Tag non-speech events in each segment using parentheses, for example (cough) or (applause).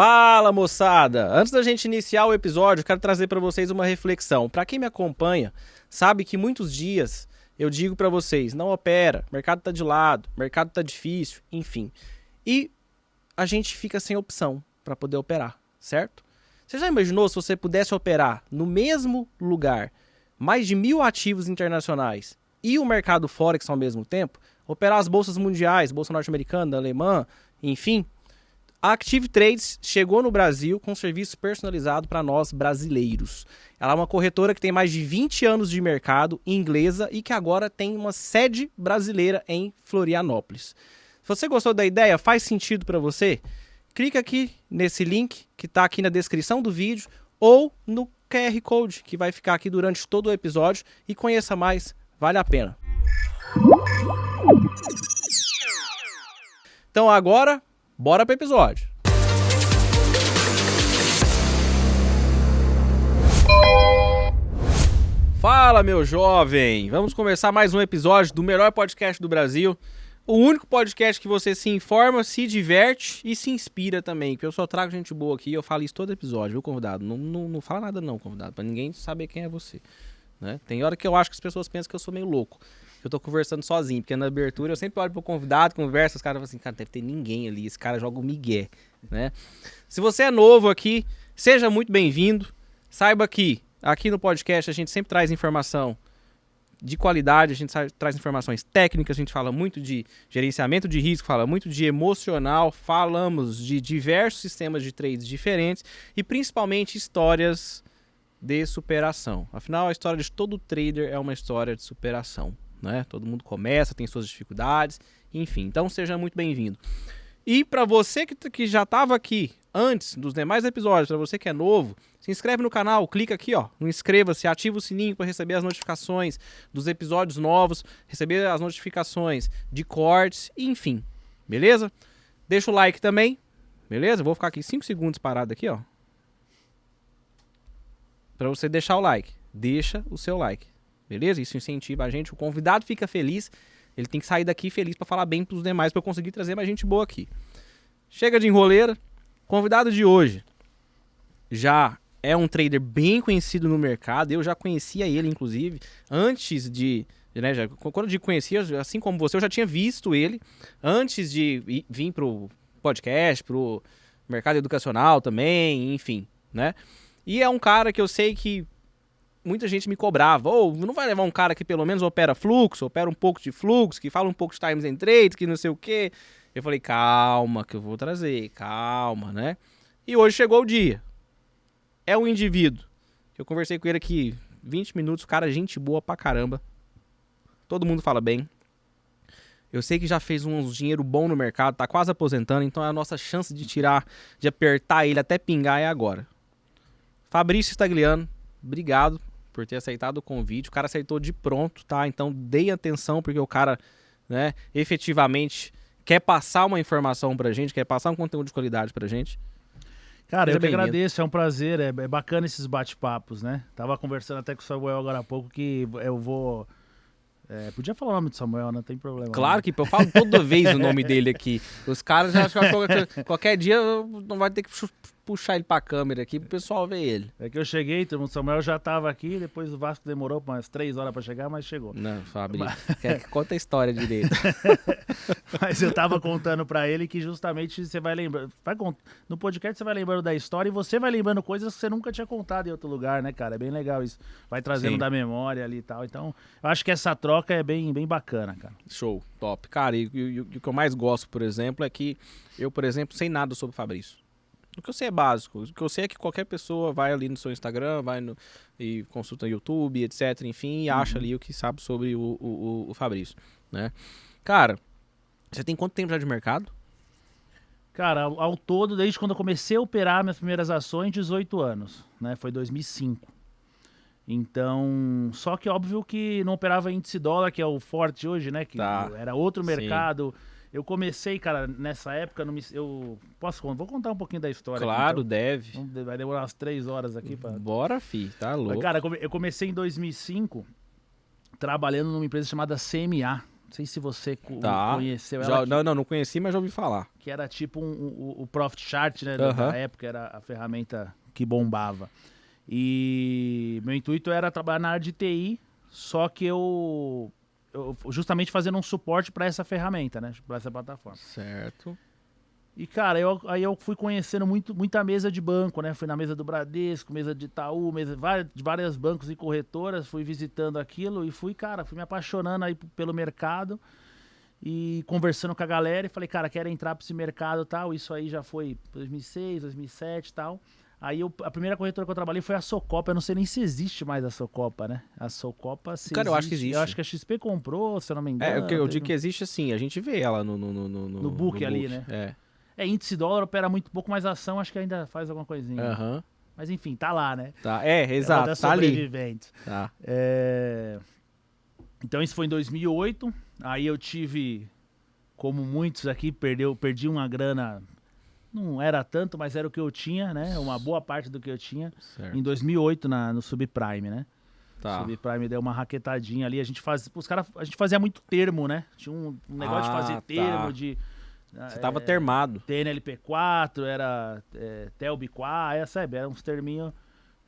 Fala moçada! Antes da gente iniciar o episódio, quero trazer para vocês uma reflexão. Para quem me acompanha, sabe que muitos dias eu digo para vocês: não opera, mercado tá de lado, mercado tá difícil, enfim. E a gente fica sem opção para poder operar, certo? Você já imaginou se você pudesse operar no mesmo lugar mais de mil ativos internacionais e o mercado Forex ao mesmo tempo? Operar as bolsas mundiais, bolsa norte-americana, alemã, enfim, a Active Trades chegou no Brasil com um serviço personalizado para nós brasileiros. Ela é uma corretora que tem mais de 20 anos de mercado, inglesa e que agora tem uma sede brasileira em Florianópolis. Se você gostou da ideia, faz sentido para você? Clica aqui nesse link que está aqui na descrição do vídeo ou no QR Code que vai ficar aqui durante todo o episódio e conheça mais, vale a pena. Então agora Bora pro episódio. Fala, meu jovem! Vamos começar mais um episódio do melhor podcast do Brasil. O único podcast que você se informa, se diverte e se inspira também. Porque eu só trago gente boa aqui eu falo isso todo episódio, viu, convidado? Não, não, não fala nada não, convidado, pra ninguém saber quem é você. Né? Tem hora que eu acho que as pessoas pensam que eu sou meio louco eu tô conversando sozinho, porque na abertura eu sempre olho pro convidado, converso, os caras falam assim, cara, deve ter ninguém ali, esse cara joga o migué, né? Se você é novo aqui, seja muito bem-vindo. Saiba que aqui no podcast a gente sempre traz informação de qualidade, a gente traz informações técnicas, a gente fala muito de gerenciamento de risco, fala muito de emocional, falamos de diversos sistemas de trades diferentes e principalmente histórias de superação. Afinal, a história de todo trader é uma história de superação né? Todo mundo começa, tem suas dificuldades, enfim. Então seja muito bem-vindo. E para você que, que já estava aqui antes dos demais episódios, para você que é novo, se inscreve no canal, clica aqui, ó, no inscreva-se, ativa o sininho para receber as notificações dos episódios novos, receber as notificações de cortes, enfim. Beleza? Deixa o like também, beleza? Vou ficar aqui 5 segundos parado aqui, ó. Para você deixar o like. Deixa o seu like. Beleza? Isso incentiva a gente. O convidado fica feliz. Ele tem que sair daqui feliz para falar bem pros demais para conseguir trazer mais gente boa aqui. Chega de enroleira. Convidado de hoje já é um trader bem conhecido no mercado. Eu já conhecia ele, inclusive, antes de. Né, já, quando eu digo conhecia, assim como você, eu já tinha visto ele antes de vir pro podcast, pro mercado educacional também, enfim, né? E é um cara que eu sei que muita gente me cobrava, ou oh, não vai levar um cara que pelo menos opera fluxo, opera um pouco de fluxo, que fala um pouco de times and trades, que não sei o quê. Eu falei, calma, que eu vou trazer, calma, né? E hoje chegou o dia. É um indivíduo. Eu conversei com ele aqui 20 minutos, cara, gente boa pra caramba. Todo mundo fala bem. Eu sei que já fez uns dinheiro bom no mercado, tá quase aposentando, então a nossa chance de tirar, de apertar ele até pingar é agora. Fabrício Stagliano, obrigado por ter aceitado o convite. O cara aceitou de pronto, tá? Então dei atenção porque o cara, né, efetivamente quer passar uma informação pra gente, quer passar um conteúdo de qualidade pra gente. Cara, Seja eu que agradeço, é um prazer, é, é bacana esses bate-papos, né? Tava conversando até com o Samuel agora há pouco que eu vou é, podia falar o nome de Samuel, não tem problema. Claro né? que eu falo toda vez o nome (laughs) dele aqui. Os caras já acham que qualquer, qualquer dia não vai ter que puxar ele pra câmera aqui pro pessoal ver ele. É que eu cheguei, o Samuel já tava aqui, depois o Vasco demorou umas três horas pra chegar, mas chegou. Não, Fabrício, mas... conta a história direito. (laughs) mas eu tava contando pra ele que justamente você vai lembrando, vai, no podcast você vai lembrando da história e você vai lembrando coisas que você nunca tinha contado em outro lugar, né, cara? É bem legal isso. Vai trazendo Sim. da memória ali e tal. Então, eu acho que essa troca é bem, bem bacana, cara. Show, top. Cara, e, e, e o que eu mais gosto, por exemplo, é que eu, por exemplo, sei nada sobre o Fabrício. O que eu sei é básico. O que eu sei é que qualquer pessoa vai ali no seu Instagram, vai no, e consulta no YouTube, etc. Enfim, e acha uhum. ali o que sabe sobre o, o, o, Fabrício, né? Cara, você tem quanto tempo já de mercado? Cara, ao, ao, todo, desde quando eu comecei a operar minhas primeiras ações, 18 anos, né? Foi 2005. Então, só que óbvio que não operava índice dólar, que é o forte hoje, né? Que tá. era outro mercado. Sim eu comecei, cara, nessa época, me, eu posso vou contar um pouquinho da história. Claro, aqui, então. deve. Vai demorar umas três horas aqui para. Bora, fi, tá louco. Cara, eu comecei em 2005 trabalhando numa empresa chamada CMA, Não sei se você Tá. conheceu ela, Já- que, não, não, não conheci, mas já ouvi falar. que era tipo um- um- o Profit Chart, né? Aham. Da época, era a ferramenta que bombava. E meu intuito era trabalhar na área de TI, só que eu justamente fazendo um suporte para essa ferramenta, né? Para essa plataforma. Certo. E, cara, eu, aí eu fui conhecendo muito, muita mesa de banco, né? Fui na mesa do Bradesco, mesa de Itaú, mesa várias, de vários bancos e corretoras, fui visitando aquilo e fui, cara, fui me apaixonando aí pelo mercado e conversando com a galera e falei, cara, quero entrar pra esse mercado e tal. Isso aí já foi 2006, 2007 e tal. Aí eu- a primeira corretora que eu trabalhei foi a Socopa. Eu não sei nem se existe mais a Socopa, né? A Socopa, se Cara, eu acho que existe. Eu acho que a XP comprou, se eu não me engano. É, o que eu teve digo que existe assim, a gente vê ela no... No, no, no, No book ali, né? É. É, índice dólar opera muito pouco, mas a ação acho que ainda faz alguma coisinha. Aham. Mas enfim, tá lá, né? Tá. É, É exato, tá ali. Tá. É, Então isso foi em 2008. Aí eu tive, como muitos aqui, perdeu, perdi uma grana. Não era tanto, mas era o que eu tinha, né? Uma boa parte do que eu tinha. Certo. Em 2008, na, no Subprime, né? Tá. Subprime deu uma raquetadinha ali. A gente faz, os cara, a gente fazia muito termo, né? Tinha um, um negócio Ah, de fazer tá. termo, de. Você tava é, termado. TNLP4, era é, TELB4, é, sabe? Era uns terminhos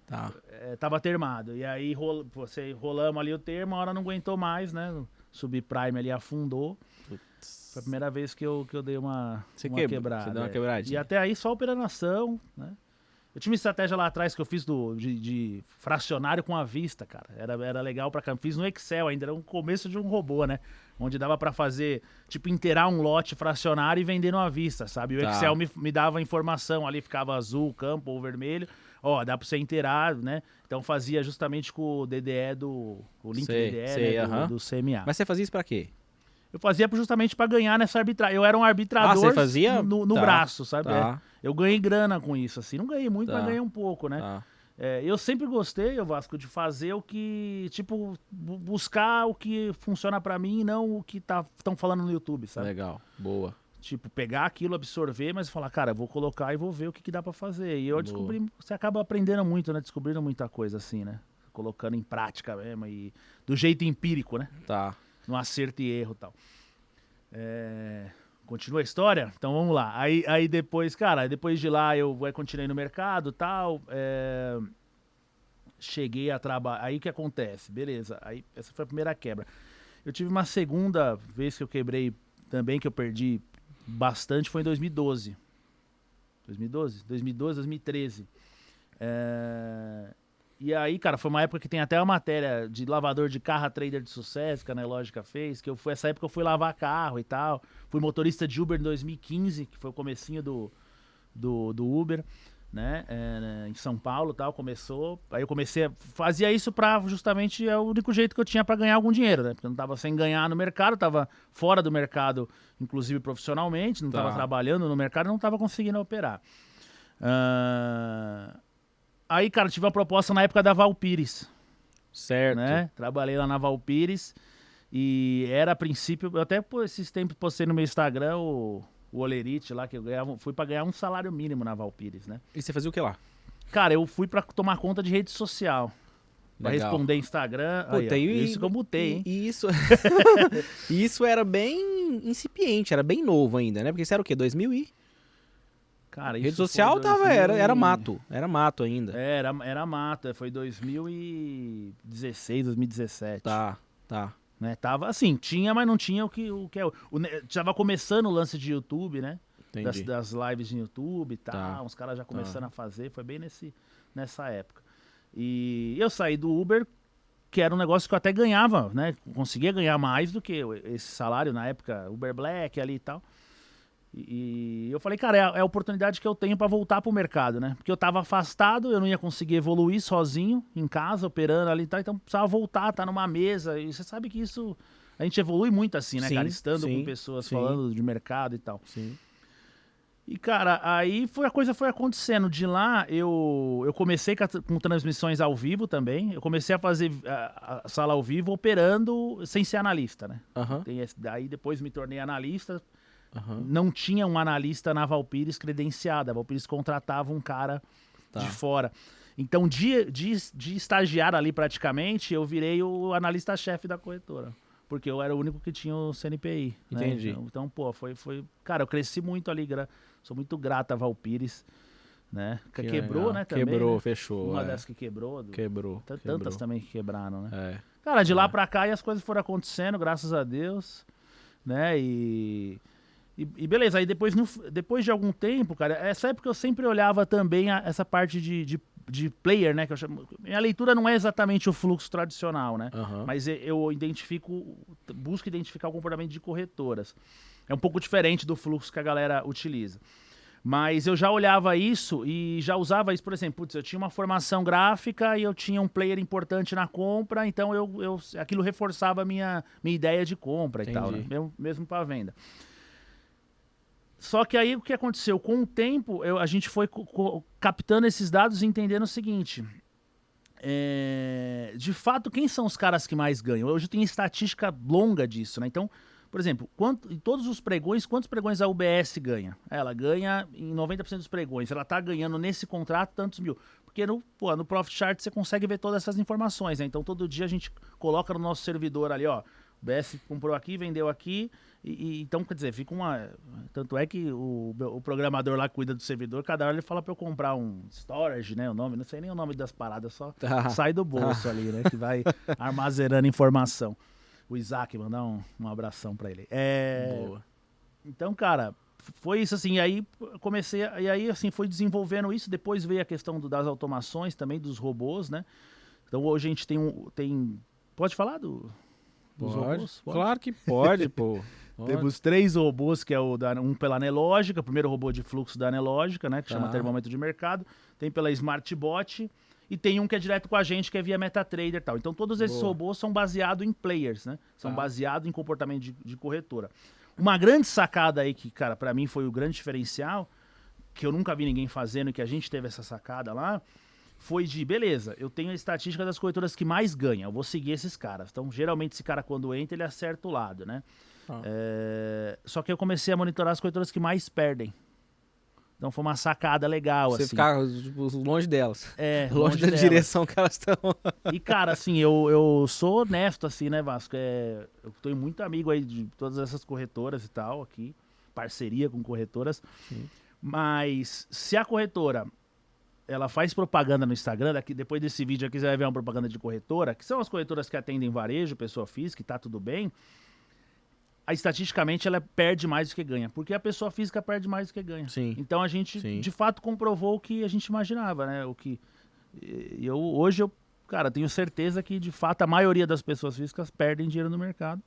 Tá. é, tava termado. E aí rol, você rolamos ali o termo, a hora não aguentou mais, né? Subprime ali afundou. Foi a primeira vez que eu, que eu dei uma, Você uma quebra- quebrada. você deu uma é. quebradinha. E até aí só operação, né? Eu tinha uma estratégia lá atrás que eu fiz do, de, de fracionário com a vista, cara. Era, era legal pra cá. Fiz no Excel ainda, era um começo de um robô, né? Onde dava pra fazer, tipo, inteirar um lote fracionário e vender numa vista, sabe? O Tá. Excel me, me dava informação ali, ficava azul, campo ou vermelho. Ó, dá pra você inteirar, né? Então fazia justamente com o DDE do. O link Sei, DDE, sei, né? do- aham. do, CMA. Mas você fazia isso pra quê? Eu fazia justamente pra ganhar nessa arbitragem. Eu era um arbitrador Ah, você fazia? no, no Tá, braço, sabe? Tá. É. Eu ganhei grana com isso, assim. Não ganhei muito, Tá. mas ganhei um pouco, né? Tá. É, eu sempre gostei, o Vasco, de fazer o que, tipo, bu- buscar o que funciona pra mim e não o que estão falando no YouTube, sabe? Legal. Boa. Tipo, pegar aquilo, absorver, mas falar, cara, eu vou colocar e vou ver o que, que dá pra fazer. E eu Boa. descobri, você acaba aprendendo muito, né? Descobrindo muita coisa assim, né? Colocando em prática mesmo e do jeito empírico, né? Tá. No acerto e erro tal. É, Continua a história? Então vamos lá. Aí, aí depois, cara, depois de lá eu continuei no mercado tal. é, Cheguei a trabalhar. Aí o que acontece? Beleza. Aí essa foi a primeira quebra. Eu tive uma segunda vez que eu quebrei também, que eu perdi bastante, foi em 2012. 2012? 2012, 2013. É, E aí, cara, foi uma época que tem até uma matéria de lavador de carro, trader de sucesso, que a Nelógica fez, que eu fui, essa época eu fui lavar carro e tal. Fui motorista de Uber em 2015, que foi o comecinho do, do, do Uber, né? é, né, em São Paulo e tal, começou. Aí eu comecei a... Fazia isso pra, justamente, é o único jeito que eu tinha pra ganhar algum dinheiro, né? Porque eu não tava sem ganhar no mercado, tava fora do mercado, inclusive profissionalmente, não Tá. tava trabalhando no mercado, não tava conseguindo operar. Ah, Aí, cara, tive uma proposta na época da Valpires, Certo. né? Trabalhei lá na Valpires e era a princípio, eu até por esses tempos postei no meu Instagram o, o Olerite lá, que eu ganhava, fui pra ganhar um salário mínimo na Valpires, né? E você fazia o que lá? Cara, eu fui pra tomar conta de rede social. Pra Legal. responder Instagram. aí, ó, Puta, e, isso que eu mutei, hein? E, isso, (laughs) isso era bem incipiente, era bem novo ainda, né? Porque isso era o quê? 2000 e... Cara, Rede social tava, 2000 era, era mato, era mato ainda. Era, era mato, é, foi 2016, 2017. Tá, tá. Né? Tava assim, tinha, mas não tinha o que, o que é. O, ne- tava começando o lance de YouTube, né? Das, das lives no YouTube e tal. Tá. Uns caras já começando a fazer, foi bem nesse, nessa época. E eu saí do Uber, que era um negócio que eu até ganhava, né? Conseguia ganhar mais do que o- esse salário na época, Uber Black ali e tal. E, e eu falei, cara, é a, é a oportunidade que eu tenho pra voltar pro mercado, né? Porque eu tava afastado, eu não ia conseguir evoluir sozinho, em casa, operando ali e tal, então precisava voltar, tá numa mesa. E você sabe que isso. A gente evolui muito assim, né, Sim, cara? Estando sim, com pessoas sim. falando de mercado e tal. Sim. E, cara, aí foi a coisa foi acontecendo. De lá, eu, eu comecei com, transmissões ao vivo também. Eu comecei a fazer a, a sala ao vivo operando sem ser analista, né? Aham, Tem depois me tornei analista. Aham. Não tinha um analista na Valpires credenciada. A Valpires contratava um cara Tá. de fora. Então, de, de, de estagiário ali praticamente, eu virei o analista-chefe da corretora. porque eu era o único que tinha o CNPI. né? Entendi. Então, então, pô, foi, foi. Cara, eu cresci muito ali, gra- sou muito grato a Valpires, né? Que Que quebrou, legal. né? Também, Quebrou, né? fechou. Uma é. dessas que quebrou. do- Quebrou. T- quebrou. Tantas também que quebraram, né? É. Cara, de lá É. pra cá e as coisas foram acontecendo, graças a Deus, né? E, e, e beleza, aí depois, no- depois de algum tempo, cara, essa época eu sempre olhava também a- essa parte de, de, de player, né? Que eu chamo, minha leitura não é exatamente o fluxo tradicional, né? Aham. Mas eu identifico, busco identificar o comportamento de corretoras. É um pouco diferente do fluxo que a galera utiliza. Mas eu já olhava isso e já usava isso, por exemplo, putz, eu tinha uma formação gráfica e eu tinha um player importante na compra, então eu, eu aquilo reforçava a minha, minha ideia de compra e tal, né? Entendi. mesmo, mesmo para venda. Só que aí o que aconteceu? Com o tempo, eu- a gente foi captando esses dados e entendendo o seguinte: é, de fato, quem são os caras que mais ganham? Hoje tem estatística longa disso, né? Então, por exemplo, quanto, em todos os pregões, quantos pregões a UBS ganha? Ela ganha em 90% dos pregões. Ela tá ganhando nesse contrato tantos mil. Porque no, pô, no Profit Chart você consegue ver todas essas informações, né? Então todo dia a gente coloca no nosso servidor ali, ó. O BS comprou aqui, vendeu aqui. E, e- então, quer dizer, fica uma. Tanto é que o, o programador lá cuida do servidor, cada hora ele fala pra eu comprar um storage, né? O nome, não sei nem o nome das paradas, só Tá. sai do bolso ali, né? Que vai (laughs) armazenando informação. O Isaac, mandar um, um abração pra ele. É, Boa. então, cara, foi isso assim. E aí comecei, e aí assim, foi desenvolvendo isso. Depois veio a questão do- das automações também, dos robôs, né? Então hoje a gente tem um. Tem, pode falar do, Pode? robôs? Pode. Claro que pode, pô. (laughs) Pode. Temos três robôs, que é o da, um pela Anelógica, o primeiro robô de fluxo da Anelógica, né? Que chama Tá. termômetro de mercado. Tem pela SmartBot. E tem um que é direto com a gente, que é via MetaTrader e tal. Então todos esses Boa. robôs são baseados em players, né? São Tá. baseados em comportamento de, de corretora. Uma grande sacada aí, que, cara, pra mim foi o grande diferencial, que eu nunca vi ninguém fazendo e que a gente teve essa sacada lá, foi de, beleza, eu tenho a estatística das corretoras que mais ganham, eu vou seguir esses caras. Então, geralmente, esse cara, quando entra, ele acerta o lado, né? Ah. É, Só que eu comecei a monitorar as corretoras que mais perdem. Então, foi uma sacada legal, Você assim. ficar tipo, longe delas. É, (laughs) Longe, da delas. direção que elas estão. E, cara, assim, eu, eu sou honesto, assim, né, Vasco? É, eu tenho muito amigo aí de todas essas corretoras e tal, aqui. Parceria com corretoras. Sim. Mas se a corretora ela faz propaganda no Instagram, daqui, depois desse vídeo aqui você vai ver uma propaganda de corretora, que são as corretoras que atendem varejo, pessoa física, e tá tudo bem. A, estatisticamente ela perde mais do que ganha, porque a pessoa física perde mais do que ganha. Sim. Então a gente Sim. de fato comprovou o que a gente imaginava, né? O que eu hoje eu, cara, tenho certeza que de fato a maioria das pessoas físicas perdem dinheiro no mercado,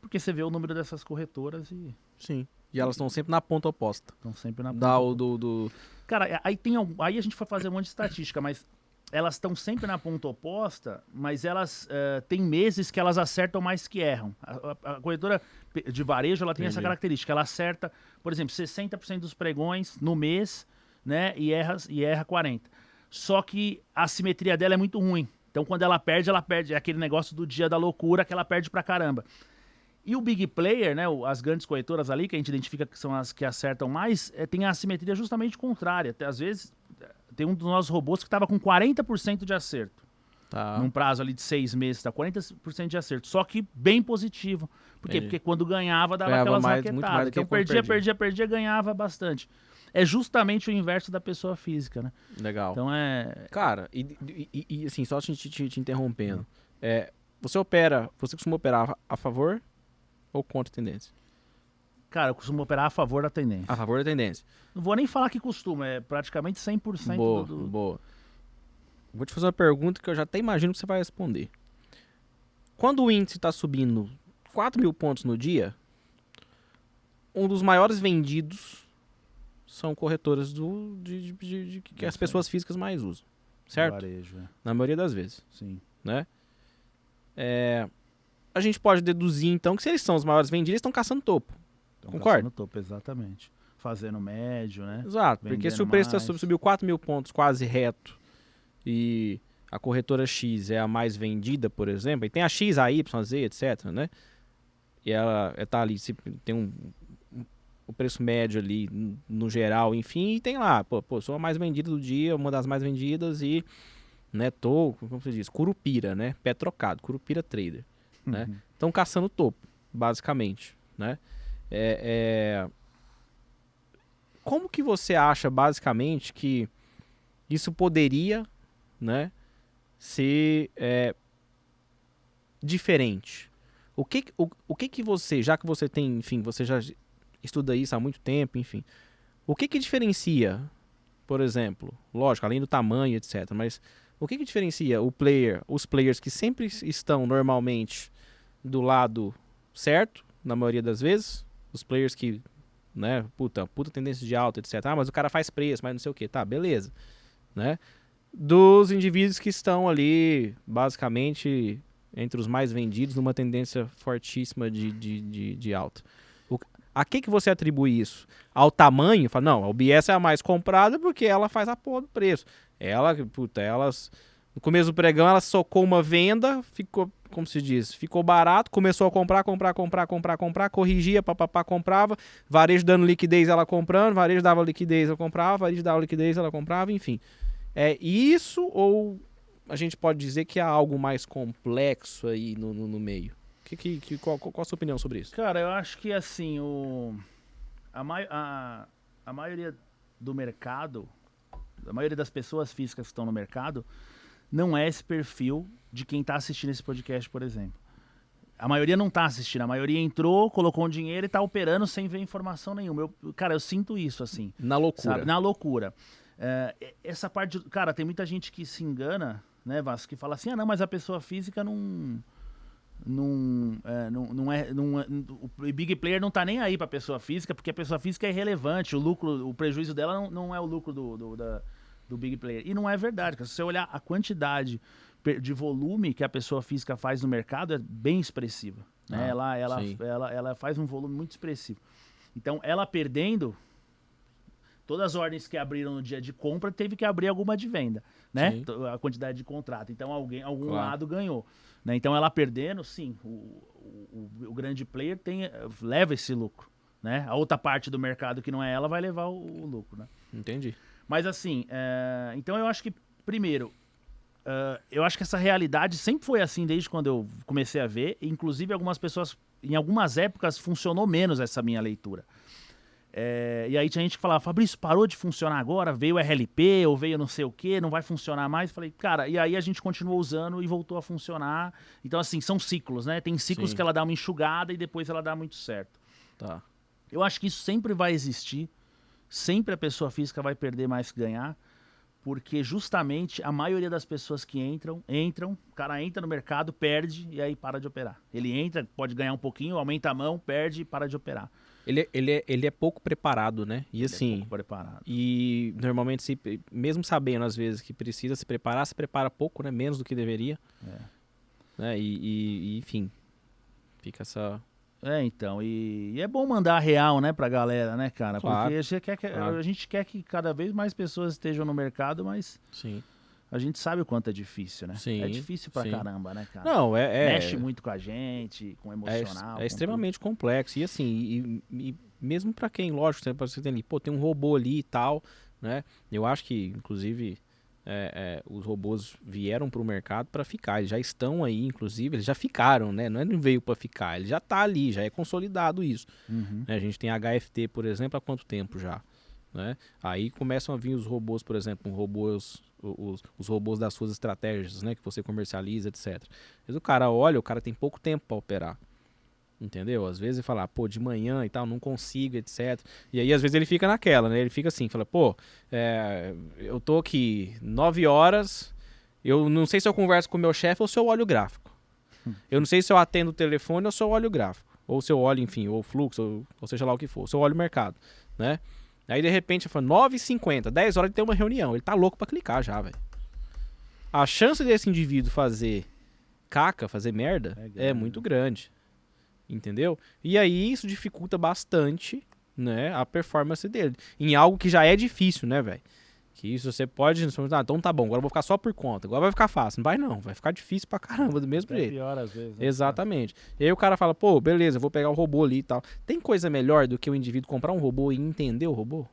porque você vê o número dessas corretoras e Sim. E elas estão sempre na ponta oposta. estão sempre na Da, ponta. o, do, do... Cara, aí tem aí a gente foi fazer um monte de estatística, mas elas estão sempre na ponta oposta, mas elas eh, têm meses que elas acertam mais que erram. A, a- a corretora pe- de varejo ela tem essa Entendi. característica, ela acerta, por exemplo, 60% dos pregões no mês, né, e erra e erra 40. Só que a simetria dela é muito ruim. Então quando ela perde, ela perde é aquele negócio do dia da loucura que ela perde pra caramba. E o big player, né, as grandes corretoras ali, que a gente identifica que são as que acertam mais, eh, tem a assimetria justamente contrária. Até, às vezes, eh, tem um dos nossos robôs que estava com 40% de acerto. Tá. Num prazo ali de seis meses, tá 40% de acerto. Só que bem positivo. Por quê? Entendi. Porque quando ganhava, dava Ganhava aquelas mais- muito mais raquetadas. Então perdia, perdia. perdia, ganhava bastante. É justamente o inverso da pessoa física, né? Legal. Então é... Cara, e, e- e- e, assim, só te, te- te interrompendo. É, você opera, você costuma operar a favor ou contra a tendência? Cara, eu costumo operar a favor da tendência. A favor da tendência. Não vou nem falar que costuma, é praticamente 100% Boa, do... boa. Vou te fazer uma pergunta que eu já até imagino que você vai responder. Quando o índice está subindo 4 mil pontos no dia, um dos maiores vendidos são corretoras do, de, de- de- que as pessoas físicas mais usam. Certo? Varejo, é. Na maioria das vezes. Sim. né? É, a gente pode deduzir então que se eles são os maiores vendidos, eles estão caçando topo. Concorda? caçando topo, exatamente. Fazendo médio, né? Exato, porque se o Vendendo preço tá mais. subiu 4 mil pontos quase reto e a corretora X é a mais vendida, por exemplo, e tem a X, a Y, a Z, etc, né? E ela está ali, se tem um, o preço médio ali no geral, enfim, e tem lá, pô, pô, sou a mais vendida do dia, uma das mais vendidas e, né, tô, como você diz, curupira, né? Pé trocado, curupira trader. Né? Uhum. Estão caçando topo, basicamente, né? É, é, Como que você acha, basicamente, que isso poderia, né, ser é, diferente? O que, o, o que que você, já que você tem, enfim, você já estuda isso há muito tempo, enfim, o que que diferencia, por exemplo, lógico, além do tamanho, etc, mas o que que diferencia o player, os players que sempre estão normalmente do lado certo, na maioria das vezes, os players que, né, puta, puta tendência de alta, etc. Ah, mas o cara faz preço, mas não sei o que, tá, beleza, né? Dos indivíduos que estão ali, basicamente, entre os mais vendidos, numa tendência fortíssima de, de, de, de alta. O, a que que você atribui isso? Ao tamanho? Fala, não, a OBS é a mais comprada porque ela faz a porra do preço. Ela, puta, elas... No começo do pregão, ela socou uma venda, ficou, como se diz, ficou barato, começou a comprar, comprar, comprar, comprar, comprar, corrigia, papapá, comprava, varejo dando liquidez, ela comprando, varejo dava liquidez, ela comprava, varejo dava liquidez, ela comprava, enfim. É isso ou a gente pode dizer que há algo mais complexo aí no, no, no meio? Que, que, que, qual, qual a sua opinião sobre isso? Cara, eu acho que assim, o... a, mai... a... a maioria do mercado, a maioria das pessoas físicas que estão no mercado, não é esse perfil de quem está assistindo esse podcast, por exemplo. A maioria não está assistindo, a maioria entrou, colocou um dinheiro e está operando sem ver informação nenhuma. Eu, cara, eu sinto isso, assim. Na loucura. Sabe? Na loucura. É, essa parte. De, cara, tem muita gente que se engana, né, Vasco, que fala assim: ah, não, mas a pessoa física não. Não é, não, não, é, não é, o big player não tá nem aí para a pessoa física, porque a pessoa física é irrelevante, o lucro, o prejuízo dela não, não é o lucro do, do, da, do big player. E não é verdade, Se você olhar a quantidade de volume que a pessoa física faz no mercado, é bem expressiva. Né? Ah, ela, ela, ela, ela faz um volume muito expressivo. Então, ela perdendo, todas as ordens que abriram no dia de compra teve que abrir alguma de venda, né? Sim. A quantidade de contrato. Então alguém, algum Claro. lado ganhou. Né? Então ela perdendo, sim, o, o, o- grande player tem, eh, leva esse lucro. Né? A outra parte do mercado que não é ela vai levar o, o lucro. Né? Entendi. Mas assim, é, então eu acho que, primeiro, é, eu acho que essa realidade sempre foi assim desde quando eu comecei a ver. Inclusive, algumas pessoas, em algumas épocas, funcionou menos essa minha leitura. É, e aí tinha gente que falava, Fabrício, parou de funcionar agora, veio o RLP ou veio não sei o que, não vai funcionar mais. Falei, cara, e aí a gente continuou usando e voltou a funcionar. Então, assim, são ciclos, né? Tem ciclos Sim. que ela dá uma enxugada e depois ela dá muito certo. Tá. Eu acho que isso sempre vai existir. Sempre a pessoa física vai perder mais que ganhar. Porque justamente a maioria das pessoas que entram, entram, o cara entra no mercado, perde e aí para de operar. Ele entra, pode ganhar um pouquinho, aumenta a mão, perde e para de operar. Ele, ele, é, ele é pouco preparado, né? E Ele é assim, pouco preparado. e normalmente, se, mesmo sabendo às vezes que precisa se preparar, se prepara pouco, né? Menos do que deveria. É. Né? E, e- e, enfim, fica essa. É, então, e, e é bom mandar a real, né, pra galera, né, cara? Claro, Porque a gente, quer que, claro. a gente quer que cada vez mais pessoas estejam no mercado, mas Sim. a gente sabe o quanto é difícil, né? Sim, é difícil pra sim. caramba, né, cara? Não, é. é Mexe muito com a gente, com o é, emocional. é com extremamente complexo. E assim, e, e mesmo pra quem, lógico, você, você tem ali, pô, tem um robô ali e tal, né? Eu acho que, inclusive, é, é, os robôs vieram pro mercado pra ficar. Eles já estão aí, inclusive, eles já ficaram, né? Não é não veio pra ficar, ele já tá ali, já é consolidado isso. Uhum. né? A gente tem HFT, por exemplo, há quanto tempo já? Né? Aí começam a vir os robôs, por exemplo, robôs, o- os, os robôs das suas estratégias, né? Que você comercializa, etc. Mas o cara olha, o cara tem pouco tempo para operar. Entendeu? Às vezes ele fala, pô, de manhã e tal, não consigo, etc. E aí, às vezes, ele fica naquela, né? Ele fica assim, fala, pô, é, eu tô aqui nove horas, eu não sei se eu converso com o meu chefe ou se eu olho o gráfico. (laughs) Eu não sei se eu atendo o telefone ou se eu olho o gráfico. Ou se eu olho, enfim, ou fluxo, ou, ou seja lá o que for. Se eu olho o mercado, né? Aí, de repente, eu falo, 9h50, 10 horas de ter uma reunião. Ele tá louco pra clicar já, velho. A chance desse indivíduo fazer caca, fazer merda, É é, muito grande. Entendeu? E aí isso dificulta bastante, né, a performance dele. Em algo que já é difícil, né, velho? Que isso você pode. Ah, então tá bom, agora eu vou ficar só por conta. Agora vai ficar fácil. Não vai não, vai ficar difícil pra caramba, do mesmo Até jeito. pior às vezes. né? Exatamente. E aí o cara fala, pô, beleza, vou pegar o robô ali e tal. Tem coisa melhor do que o indivíduo comprar um robô e entender o robô?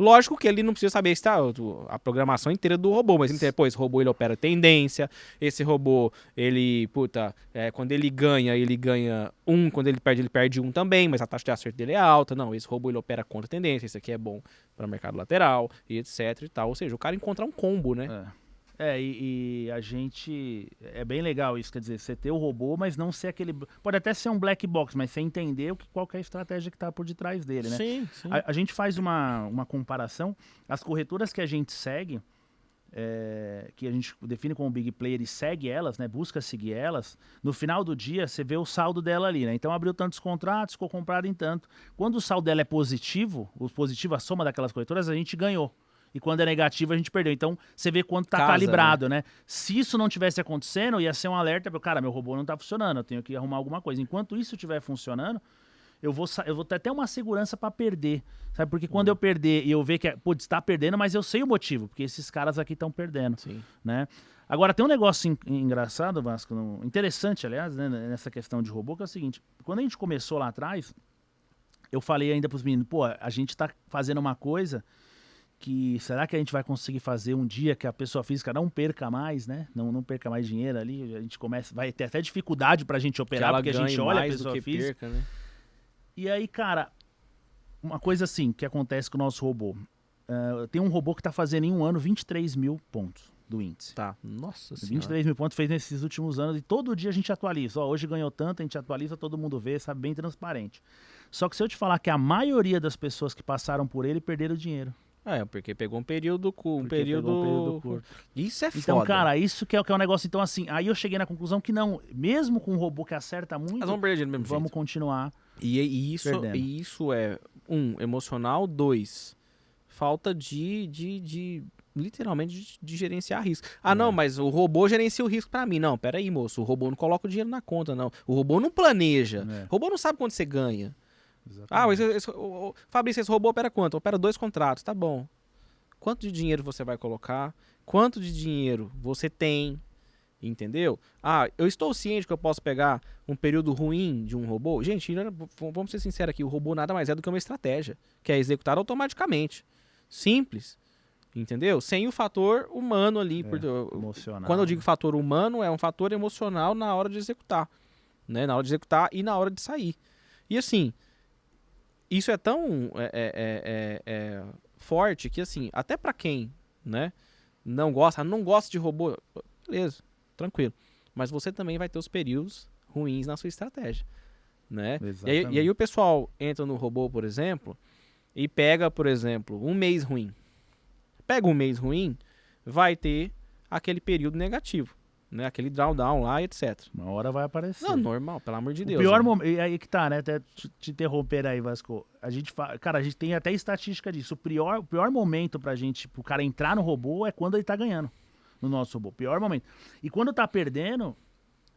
Lógico que ele não precisa saber tá, o- a programação inteira do robô, mas ele, pô, esse robô ele opera tendência, esse robô, ele, puta, é, quando ele ganha, ele ganha um, quando ele perde, ele perde um também, mas a taxa de acerto dele é alta. Não, esse robô ele opera contra tendência, esse aqui é bom para mercado lateral, e etc e tal. Ou seja, o cara encontra um combo, né? É. É, e, e a gente. É bem legal isso, quer dizer, você ter o robô, mas não ser aquele. Pode até ser um black box, mas você entender o que, qual é a estratégia que está por detrás dele, né? Sim, sim. A, a gente faz uma, uma comparação. As corretoras que a gente segue, é, que a gente define como big player e segue elas, né? Busca seguir elas. No final do dia, você vê o saldo dela ali, né? Então abriu tantos contratos, ficou comprado em tanto. Quando o saldo dela é positivo, o positivo, a soma daquelas corretoras, a gente ganhou. E quando é negativo, a gente perdeu. Então, você vê quanto tá Casa, calibrado, né? Se isso não tivesse acontecendo, ia ser um alerta para cara, meu robô não tá funcionando, eu tenho que arrumar alguma coisa. Enquanto isso estiver funcionando, eu vou, eu vou ter até uma segurança para perder. Sabe? Porque quando eu perder e eu ver que, é, putz, tá perdendo, mas eu sei o motivo, porque esses caras aqui estão perdendo, Sim. né? Agora, tem um negócio en- engraçado, Vasco, no- interessante, aliás, né, nessa questão de robô, que é o seguinte: quando a gente começou lá atrás, eu falei ainda pros meninos, pô, a gente tá fazendo uma coisa que será que a gente vai conseguir fazer um dia que a pessoa física não perca mais, né? Não, não perca mais dinheiro ali, a gente começa, vai ter até dificuldade pra gente Que operar, porque a gente olha a pessoa que física. perca, né? E aí, cara, uma coisa assim que acontece com o nosso robô. Ah, tem um robô que tá fazendo em um ano 23 mil pontos do índice. Tá. Nossa senhora. 23 mil pontos fez nesses últimos anos e todo dia a gente atualiza. Ó, hoje ganhou tanto, a gente atualiza, todo mundo vê, sabe, bem transparente. Só que se eu te falar que a maioria das pessoas que passaram por ele perderam dinheiro. É, porque pegou um período cu- um período, um curto. Isso é Então, foda. cara, isso que é, o que é um negócio. Então, assim, aí eu cheguei na conclusão que não, mesmo com um robô que acerta muito, Mas vamos perder mesmo vamos jeito. continuar. E, e isso, perdendo. e isso é, um, emocional, dois, falta de, de, de literalmente, de, de gerenciar risco. Ah, É. não, mas o robô gerencia o risco pra mim. Não, peraí, moço, o robô não coloca o dinheiro na conta, não. O robô não planeja. É. O robô não sabe quanto você ganha. Ah, Exatamente. mas esse, esse, o- o- Fabrício, esse robô opera quanto? Opera dois contratos, tá bom. Quanto de dinheiro você vai colocar? Quanto de dinheiro você tem? Entendeu? Ah, eu estou ciente que eu posso pegar um período ruim de um robô. Gente, vamos ser sinceros aqui, o robô nada mais é do que uma estratégia, que é executada automaticamente. Simples. Entendeu? Sem o fator humano ali. É, por- Emocional. quando eu digo fator humano, é um fator emocional na hora de executar. Né? Na hora de executar e na hora de sair. E assim, isso é tão é, é, é, é, é, forte que assim, até pra quem né, não gosta, não gosta de robô, beleza, tranquilo. Mas você também vai ter os períodos ruins na sua estratégia. Né? E aí, e aí o pessoal entra no robô, por exemplo, e pega, por exemplo, um mês ruim. Pega um mês ruim, vai ter aquele período negativo, né? Aquele drawdown lá, etc. Uma hora vai aparecer. Não, normal, pelo amor de O Deus. pior né? momento. E aí que tá, né? Até te, te interromper aí, Vasco. A gente fa... Cara, a gente tem até estatística disso. O pior, o pior momento pra gente, pro cara entrar no robô é quando ele tá ganhando. No nosso robô. Pior momento. E quando tá perdendo,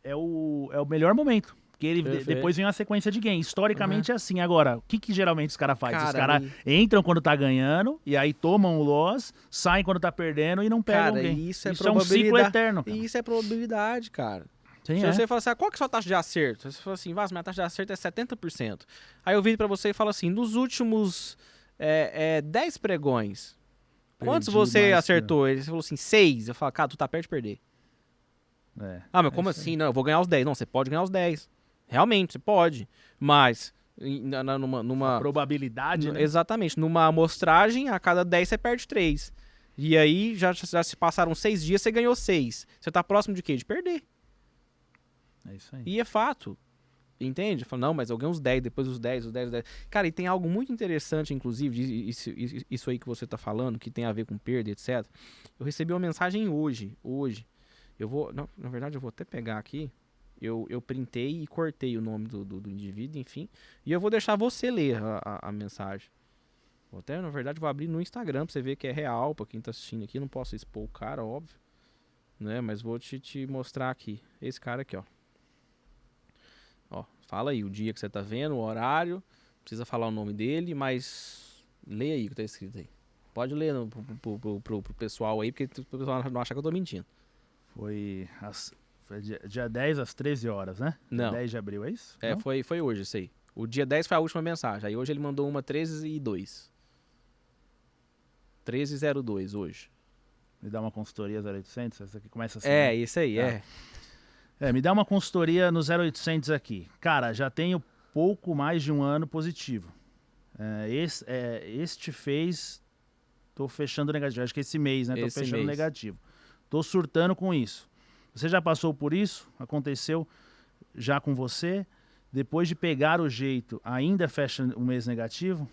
é o, é o melhor momento. Porque ele, Perfeito. depois vem uma sequência de game. Historicamente é assim. Agora, o que, que geralmente os caras fazem? Os Cara, caras entram quando tá ganhando, e aí tomam o loss, saem quando tá perdendo e não pegam Cara, game. isso é um ciclo probabilidade. eterno. cara. E isso é probabilidade, cara. Sim, Se é. você fala assim, ah, qual que é a sua taxa de acerto? Você fala assim, Vaz, minha taxa de acerto é 70%. Aí eu viro pra você e falo assim, nos últimos é, é, 10 pregões, quantos Perdi você mais, acertou? Ele falou assim, 6. Eu falo, cara, tu tá perto de perder. É. Ah, mas É como isso assim? Não, eu vou ganhar os 10. Não, você pode ganhar os 10. Realmente, você pode. Mas, numa... numa Probabilidade, né? Exatamente. Numa amostragem, a cada 10 você perde 3. E aí, já, já se passaram 6 dias, você ganhou 6. Você tá próximo de quê? De perder. É isso aí. E é fato. Entende? Fala, não, mas eu ganhei uns 10, depois os 10, os 10, os 10. Cara, e tem algo muito interessante, inclusive, isso, isso- aí que você tá falando, que tem a ver com perda, etc. Eu recebi uma mensagem hoje, hoje. Eu vou, não, na verdade, eu vou até pegar aqui. Eu, eu printei e cortei o nome do, do, do indivíduo, enfim. E eu vou deixar você ler a, a, a mensagem. Vou até, na verdade, vou abrir no Instagram pra você ver que é real, pra quem tá assistindo aqui. Não posso expor o cara, óbvio. Né? Mas vou te, te mostrar aqui. Esse cara aqui, ó. Ó, fala aí o dia que você tá vendo, o horário. Precisa falar o nome dele, mas lê aí o que tá escrito aí. Pode ler no, pro, pro, pro- pro pessoal aí, porque o pessoal não acha que eu tô mentindo. Foi, às- foi dia, dia 10 às 13 horas, né? Não. 10 de abril, é isso? É, Não? foi, foi hoje aí. O dia 10 foi a última mensagem. Aí hoje ele mandou uma 13 e 2. 1302 hoje. Me dá uma consultoria 0800, essa aqui começa assim. É, né? isso aí, Tá. é. É, me dá uma consultoria no 0800 aqui. Cara, já tenho pouco mais de um ano positivo. É, esse, é, este fez. Tô fechando negativo. Acho que esse mês, né? Tô Esse fechando mês. negativo. Tô surtando com isso. Você já passou por isso? Aconteceu já com você? Depois de pegar o jeito, ainda fecha um mês negativo?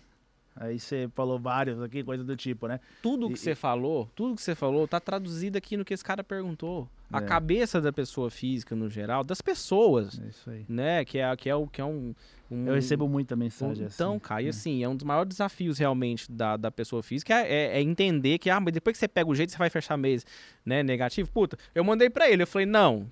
Aí você falou vários aqui, coisa do tipo, né? Tudo que E- você falou, tudo que você falou tá traduzido aqui no que esse cara perguntou. A É. cabeça da pessoa física no geral, das pessoas, É isso aí. né, que é que é o que é um, um- Eu recebo muita um- mensagem então, assim. cara, e né? assim, é um dos maiores desafios realmente da, da pessoa física é, é- é entender que, ah, mas depois que você pega o jeito, você vai fechar mês né, negativo. Puta, eu mandei pra ele, eu falei, não,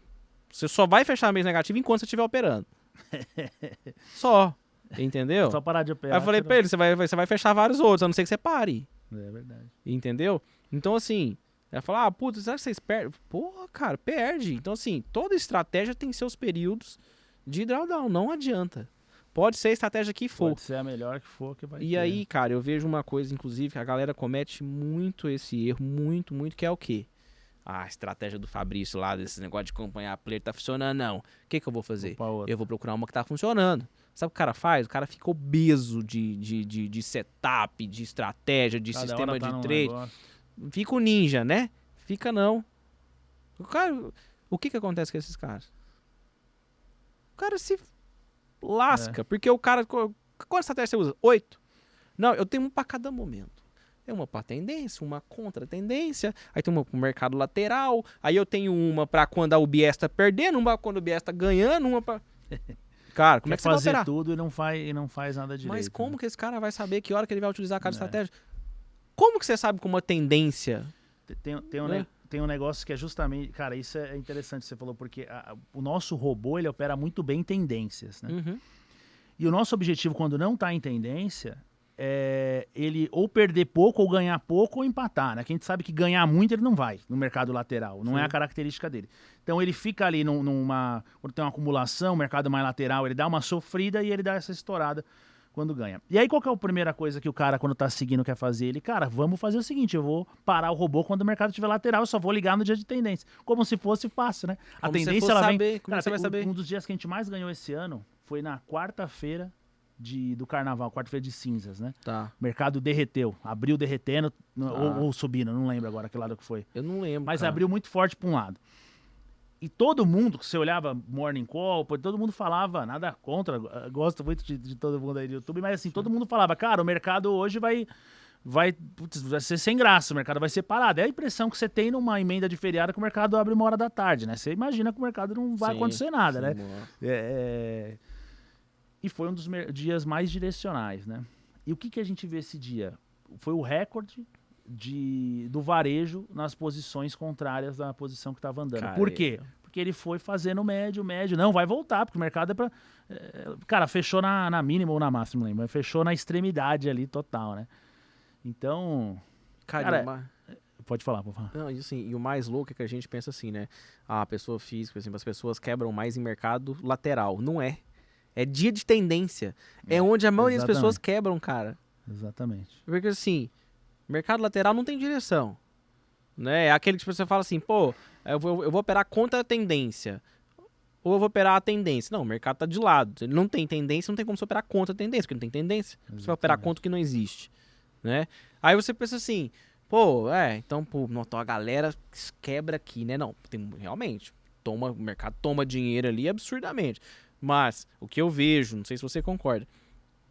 você só vai fechar mês negativo enquanto você estiver operando. (laughs) só, entendeu? Só parar de operar. Aí eu falei pra ele, você vai, você vai fechar vários outros, a não ser que você pare. É verdade. Entendeu? Então, assim, ela fala, ah, puta, será que vocês perdem? Porra, cara, perde. Então, assim, toda estratégia tem seus períodos de drawdown, não adianta. Pode ser a estratégia que for. Pode ser a melhor que for que vai E ter. aí, cara, eu vejo uma coisa, inclusive, que a galera comete muito esse erro, muito, muito, que é o quê? Ah, a estratégia do Fabrício lá, desse negócio de acompanhar a player tá funcionando, não. O que, que eu vou fazer? Eu vou procurar uma que tá funcionando. Sabe o que o cara faz? O cara fica obeso de, de, de, de setup, de estratégia, de Cada sistema tá de trade. negócio. Fica o ninja, né? Fica não. O cara, o que que acontece com esses caras? O cara se É. lasca, porque o cara qu- quantas estratégias você usa? Oito. Não, eu tenho um pra cada momento. Tem uma pra tendência, uma contra tendência, aí tem uma pro mercado lateral, aí eu tenho uma pra quando a UBS tá perdendo, uma quando a UBS tá ganhando, uma pra (laughs) Cara, como Quer é que você vai fazer operar? tudo e não faz, e não faz nada direito. Mas como né? que esse cara vai saber que hora que ele vai utilizar cada É. estratégia? Como que você sabe como uma tendência Tem, tem, um, né? tem um negócio que é justamente... Cara, isso é interessante que você falou, porque a- o nosso robô, ele opera muito bem em tendências, né? Uhum. E o nosso objetivo, quando não tá em tendência, é ele ou perder pouco, ou ganhar pouco, ou empatar, né? Que a gente sabe que ganhar muito ele não vai no mercado lateral, não é Sim. a característica dele. Então ele fica ali num- numa... Quando tem uma acumulação, mercado mais lateral, ele dá uma sofrida e ele dá essa estourada quando ganha. E aí qual que é a primeira coisa que o cara, quando tá seguindo, quer fazer? Ele, cara, vamos fazer o seguinte, eu vou parar o robô quando o mercado estiver lateral, eu só vou ligar no dia de tendência. Como se fosse fácil, né? A Como tendência, ela vem... saber, como Cara, você vai tem- saber? Um, um dos dias que a gente mais ganhou esse ano foi na quarta-feira de, do carnaval, quarta-feira de cinzas, né? Tá. O mercado derreteu, abriu derretendo, Ah. ou, ou subindo, não lembro agora que lado que foi. Eu não lembro. Mas cara. abriu muito forte para um lado. E todo mundo, que você olhava Morning Call, todo mundo falava, nada contra, eh, gosto muito de, de todo mundo aí do YouTube, mas assim, todo mundo falava, cara, o mercado hoje vai, vai, putz, vai ser sem graça, o mercado vai ser parado. É a impressão que você tem numa emenda de feriado que o mercado abre uma hora da tarde, né? Você imagina que o mercado não vai Sim, acontecer nada, né? Sim, boa. É, é, E foi um dos dias mais direcionais, né? E o que, que a gente vê esse dia? Foi o recorde de, do varejo nas posições contrárias da posição que estava andando. Por quê? Caramba. Porque ele foi fazendo médio, médio. Não, vai voltar, porque o mercado é pra. é, cara, fechou na, na mínima ou na máxima. Mas fechou na extremidade ali total, né? Então. Cara, Cara, ma- Pode falar, pode falar. Não, e assim, e o mais louco é que a gente pensa assim, né? Ah, a pessoa física, assim, as pessoas quebram mais em mercado lateral. Não é. É dia de tendência. É, onde a maioria das pessoas exatamente. quebram, cara. Exatamente. Porque assim, mercado lateral não tem direção. Né? É aquele que você fala assim, pô, eu vou, eu vou operar contra a tendência. Ou eu vou operar a tendência. Não, o mercado tá de lado. Ele não tem tendência, não tem como você operar contra a tendência, porque não tem tendência. Você vai operar Exatamente. contra o que não existe. Né? Aí você pensa assim, pô, é, então, pô, não, então a galera quebra aqui, né? Não, tem, realmente, toma, o mercado toma dinheiro ali absurdamente. Mas o que eu vejo, não sei se você concorda,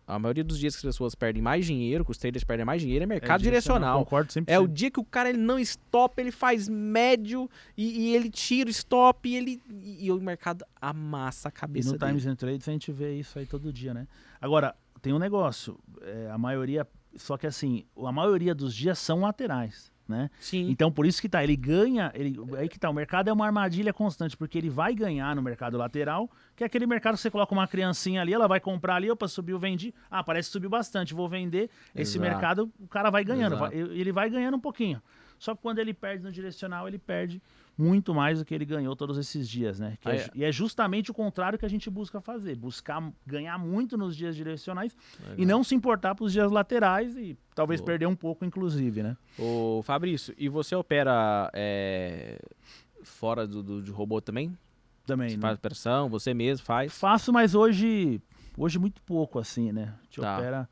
a maioria dos dias que as pessoas perdem mais dinheiro, que os traders perdem mais dinheiro, é mercado direcional. Concordo sempre. É o dia que o cara ele não stop, ele faz médio e, e ele tira o stop e ele e, e o mercado amassa a E cabeça no dele. Times and Trades a gente vê isso aí todo dia, né? Agora, tem um negócio, é, a maioria, só que assim, a maioria dos dias são laterais, né? Sim. Então por isso que tá, ele ganha, ele, aí que tá, o mercado é uma armadilha constante, porque ele vai ganhar no mercado lateral, que é aquele mercado que você coloca uma criancinha ali, ela vai comprar ali, opa, subiu, vendi, ah, parece que subiu bastante, vou vender, esse Exato. mercado o cara vai ganhando, vai- ele vai ganhando um pouquinho. Só que quando ele perde no direcional, ele perde muito mais do que ele ganhou todos esses dias, né? Que é Ah, ju- e é justamente o contrário que a gente busca fazer. Buscar ganhar muito nos dias direcionais e não se importar para os dias laterais e talvez Boa. perder um pouco, inclusive, né? Ô, Fabrício, e você opera é, fora do, do- de robô também? Também. Você né? faz operação, você mesmo faz? Faço, mas hoje, hoje muito pouco, assim, né? A gente Tá. opera.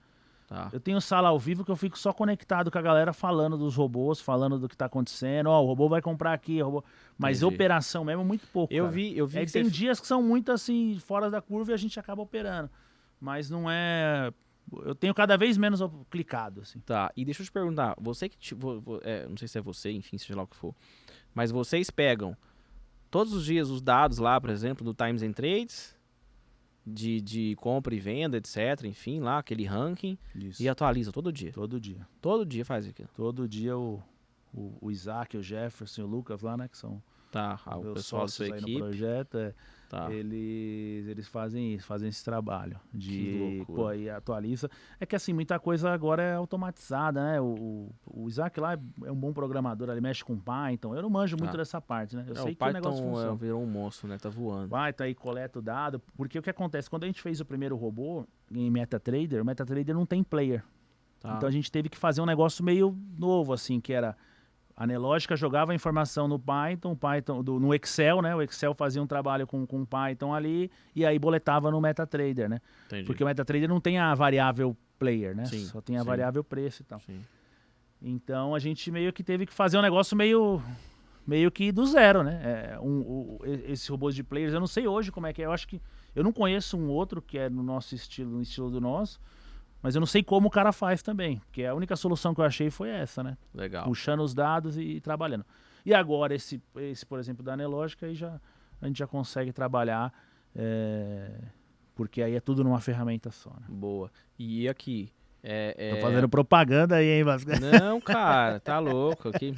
Tá. Eu tenho sala ao vivo que eu fico só conectado com a galera falando dos robôs, falando do que tá acontecendo. Ó, o robô vai comprar aqui, o robô... mas Entendi. operação mesmo muito pouco. Eu cara. vi, eu vi Aí que tem você- dias que são muito assim, fora da curva e a gente acaba operando. Mas não é. Eu tenho cada vez menos clicado, assim. Tá, e deixa eu te perguntar, você que. te- vo- vo- é, não sei se é você, enfim, seja lá o que for. Mas vocês pegam todos os dias os dados lá, por exemplo, do Times and Trades, de, de compra e venda, etc. Enfim, lá, aquele ranking, Isso. e atualiza todo dia. Todo dia. Todo dia faz aquilo. Todo dia o, o, o Isaac, o Jefferson o Lucas lá, né? Que são Tá, ah, o meus pessoal da sua equipe. projeto. é, Tá. Eles, eles fazem isso, fazem esse trabalho. De, pô, aí atualiza. É que assim, muita coisa agora é automatizada, né? O, o, Isaac lá é um bom programador, ele mexe com Python. Eu não manjo muito Ah. dessa parte, né? Eu É, sei o que o negócio Python é, funciona. virou um monstro, né? Tá voando. Python aí coleta o dado. Porque o que acontece? Quando a gente fez o primeiro robô em MetaTrader, o MetaTrader não tem player. Tá. Então a gente teve que fazer um negócio meio novo, assim, que era. A Nelógica jogava a informação no Python, Python do- no Excel, né? O Excel fazia um trabalho com, com Python ali e aí boletava no MetaTrader, né? Entendi. Porque o MetaTrader não tem a variável player, né? Sim, Só tem a sim. variável preço e tal. Sim. Então a gente meio que teve que fazer um negócio meio meio que do zero, né? É, um, esses robôs de players, eu não sei hoje como é que é. Eu acho que eu não conheço um outro que é no nosso estilo, no estilo do nosso, mas eu não sei como o cara faz também, porque a única solução que eu achei foi essa, né? Legal. Puxando os dados e, trabalhando. E agora esse, esse por exemplo, da Anelógica, aí já a gente já consegue trabalhar, é, porque aí é tudo numa ferramenta só. Né? Boa. E aqui? É, é... Tô fazendo propaganda aí, hein, Vasco? Não, cara, tá (laughs) louco. Aqui,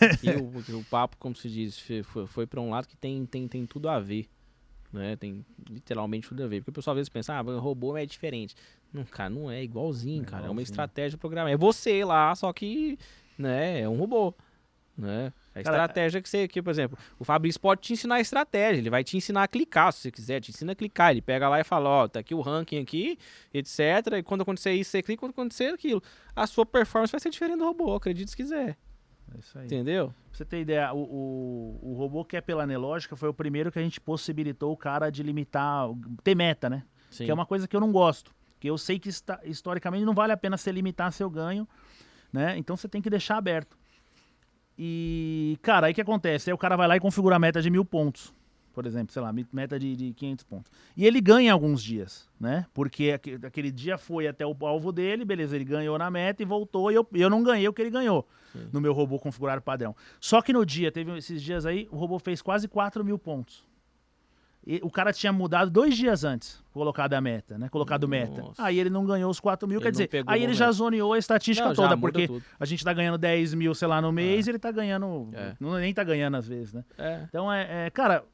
aqui o, o papo, como se diz, foi, foi, foi para um lado que tem, tem, tem tudo a ver. Né? Tem literalmente tudo a ver. Porque o pessoal às vezes pensa, ah, robô é diferente. Não, cara, não é igualzinho, É cara. É uma igualzinho. estratégia programada. É você lá, só que né, é um robô. Né? É a Cara, estratégia que você, que, por exemplo, o Fabrício pode te ensinar a estratégia, ele vai te ensinar a clicar, se você quiser, te ensina a clicar, ele pega lá e fala, ó, tá aqui o ranking aqui, etc, e quando acontecer isso, você clica, quando acontecer aquilo. A sua performance vai ser diferente do robô, acredite se quiser, É isso aí. entendeu? Pra você ter ideia, o, o, o robô que é pela Anelógica foi o primeiro que a gente possibilitou o cara de limitar, ter meta, né? Sim. Que é uma coisa que eu não gosto. Que eu sei que historicamente não vale a pena você limitar seu ganho, né? Então você tem que deixar aberto. E, cara, aí o que acontece? Aí o cara vai lá e configura a meta de mil pontos. Por exemplo, sei lá, meta de, de 500 pontos. E ele ganha alguns dias, né? Porque aque- aquele dia foi até o alvo dele, beleza, ele ganhou na meta e voltou, e eu, eu não ganhei o que ele ganhou Sim. no meu robô configurado padrão. Só que no dia, teve esses dias aí, o robô fez quase 4 mil pontos. E o cara tinha mudado dois dias antes, colocado a meta, né? Colocado meta. Nossa. Aí ele não ganhou os 4 mil, Ele quer dizer, aí o ele já momento. zoneou a estatística Não, toda, porque tudo. a gente tá ganhando 10 mil, sei lá, no mês, e ele tá ganhando. É. Não, nem tá ganhando às vezes, né? É, Então, é, é, cara,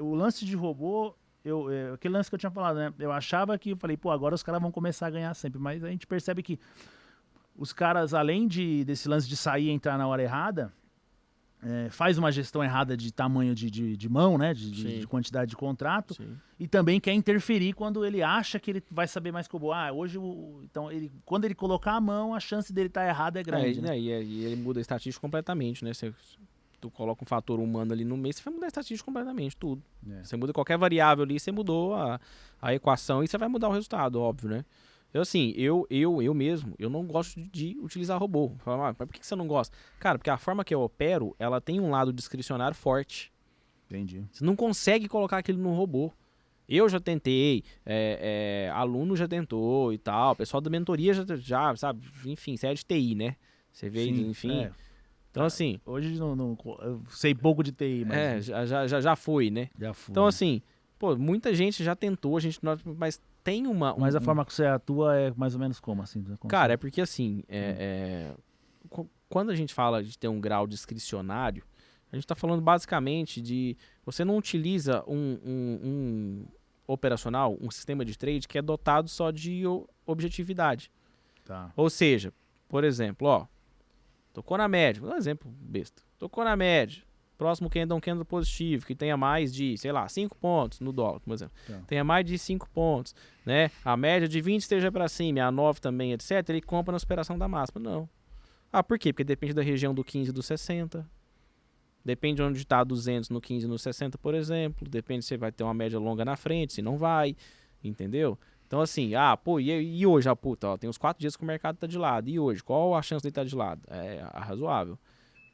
o lance de robô, eu, é, aquele lance que eu tinha falado, né? Eu achava que, eu falei, pô, agora os caras vão começar a ganhar sempre, mas a gente percebe que os caras, além de, desse lance de sair e entrar na hora errada, é, faz uma gestão errada de tamanho de, de, de mão, né? De, de- de quantidade de contrato, sim. e também quer interferir quando ele acha que ele vai saber mais que o. Ah, hoje, o, então, ele, quando ele colocar a mão, a chance dele estar errado é grande. É, né? né, e, e ele muda a estatística completamente, né? Você, tu coloca um fator humano ali no meio, você vai mudar a estatística completamente, tudo. É. Você muda qualquer variável ali, você mudou a, a equação e você vai mudar o resultado, óbvio, né? Eu, assim, eu, eu, eu mesmo, eu não gosto de, de utilizar robô. Fala, ah, mas por que você não gosta? Cara, porque a forma que eu opero, ela tem um lado discricionário forte. Entendi. Você não consegue colocar aquilo no robô. Eu já tentei, é, é, aluno já tentou e tal, pessoal da mentoria já, já, sabe, enfim, você é de TI, né? Você vê, Sim, enfim. é. Então, assim, Hoje não, não- eu sei pouco de TI, mas é, já, já, já- foi, né? já fui. Então, assim, pô, muita gente já tentou, a gente, não- mas tem uma. Mas um- a forma que você atua é mais ou menos como, assim? você consegue- Cara, é porque assim, é, é, qu- quando a gente fala de ter um grau discricionário, a gente está falando basicamente de você não utiliza um, um- um operacional, um sistema de trade que é dotado só de objetividade. Tá. Ou seja, por exemplo, ó, Tocou na média, vou dar um exemplo besta. Tocou na média. Próximo candle é um candle positivo, que tenha mais de, sei lá, 5 pontos no dólar, por exemplo. Tá. Tenha mais de 5 pontos, né? A média de 20 esteja para cima, a 9 também, etc. Ele compra na superação da máxima. Não. Ah, por quê? Porque depende da região do 15 e do 60. Depende de onde está 200 no 15 e no 60, por exemplo. Depende se vai ter uma média longa na frente, se não vai. Entendeu? Então, assim, ah, pô, e, e hoje, ah, puta, ó, tem uns quatro dias que o mercado tá de lado. E hoje, qual a chance de estar tá de lado? É razoável.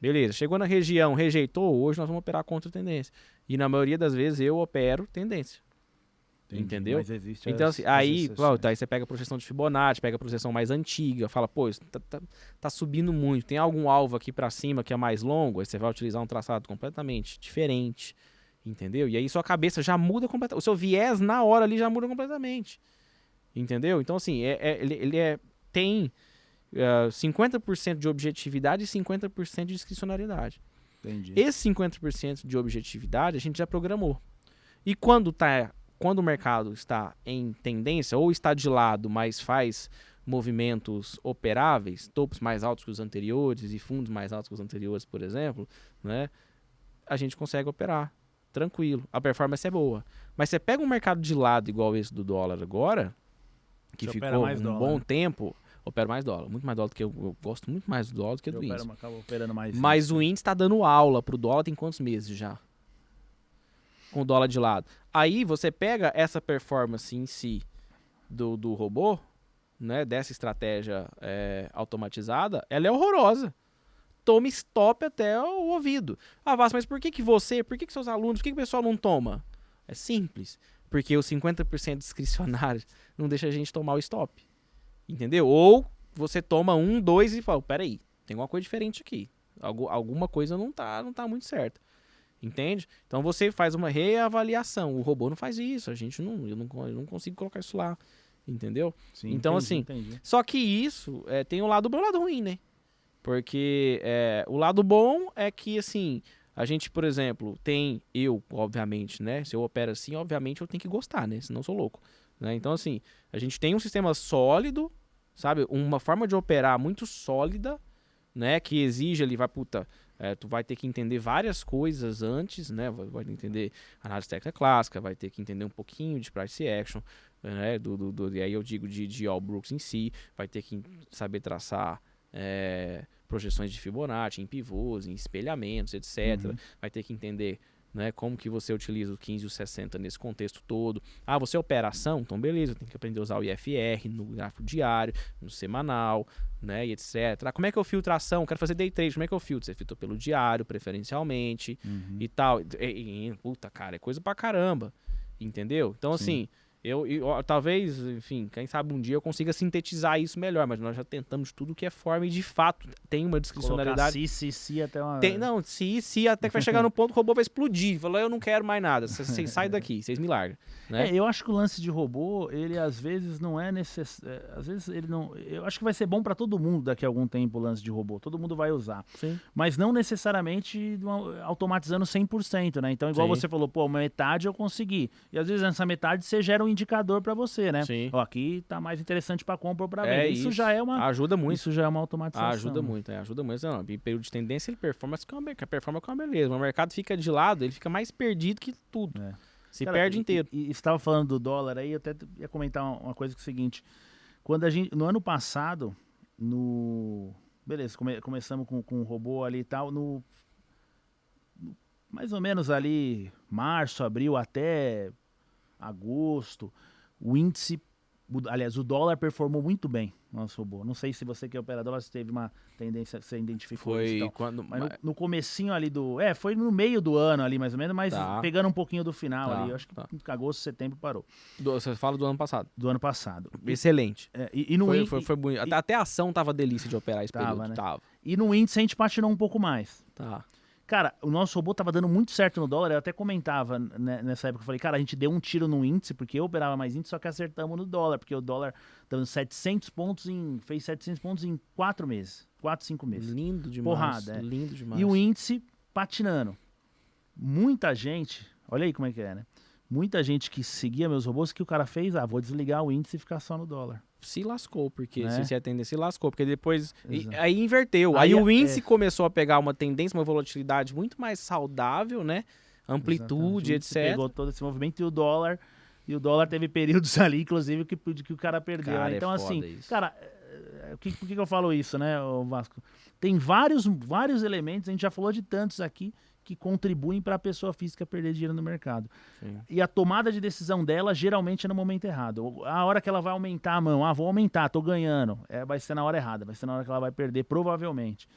Beleza, chegou na região, rejeitou, hoje nós vamos operar contra tendência. E na maioria das vezes eu opero tendência. Entendi, Entendeu? Mas existe então, as, assim, as aí, exceções. pô, aí você pega a projeção de Fibonacci, pega a projeção mais antiga, fala, pô, isso tá, tá, tá subindo muito, tem algum alvo aqui para cima que é mais longo, aí você vai utilizar um traçado completamente diferente, entendeu? E aí sua cabeça já muda completamente, o seu viés na hora ali já muda completamente, entendeu? Então, assim, é, é- ele, ele é, tem eh, 50% de objetividade e 50% de discricionariedade. Entendi. Esse 50% de objetividade a gente já programou. E quando, tá, quando o mercado está em tendência, ou está de lado, mas faz movimentos operáveis, topos mais altos que os anteriores e fundos mais altos que os anteriores, por exemplo, né, a gente consegue operar tranquilo. A performance é boa. Mas você pega um mercado de lado igual esse do dólar agora, que Você ficou um dólar, bom né? tempo, opera mais dólar. Muito mais dólar do que eu, eu gosto muito mais do dólar do que Eu do índice. opero- acabo operando mais. Mas o índice está dando aula pro dólar tem quantos meses já? Com o dólar de lado. Aí você pega essa performance em si do, do robô, né? Dessa estratégia é, automatizada, ela é horrorosa. Toma stop até o ouvido. Ah, Vasco, mas por que, que você, por que, que seus alunos, por que, que o pessoal não toma? É simples. Porque os 50% discricionários não deixa a gente tomar o stop. Entendeu? Ou você toma um, dois e fala, peraí, tem alguma coisa diferente aqui. Algu- alguma coisa não tá, não tá muito certa. Entende? Então você faz uma reavaliação. O robô não faz isso. A gente não, eu não, eu não consigo colocar isso lá. Entendeu? Sim, então, entendi, assim, entendi. Só que isso é, tem um lado bom e um lado ruim, né? Porque é, o lado bom é que, assim, a gente, por exemplo, tem eu, obviamente, né? Se eu opero assim, obviamente eu tenho que gostar, né? Senão eu sou louco. Né? Então, assim, a gente tem um sistema sólido, sabe? Uma forma de operar muito sólida, né? Que exige ali, vai, puta, é, tu vai ter que entender várias coisas antes, né? Vai, vai entender análise técnica clássica, vai ter que entender um pouquinho de price action, né? Do, do, do- e aí eu digo de, de All Brooks em si, vai ter que saber traçar é, projeções de Fibonacci em pivôs, em espelhamentos, etc. Uhum. Vai ter que entender né, como que você utiliza o 15 e o 60 nesse contexto todo. Ah, você é operação? Então beleza, tem que aprender a usar o IFR no gráfico diário, no semanal, né, e etc. Ah, como é que eu filtro a ação? Quero fazer day trade, como é que eu filtro? Você filtra pelo diário, preferencialmente, Uhum. e tal. E, e- puta, cara, é coisa pra caramba. Entendeu? Então, Sim. assim, eu, eu- talvez, enfim, quem sabe um dia eu consiga sintetizar isso melhor, mas nós já tentamos tudo que é forma e de fato tem uma discricionalidade. si, si, si até uma. Tem, não, se, se até que vai chegar no ponto que o robô vai explodir. Falou, eu não quero mais nada. Vocês saem (laughs) daqui, vocês me largam. Né? É, eu acho que o lance de robô, ele às vezes não é necessário. Às vezes ele não. Eu acho que vai ser bom pra todo mundo daqui a algum tempo o lance de robô. Todo mundo vai usar. Sim. Mas não necessariamente automatizando 100%, né? Então, igual Sim. você falou, pô, uma metade eu consegui. E às vezes nessa metade você gera um indicador pra você, né? Sim. Ó, aqui tá mais interessante pra compra ou pra venda. É isso, isso. já é uma. Ajuda muito. Isso já é uma automatização. ajuda muito, é, ajuda muito. Não, em período de tendência, ele performance que é uma, be- performa com uma beleza. O mercado fica de lado, ele fica mais perdido que tudo. É. Se Cara, perde inteiro. E, e estava falando do dólar aí, eu até ia comentar uma, uma coisa que é o seguinte. Quando a gente. No ano passado, no. Beleza, come- começamos com, com o robô ali e tal. No- Mais ou menos ali, março, abril até agosto, o índice. Aliás, o dólar performou muito bem, nosso robô. Não sei se você que é operador, se teve uma tendência, você identificou isso. e Foi tal. quando. Mas no, no comecinho ali do. É, foi no meio do ano ali, mais ou menos, mas Tá. pegando um pouquinho do final Tá, ali. Eu acho que tá. agosto, setembro parou. do- você fala do ano passado. Do ano passado. E, Excelente. é, e, e no, Foi, ín- foi, foi bonito. Até, até a ação tava delícia de operar esse Tava, período. né? Tava. e no índice a gente patinou um pouco mais. Tá. Cara, o nosso robô tava dando muito certo no dólar. Eu até comentava né, nessa época. Eu falei, cara, a gente deu um tiro no índice, porque eu operava mais índice, só que acertamos no dólar, porque o dólar dando 700 pontos em. fez 700 pontos em 4 meses. 4, 5 meses. Lindo demais. Porrada, é. Lindo demais. E o índice patinando. Muita gente, olha aí como é que é, né? Muita gente que seguia meus robôs, que o cara fez? Ah, vou desligar o índice e ficar só no dólar. Se lascou, porque Né? se você atender, se lascou, porque depois. e- aí inverteu. Aí, Aí o é- índice começou a pegar uma tendência, uma volatilidade muito mais saudável, né? Amplitude, etc. Pegou todo esse movimento e o dólar. E o dólar teve períodos (laughs) ali, inclusive, que, que o cara perdeu. Cara, né? é Então, foda assim, isso. cara, é, é, que- por que, eu falo isso, né, Vasco? Tem vários, vários elementos, a gente já falou de tantos aqui, que contribuem para a pessoa física perder dinheiro no mercado. Sim. E a tomada de decisão dela geralmente é no momento errado. A hora que ela vai aumentar a mão, ah, vou aumentar, tô ganhando, é, vai ser na hora errada, vai ser na hora que ela vai perder, provavelmente.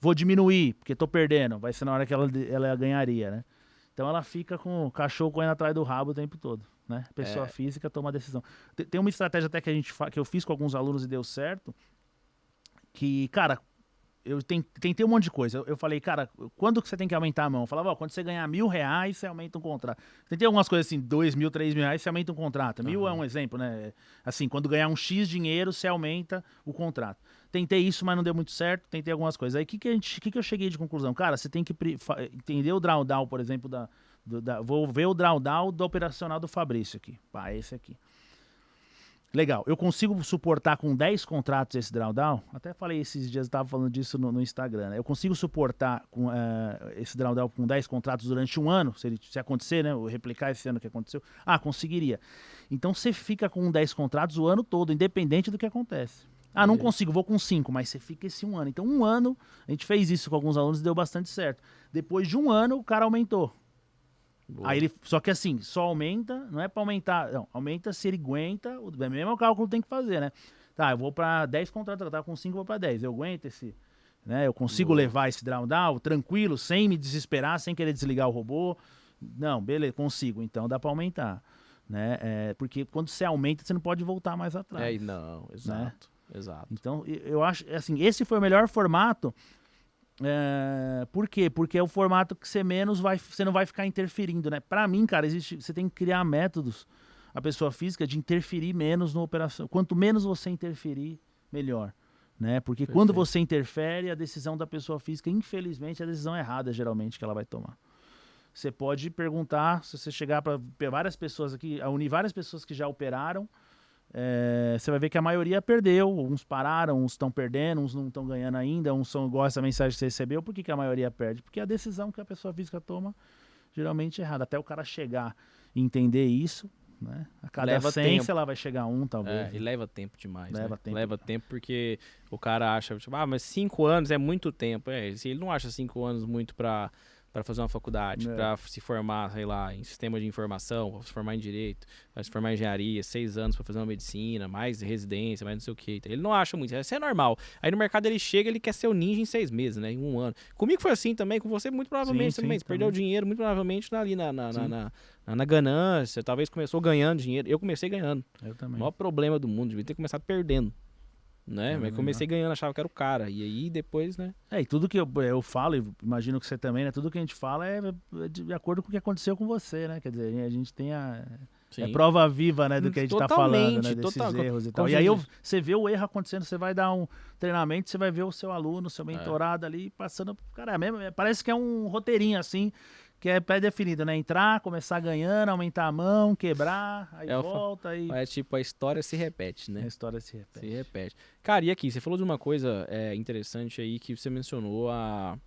Vou diminuir, porque tô perdendo, vai ser na hora que ela, ela ganharia, né? Então ela fica com o cachorro correndo atrás do rabo o tempo todo, né? Pessoa É. física toma a decisão. Tem, uma estratégia até que a gente que eu fiz com alguns alunos e deu certo, que, cara, eu ten- tentei um monte de coisa. Eu, eu falei, cara, quando que você tem que aumentar a mão? Eu falava, ó, quando você ganhar mil reais, você aumenta um contrato. Tentei algumas coisas assim, dois mil, três mil reais, você aumenta um contrato. Mil é um exemplo, né? Assim, quando ganhar um X dinheiro, você aumenta o contrato. Tentei isso, mas não deu muito certo. Tentei algumas coisas. Aí, o que, que, a gente- que, que eu cheguei de conclusão? Cara, você tem que entender o drawdown, por exemplo, da, do- da- vou ver o drawdown do operacional do Fabrício aqui. Pá, esse aqui. Legal, eu consigo suportar com 10 contratos esse drawdown? Até falei esses dias, estava falando disso no, no Instagram. né? Eu consigo suportar com, eh, esse drawdown com 10 contratos durante um ano? Se, ele, se acontecer, né? eu Replicar esse ano que aconteceu? Ah, conseguiria. Então você fica com 10 contratos o ano todo, independente do que acontece. Ah, não consigo, vou com 5, mas você fica esse um ano. Então, um ano, a gente fez isso com alguns alunos e deu bastante certo. Depois de um ano, o cara aumentou. Boa. Aí ele, só que assim, só aumenta, não é pra aumentar, não, aumenta se ele aguenta, o é mesmo cálculo que tem que fazer, né? Tá, eu vou pra 10 contratos, eu tava com 5, vou pra 10, eu aguento esse, né? Eu consigo Boa. levar esse drawdown tranquilo, sem me desesperar, sem querer desligar o robô. Não, beleza, consigo, então dá pra aumentar, né? É, porque quando você aumenta, você não pode voltar mais atrás. É, não, exato. Exato. Então, eu acho, assim, esse foi o melhor formato. É, por quê? Porque é o formato que você menos vai, você não vai ficar interferindo, né? Pra mim, cara, existe, você tem que criar métodos, a pessoa física, de interferir menos na operação. Quanto menos você interferir, melhor, né? Porque quando você interfere, a decisão da pessoa física, infelizmente, é a decisão errada, geralmente, que ela vai tomar. Você pode perguntar, se você chegar para várias pessoas aqui, a unir várias pessoas que já operaram, é, você vai ver que a maioria perdeu, uns pararam, uns estão perdendo, uns não estão ganhando ainda, uns são igual essa mensagem que você recebeu. Por que, que a maioria perde? Porque a decisão que a pessoa física toma geralmente é errada. Até o cara chegar e entender isso, né? A cada Leva 100, tempo. sei lá, vai chegar um, talvez. É, e leva tempo demais. Leva né? tempo. Leva tempo porque o cara acha, tipo, ah, mas cinco anos é muito tempo. É, ele não acha cinco anos muito pra, pra fazer uma faculdade, É. pra se formar, sei lá, em sistema de informação, se formar em direito, se formar em engenharia, seis anos pra fazer uma medicina, mais residência, mais não sei o que. Ele não acha muito. Isso é normal. Aí no mercado ele chega, ele quer ser o ninja em seis meses, né? Em um ano. Comigo foi assim também, com você muito provavelmente Sim, também. sim, Você perdeu também. dinheiro muito provavelmente ali na, na, na, na, na- ganância. Talvez começou ganhando dinheiro. Eu comecei ganhando. Eu O também. maior problema do mundo, devia ter começado perdendo. Né? É Mas comecei ganhando, achava que era o cara. E aí depois, né? É, e tudo que eu, eu falo, e imagino que você também, né? Tudo que a gente fala é é de acordo com o que aconteceu com você, né? Quer dizer, a gente tem a. É Sim. prova viva, né, do que a gente tá falando, né, Totalmente, desses total- erros e tal. E você aí eu- você vê o erro acontecendo, você vai dar um treinamento, você vai ver o seu aluno, É. seu mentorado ali passando, cara, é mesmo, é- parece que é um roteirinho assim, que é pré-definido, né? Entrar, começar ganhando, aumentar a mão, quebrar, aí É, volta, aí É tipo, a história se repete, a né? história se repete. Se repete. Cara, e aqui, você falou de uma coisa é, interessante aí que você mencionou a.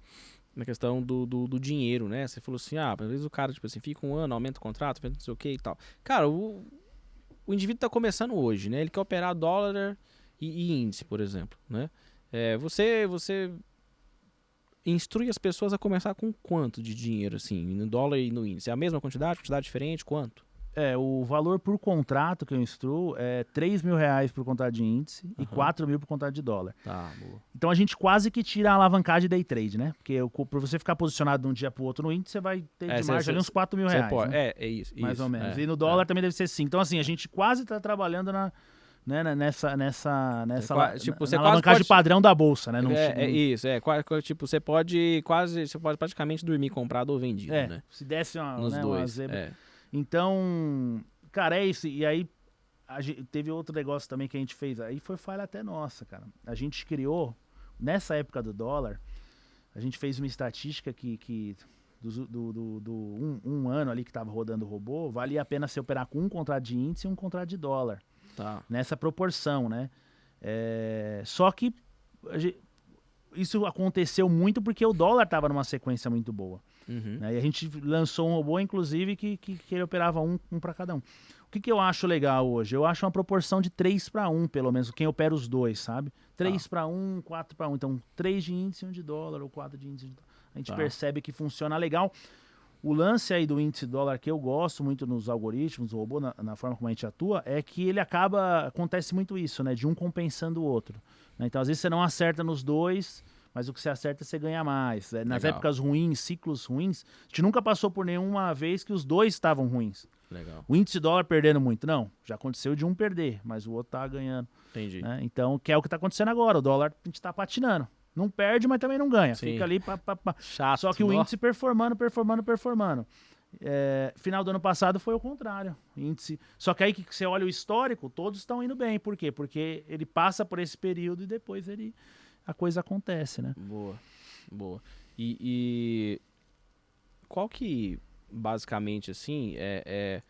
Na questão do, do, do dinheiro, né? Você falou assim, ah, às vezes o cara, tipo assim, fica um ano, aumenta o contrato, não sei o que e tal. Cara, o, o indivíduo tá começando hoje, né? Ele quer operar dólar e, e índice, por exemplo, né? É, você, você instrui as pessoas a começar com quanto de dinheiro, assim, no dólar e no índice? É a mesma quantidade, quantidade diferente, quanto? É, o valor por contrato que eu instruo é 3 mil reais por contrato de índice e Aham. 4 mil por contrato de dólar. Tá, boa. Então a gente quase que tira a alavancagem day trade, né? Porque para você ficar posicionado de um dia para o outro no índice, você vai ter É, de margem cê- ali uns 4 mil reais. né? É, é isso. mais isso, ou menos. é, e no dólar também deve ser 5. Então, assim, a gente quase está trabalhando na, né, na- nessa, nessa, nessa la- tipo, na, na alavancagem pode- padrão da bolsa, né? Não- É, é isso, é. Tipo, você pode quase. Você pode praticamente dormir comprado ou vendido, é, né? se desse uma, Nos né, uma dois. zebra. É. Então, cara, é isso. E aí, a gen- teve outro negócio também que a gente fez. Aí foi falha até nossa, cara. A gente criou, nessa época do dólar, a gente fez uma estatística que, que do, do, do, do um, um ano ali que estava rodando o robô, valia a pena você operar com um contrato de índice e um contrato de dólar. Tá. Nessa proporção, né? É, só que isso aconteceu muito porque o dólar estava numa sequência muito boa. Uhum. Né? E a gente lançou um robô, inclusive, que, que, que ele operava um, um para cada um. O que, que eu acho legal hoje? Eu acho uma proporção de 3 para 1, pelo menos, quem opera os dois, sabe? 3 ah. para 1, 4 para 1. Então, 3 de índice e 1 de dólar, ou 4 de índice de dólar. A gente tá. percebe que funciona legal. O lance aí do índice dólar que eu gosto muito nos algoritmos, o robô, na, na, forma como a gente atua, é que ele acaba. Acontece muito isso, né? De um compensando o outro. Né? Então, às vezes, você não acerta nos dois, mas o que você acerta você ganha mais. É, nas Legal. épocas ruins, ciclos ruins, a gente nunca passou por nenhuma vez que os dois estavam ruins. Legal. O índice dólar perdendo muito. Não, já aconteceu de um perder, mas o outro tá ganhando. Entendi. Né? Então, que é o que está acontecendo agora. O dólar a gente está patinando. Não perde, mas também não ganha. Sim. Fica ali. Pá, pá, pá. Chato. Só que o índice performando, performando, performando. É, final do ano passado foi o contrário. Índice. Só que aí que você olha o histórico, todos estão indo bem. Por quê? Porque ele passa por esse período e depois ele a coisa acontece, né? Boa, boa. E, e qual que, basicamente, assim, é, é,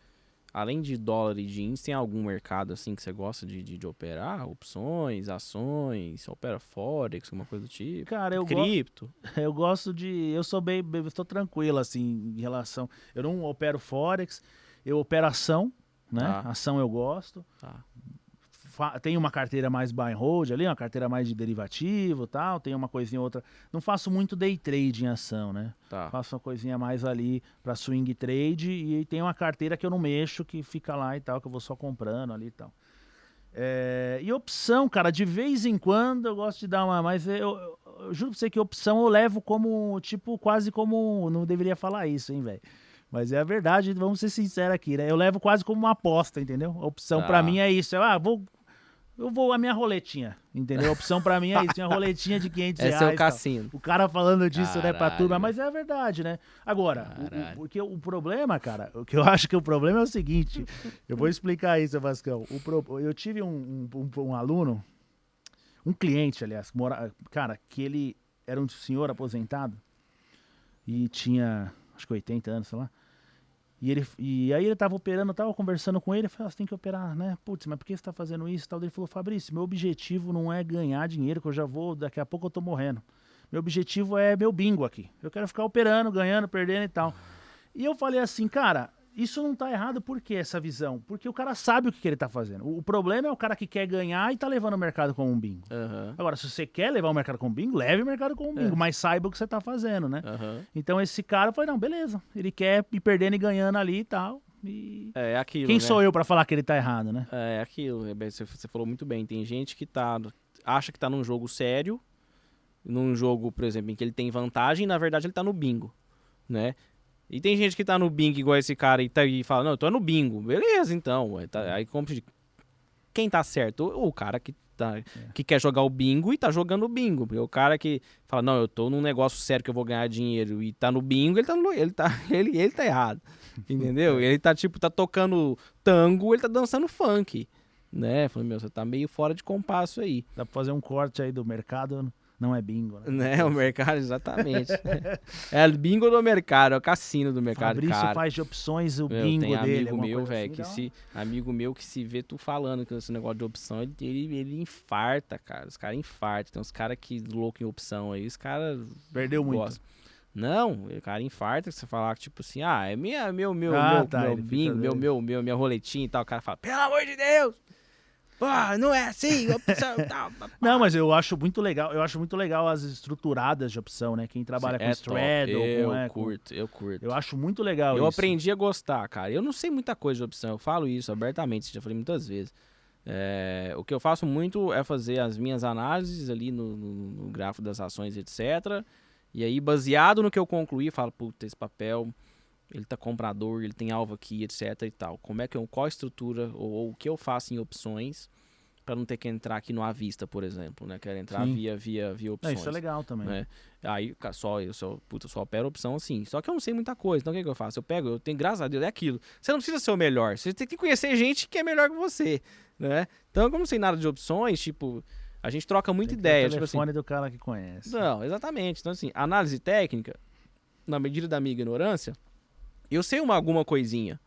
além de dólar e jeans, tem algum mercado, assim, que você gosta de, de, de operar? Opções, ações, opera Forex, alguma coisa do tipo? Cara, eu Cripto? Go (laughs) eu gosto de... Eu sou bem... Estou tranquilo, assim, em relação... Eu não opero Forex, eu opero ação, né? Tá. Ação eu gosto. Tá tem uma carteira mais buy and hold ali, uma carteira mais de derivativo tal, tem uma coisinha outra. Não faço muito day trade em ação, né? Tá. Faço uma coisinha mais ali para swing trade e tem uma carteira que eu não mexo, que fica lá e tal, que eu vou só comprando ali e tal. É, e opção, cara, de vez em quando eu gosto de dar uma, mas eu, eu, eu juro pra você que opção eu levo como, tipo, quase como, não deveria falar isso, hein, velho. Mas é a verdade, vamos ser sinceros aqui, né? Eu levo quase como uma aposta, entendeu? A opção ah. para mim é isso. Eu, ah, vou eu vou a minha roletinha, entendeu? A opção para mim é isso, minha roletinha de 500 (laughs) Esse reais. é o cassino. O cara falando disso, Caralho. né, pra turma, mas é a verdade, né? Agora, o, o, porque o problema, cara, o que eu (laughs) acho que o problema é o seguinte, eu vou explicar isso, Vascão. O pro, eu tive um, um, um, um aluno, um cliente, aliás, mora, cara, que ele era um senhor aposentado e tinha, acho que 80 anos, sei lá. E, ele, e aí ele tava operando, eu tava conversando com ele, eu ah, você tem que operar, né? Putz, mas por que você tá fazendo isso? Tal. Ele falou, Fabrício, meu objetivo não é ganhar dinheiro, que eu já vou, daqui a pouco eu tô morrendo. Meu objetivo é meu bingo aqui. Eu quero ficar operando, ganhando, perdendo e tal. E eu falei assim, cara, isso não tá errado, por que essa visão? Porque o cara sabe o que, que ele tá fazendo. O, o, problema é o cara que quer ganhar e tá levando o mercado como um bingo. Uhum. Agora, se você quer levar o mercado como bingo, leve o mercado como um bingo, é. mas saiba o que você tá fazendo, né? Uhum. Então esse cara, falei, não, beleza. Ele quer ir perdendo e ganhando ali e tal. E... É, é aquilo. Quem né? sou eu para falar que ele tá errado, né? É, é aquilo. É você falou muito bem. Tem gente que tá, acha que tá num jogo sério, num jogo, por exemplo, em que ele tem vantagem, e na verdade ele tá no bingo, né? E tem gente que tá no bingo igual esse cara e, tá, e fala, não, eu tô no bingo. Beleza, então. Tá, aí compra quem tá certo? O cara que, tá, é. que quer jogar o bingo e tá jogando o bingo. Porque o cara que fala, não, eu tô num negócio sério que eu vou ganhar dinheiro e tá no bingo, ele tá, no, ele tá, (laughs) ele, ele tá errado. Entendeu? (laughs) ele tá, tipo, tá tocando tango, ele tá dançando funk. Né? Falei, meu, você tá meio fora de compasso aí. Dá pra fazer um corte aí do mercado não é bingo, né? né? O mercado, exatamente. (laughs) é o bingo do mercado, é o cassino do mercado, Fabrício cara. faz de opções o meu, bingo tem dele. Amigo meu, velho, assim, que se amigo meu que se vê tu falando que esse negócio de opção, ele, ele, ele infarta, cara. Os caras infartam. Tem uns caras que louco em opção aí, os caras perdeu muito. Não, o cara infarta você falar tipo assim, ah, é minha, meu, meu, ah, meu, tá, meu bingo, meu, meu, meu, minha roletinha e tal. O cara fala, pelo amor de Deus, Pô, não é assim, opção (laughs) tal. não, mas eu acho muito legal, eu acho muito legal as estruturadas de opção, né? Quem trabalha com é straddle, eu com, é, curto, com... eu curto. Eu acho muito legal Eu isso. aprendi a gostar, cara. Eu não sei muita coisa de opção, eu falo isso abertamente, já falei muitas vezes. É, o que eu faço muito é fazer as minhas análises ali no, no, no gráfico das ações, etc. E aí, baseado no que eu concluí, eu falo, puta, esse papel ele tá comprador, ele tem alvo aqui, etc e tal. Como é que eu, qual a estrutura ou, ou o que eu faço em opções para não ter que entrar aqui no à vista, por exemplo, né? Quero entrar Sim. via via via opções. É, isso é legal também. Né? Aí só eu só, puta, só opero opção assim. Só que eu não sei muita coisa. Então o que, que eu faço? Eu pego, eu tenho graças a Deus é aquilo. Você não precisa ser o melhor, você tem que conhecer gente que é melhor que você, né? Então, como não sei nada de opções, tipo, a gente troca muita ideia, o tipo telefone assim. do cara que conhece. Não, exatamente. Então assim, análise técnica na medida da minha ignorância, eu sei uma alguma coisinha,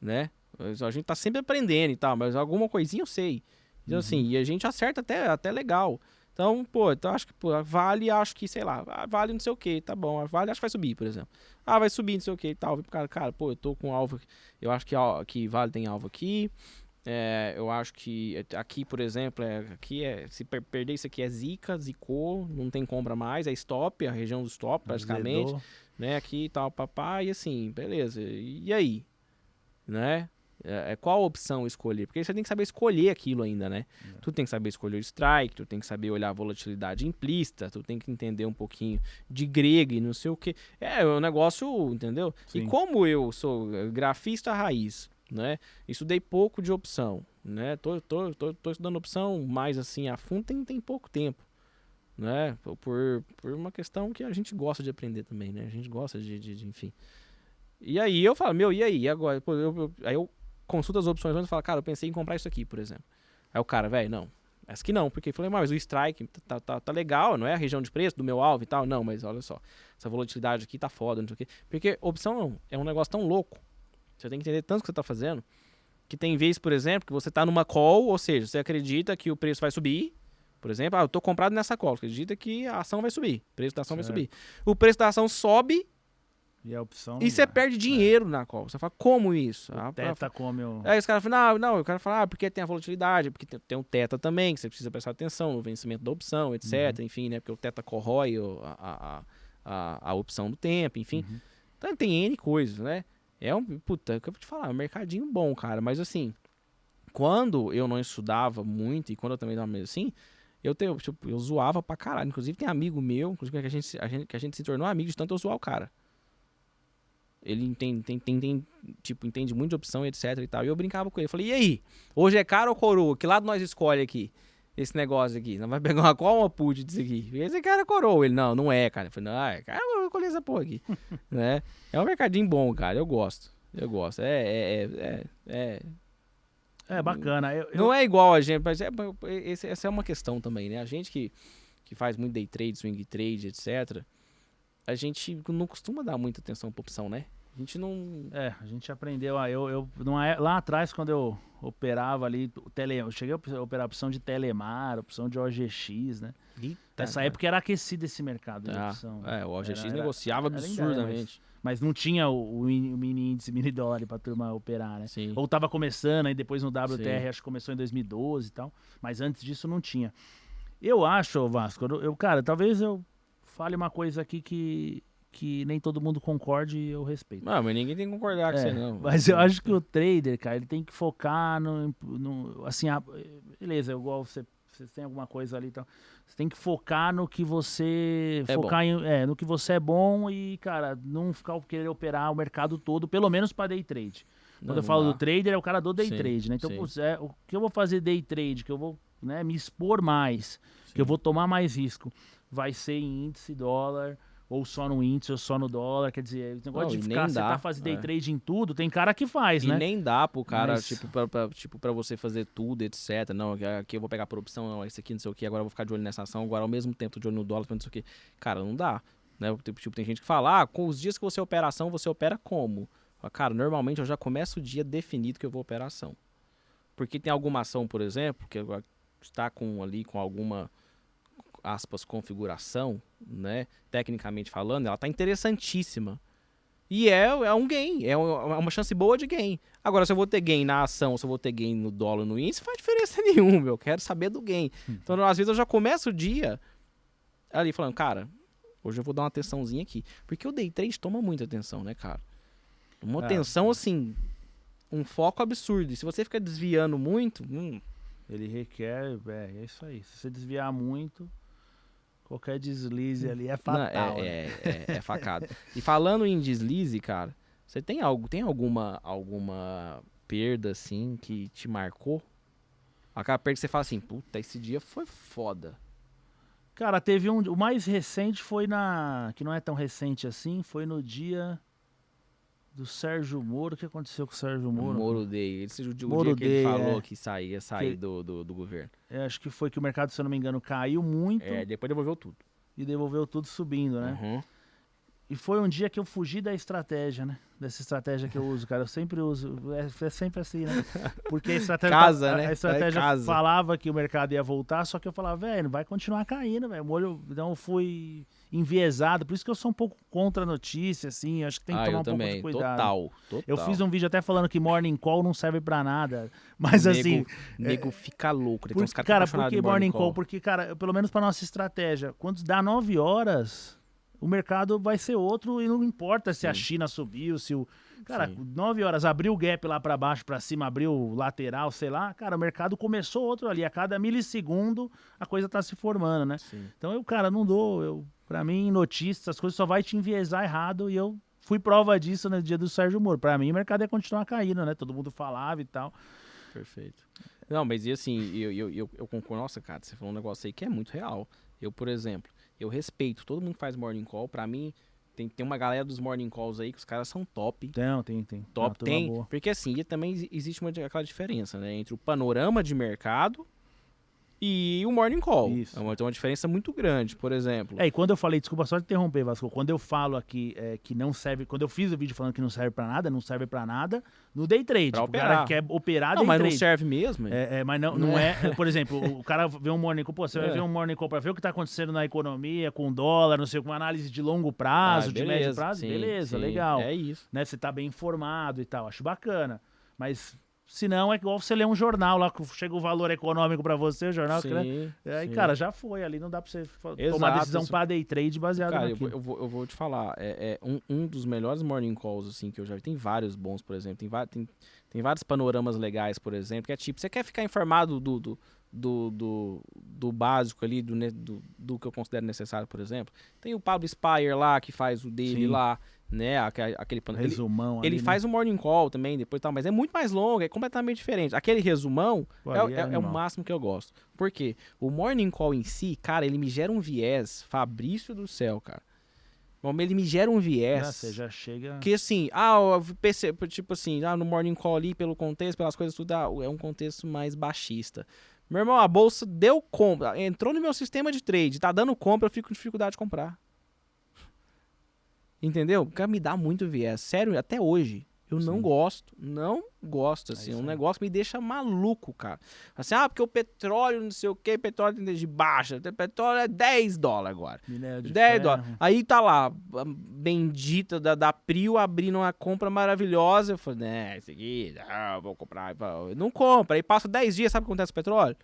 né? A gente tá sempre aprendendo e tal, mas alguma coisinha eu sei. Então, assim, e a gente acerta até, até legal. Então, pô, então acho que pô, Vale, acho que, sei lá, a Vale não sei o que, tá bom. A Vale acho que vai subir, por exemplo. Ah, vai subir, não sei o que e tal. Cara, cara, pô, eu tô com alvo. Eu acho que, que Vale tem alvo aqui. É, eu acho que aqui, por exemplo, é, aqui é, se per perder isso aqui é zica, zicou, não tem compra mais, é stop, a região do stop, praticamente, né, aqui e tal, papai, e assim, beleza, e aí, né, é, é, qual opção escolher? Porque você tem que saber escolher aquilo ainda, né? É. Tu tem que saber escolher o strike, tu tem que saber olhar a volatilidade implícita, tu tem que entender um pouquinho de grego e não sei o que. É, é um negócio, entendeu? Sim. E como eu sou grafista raiz, né? Estudei pouco de opção, né? Tô, tô, tô, tô estudando opção mais assim a fundo tem, tem pouco tempo, né? Por, por uma questão que a gente gosta de aprender também, né? A gente gosta de, de, de enfim. E aí eu falo, meu, e aí? E agora? Pô, eu, eu, aí eu consulto as opções e falo, cara, eu pensei em comprar isso aqui, por exemplo. Aí o cara, velho, não. Essa aqui não, porque eu falei, mas o strike tá, tá, tá legal, não é a região de preço do meu alvo e tal. Não, mas olha só, essa volatilidade aqui tá foda, não sei o quê. Porque opção é um negócio tão louco você tem que entender tanto que você está fazendo. Que tem vez, por exemplo, que você está numa call, ou seja, você acredita que o preço vai subir. Por exemplo, ah, eu estou comprado nessa call. Você acredita que a ação vai subir. O preço da ação certo. vai subir. O preço da ação sobe. E a opção. E você perde dinheiro é. na call. Você fala, como isso? O ah, teta come o. Aí os caras falam, não, não, o cara fala, ah, porque tem a volatilidade, porque tem, tem um teta também, que você precisa prestar atenção no vencimento da opção, etc. Uhum. Enfim, né? Porque o teta corrói a, a, a, a opção do tempo, enfim. Uhum. Então tem N coisas, né? É um. Puta, é que eu vou te falar, é um mercadinho bom, cara. Mas assim, quando eu não estudava muito e quando eu também tava meio assim, eu, tenho, tipo, eu zoava pra caralho. Inclusive tem amigo meu, inclusive que a gente, a gente, que a gente se tornou amigo de tanto eu zoar o cara. Ele entende, tem, tem, tem, tipo, entende muito de opção, etc e tal. E eu brincava com ele. Eu falei, e aí? Hoje é caro ou coroa? Que lado nós escolhe aqui? Esse negócio aqui. Não vai pegar uma qual uma put disso aqui? Esse cara é coroa. Ele, não, não é, cara. Eu falei, não, é, cara, eu colher essa porra aqui. (laughs) né? É um mercadinho bom, cara. Eu gosto. Eu gosto. É. É. É. é, é bacana. Eu, eu... Não é igual a gente, mas é, esse, essa é uma questão também, né? A gente que, que faz muito day trade, swing trade, etc. A gente não costuma dar muita atenção pra opção, né? A gente não. É, a gente aprendeu. Ah, eu, eu, numa, é, lá atrás, quando eu operava ali, tele, eu cheguei a operar a opção de Telemar, opção de OGX, né? Eita, Nessa cara. época era aquecido esse mercado de ah, opção. É, o OGX era, negociava era, absurdamente. Era, mas, mas, não tinha o, o, mini índice, mini dólar pra turma operar, né? Sim. Ou tava começando, aí depois no WTR, Sim. acho que começou em 2012 e tal. Mas antes disso não tinha. Eu acho, Vasco, eu, cara, talvez eu fale uma coisa aqui que que nem todo mundo concorde e eu respeito. Não, mas ninguém tem que concordar com é, você, não. (laughs) Mas eu acho que o trader, cara, ele tem que focar no. no assim, a, beleza, igual você, você tem alguma coisa ali e então, tal. Você tem que focar no que você. É focar em, é, no que você é bom e, cara, não ficar querer operar o mercado todo, pelo menos para day trade. Quando não, eu falo do trader, é o cara do day sim, trade, né? Então, putz, é, o que eu vou fazer day trade, que eu vou né, me expor mais, sim. que eu vou tomar mais risco, vai ser em índice dólar ou só no índice ou só no dólar, quer dizer, o negócio não, de ficar, você tá fazendo day é. trade em tudo, tem cara que faz, e né? E nem dá pro cara, Mas... tipo, pra, pra, tipo, pra você fazer tudo, etc. Não, aqui eu vou pegar por opção, não, esse aqui não sei o que, agora eu vou ficar de olho nessa ação, agora ao mesmo tempo de olho no dólar, não sei o que. Cara, não dá. Né? Tipo, tipo, tem gente que fala, ah, com os dias que você opera ação, você opera como? Cara, normalmente eu já começo o dia definido que eu vou operar ação. Porque tem alguma ação, por exemplo, que está com ali com alguma aspas, configuração, né? Tecnicamente falando, ela tá interessantíssima. E é, é um gain, é, é uma chance boa de gain. Agora, se eu vou ter gain na ação, se eu vou ter gain no dólar, no índice, faz diferença (laughs) nenhuma. Eu quero saber do gain. Hum. Então, às vezes, eu já começo o dia ali falando, cara, hoje eu vou dar uma atençãozinha aqui. Porque o day trade toma muita atenção, né, cara? Uma é. atenção, assim, um foco absurdo. E se você fica desviando muito, hum, ele requer, é, é isso aí. Se você desviar muito, Qualquer deslize ali é fatal. Não, é, né? é, é, é, facado. e falando em deslize, cara, você tem algo, tem alguma alguma perda assim que te marcou? Aquela perda que você fala assim, puta, esse dia foi foda. Cara, teve um, o mais recente foi na, que não é tão recente assim, foi no dia do Sérgio Moro. O que aconteceu com o Sérgio Moro? O Moro Day. Esse o dia Moro que Day, ele falou é. que saía, sair que, do, do, do, governo. É, acho que foi que o mercado, se eu não me engano, caiu muito. É, depois devolveu tudo. E devolveu tudo subindo, né? Uhum. e foi um dia que eu fugi da estratégia, né? Dessa estratégia que eu uso, cara. Eu sempre uso. É, é sempre assim, né? Porque a estratégia, (laughs) Casa, a, né? a estratégia Vai casa. falava que o mercado ia voltar, só que eu falava, velho, vai continuar caindo, velho. Então eu fui enviesado. Por isso que eu sou um pouco contra a notícia, assim. Acho que tem que ah, tomar um também. pouco de cuidado. Total, total. Eu fiz um vídeo até falando que morning call não serve pra nada. (laughs) Mas nego, assim. Nego fica louco. né? Por, cara, apaixonados por que morning call? Porque, cara, pelo menos pra nossa estratégia, quando dá 9 horas, o mercado vai ser outro e não importa se a Sim. China subiu, se o. Cara, Sim. 9 horas, abriu o gap lá pra baixo, pra cima, abriu lateral, sei lá. Cara, o mercado começou outro ali. A cada milissegundo a coisa tá se formando, né? Sim. Então eu, cara, não dou. Eu, pra mim, notícias, as coisas só vai te enviesar errado e eu fui prova disso no dia do Sérgio Moro. Pra mim, o mercado ia continuar caindo, né? Todo mundo falava e tal. Perfeito. Não, mas e assim, eu, eu, eu, eu concordo. Nossa, cara, você falou um negócio aí que é muito real. Eu, por exemplo, eu respeito, todo mundo que faz morning call. Pra mim, tem, tem uma galera dos morning calls aí que os caras são top. Tem, tem, tem. Top turma tem. boa. Porque assim, e também exi- existe uma, aquela diferença, né? Entre o panorama de mercado e o morning call. Isso. É uma, uma diferença muito grande, por exemplo. É, e quando eu falei, desculpa só te interromper, Vasco, quando eu falo aqui é, que não serve, quando eu fiz o vídeo falando que não serve pra nada, não serve pra nada, no day trade. Pra o cara operar. quer operar não, day mas não trade. serve mesmo. É, é, mas não, Não não é. é. Por exemplo, o cara vê um morning call, pô, você vai É. ver um morning call pra ver o que tá acontecendo na economia, com o dólar, não sei, com análise de longo prazo, Ah, de médio prazo, sim, beleza, sim, legal. É isso. Né, você tá bem informado e tal, acho bacana. Mas se não, é igual você ler um jornal lá, que chega o valor econômico pra você, o jornal. que, né? Sim, Aí, sim. cara, já foi ali, não dá pra você fa- tomar Exato, decisão isso- pra day trade baseado Cara, eu naquilo. vou, eu, vou, eu vou te falar, é, é um, um dos melhores morning calls, assim, que eu já vi. Tem vários bons, por exemplo. Tem, tem, tem vários panoramas legais, por exemplo, que é tipo, você quer ficar informado do, do, do, do, do básico ali, do, do, do que eu considero necessário, por exemplo. Tem o Pablo Spire lá, que faz o dele Sim. lá, né? aque- Aquele. Ele, Resumão ali, ele né? faz o morning call também, depois tal, mas é muito mais longo, é completamente diferente. Aquele resumão Pô, é, ali é- é o máximo que eu gosto. Por quê? O morning call em si, cara, ele me gera um viés, Fabrício do céu, cara. Ele me gera um viés. Já, você já chega... Que assim, ah, o PC, tipo assim, ah, no morning call ali, pelo contexto, pelas coisas, tudo, ah, é um contexto mais baixista. Meu irmão, a bolsa deu compra, entrou no meu sistema de trade, tá dando compra, eu fico com dificuldade de comprar. Entendeu? Cara, me dá muito viés. Sério, até hoje. Eu não Sim. gosto. Não gosto, assim. isso um negócio que me deixa maluco, cara. Assim, ah, porque o petróleo, não sei o que, petróleo tem de baixa. O petróleo é 10 dólares agora. Minério de 10 ferro. dólares. Aí tá lá, bendita da, da Prio abrindo uma compra maravilhosa. Eu falei, né, isso aqui, ah, vou comprar. Não compra. Aí passa 10 dias, sabe o que acontece com o petróleo?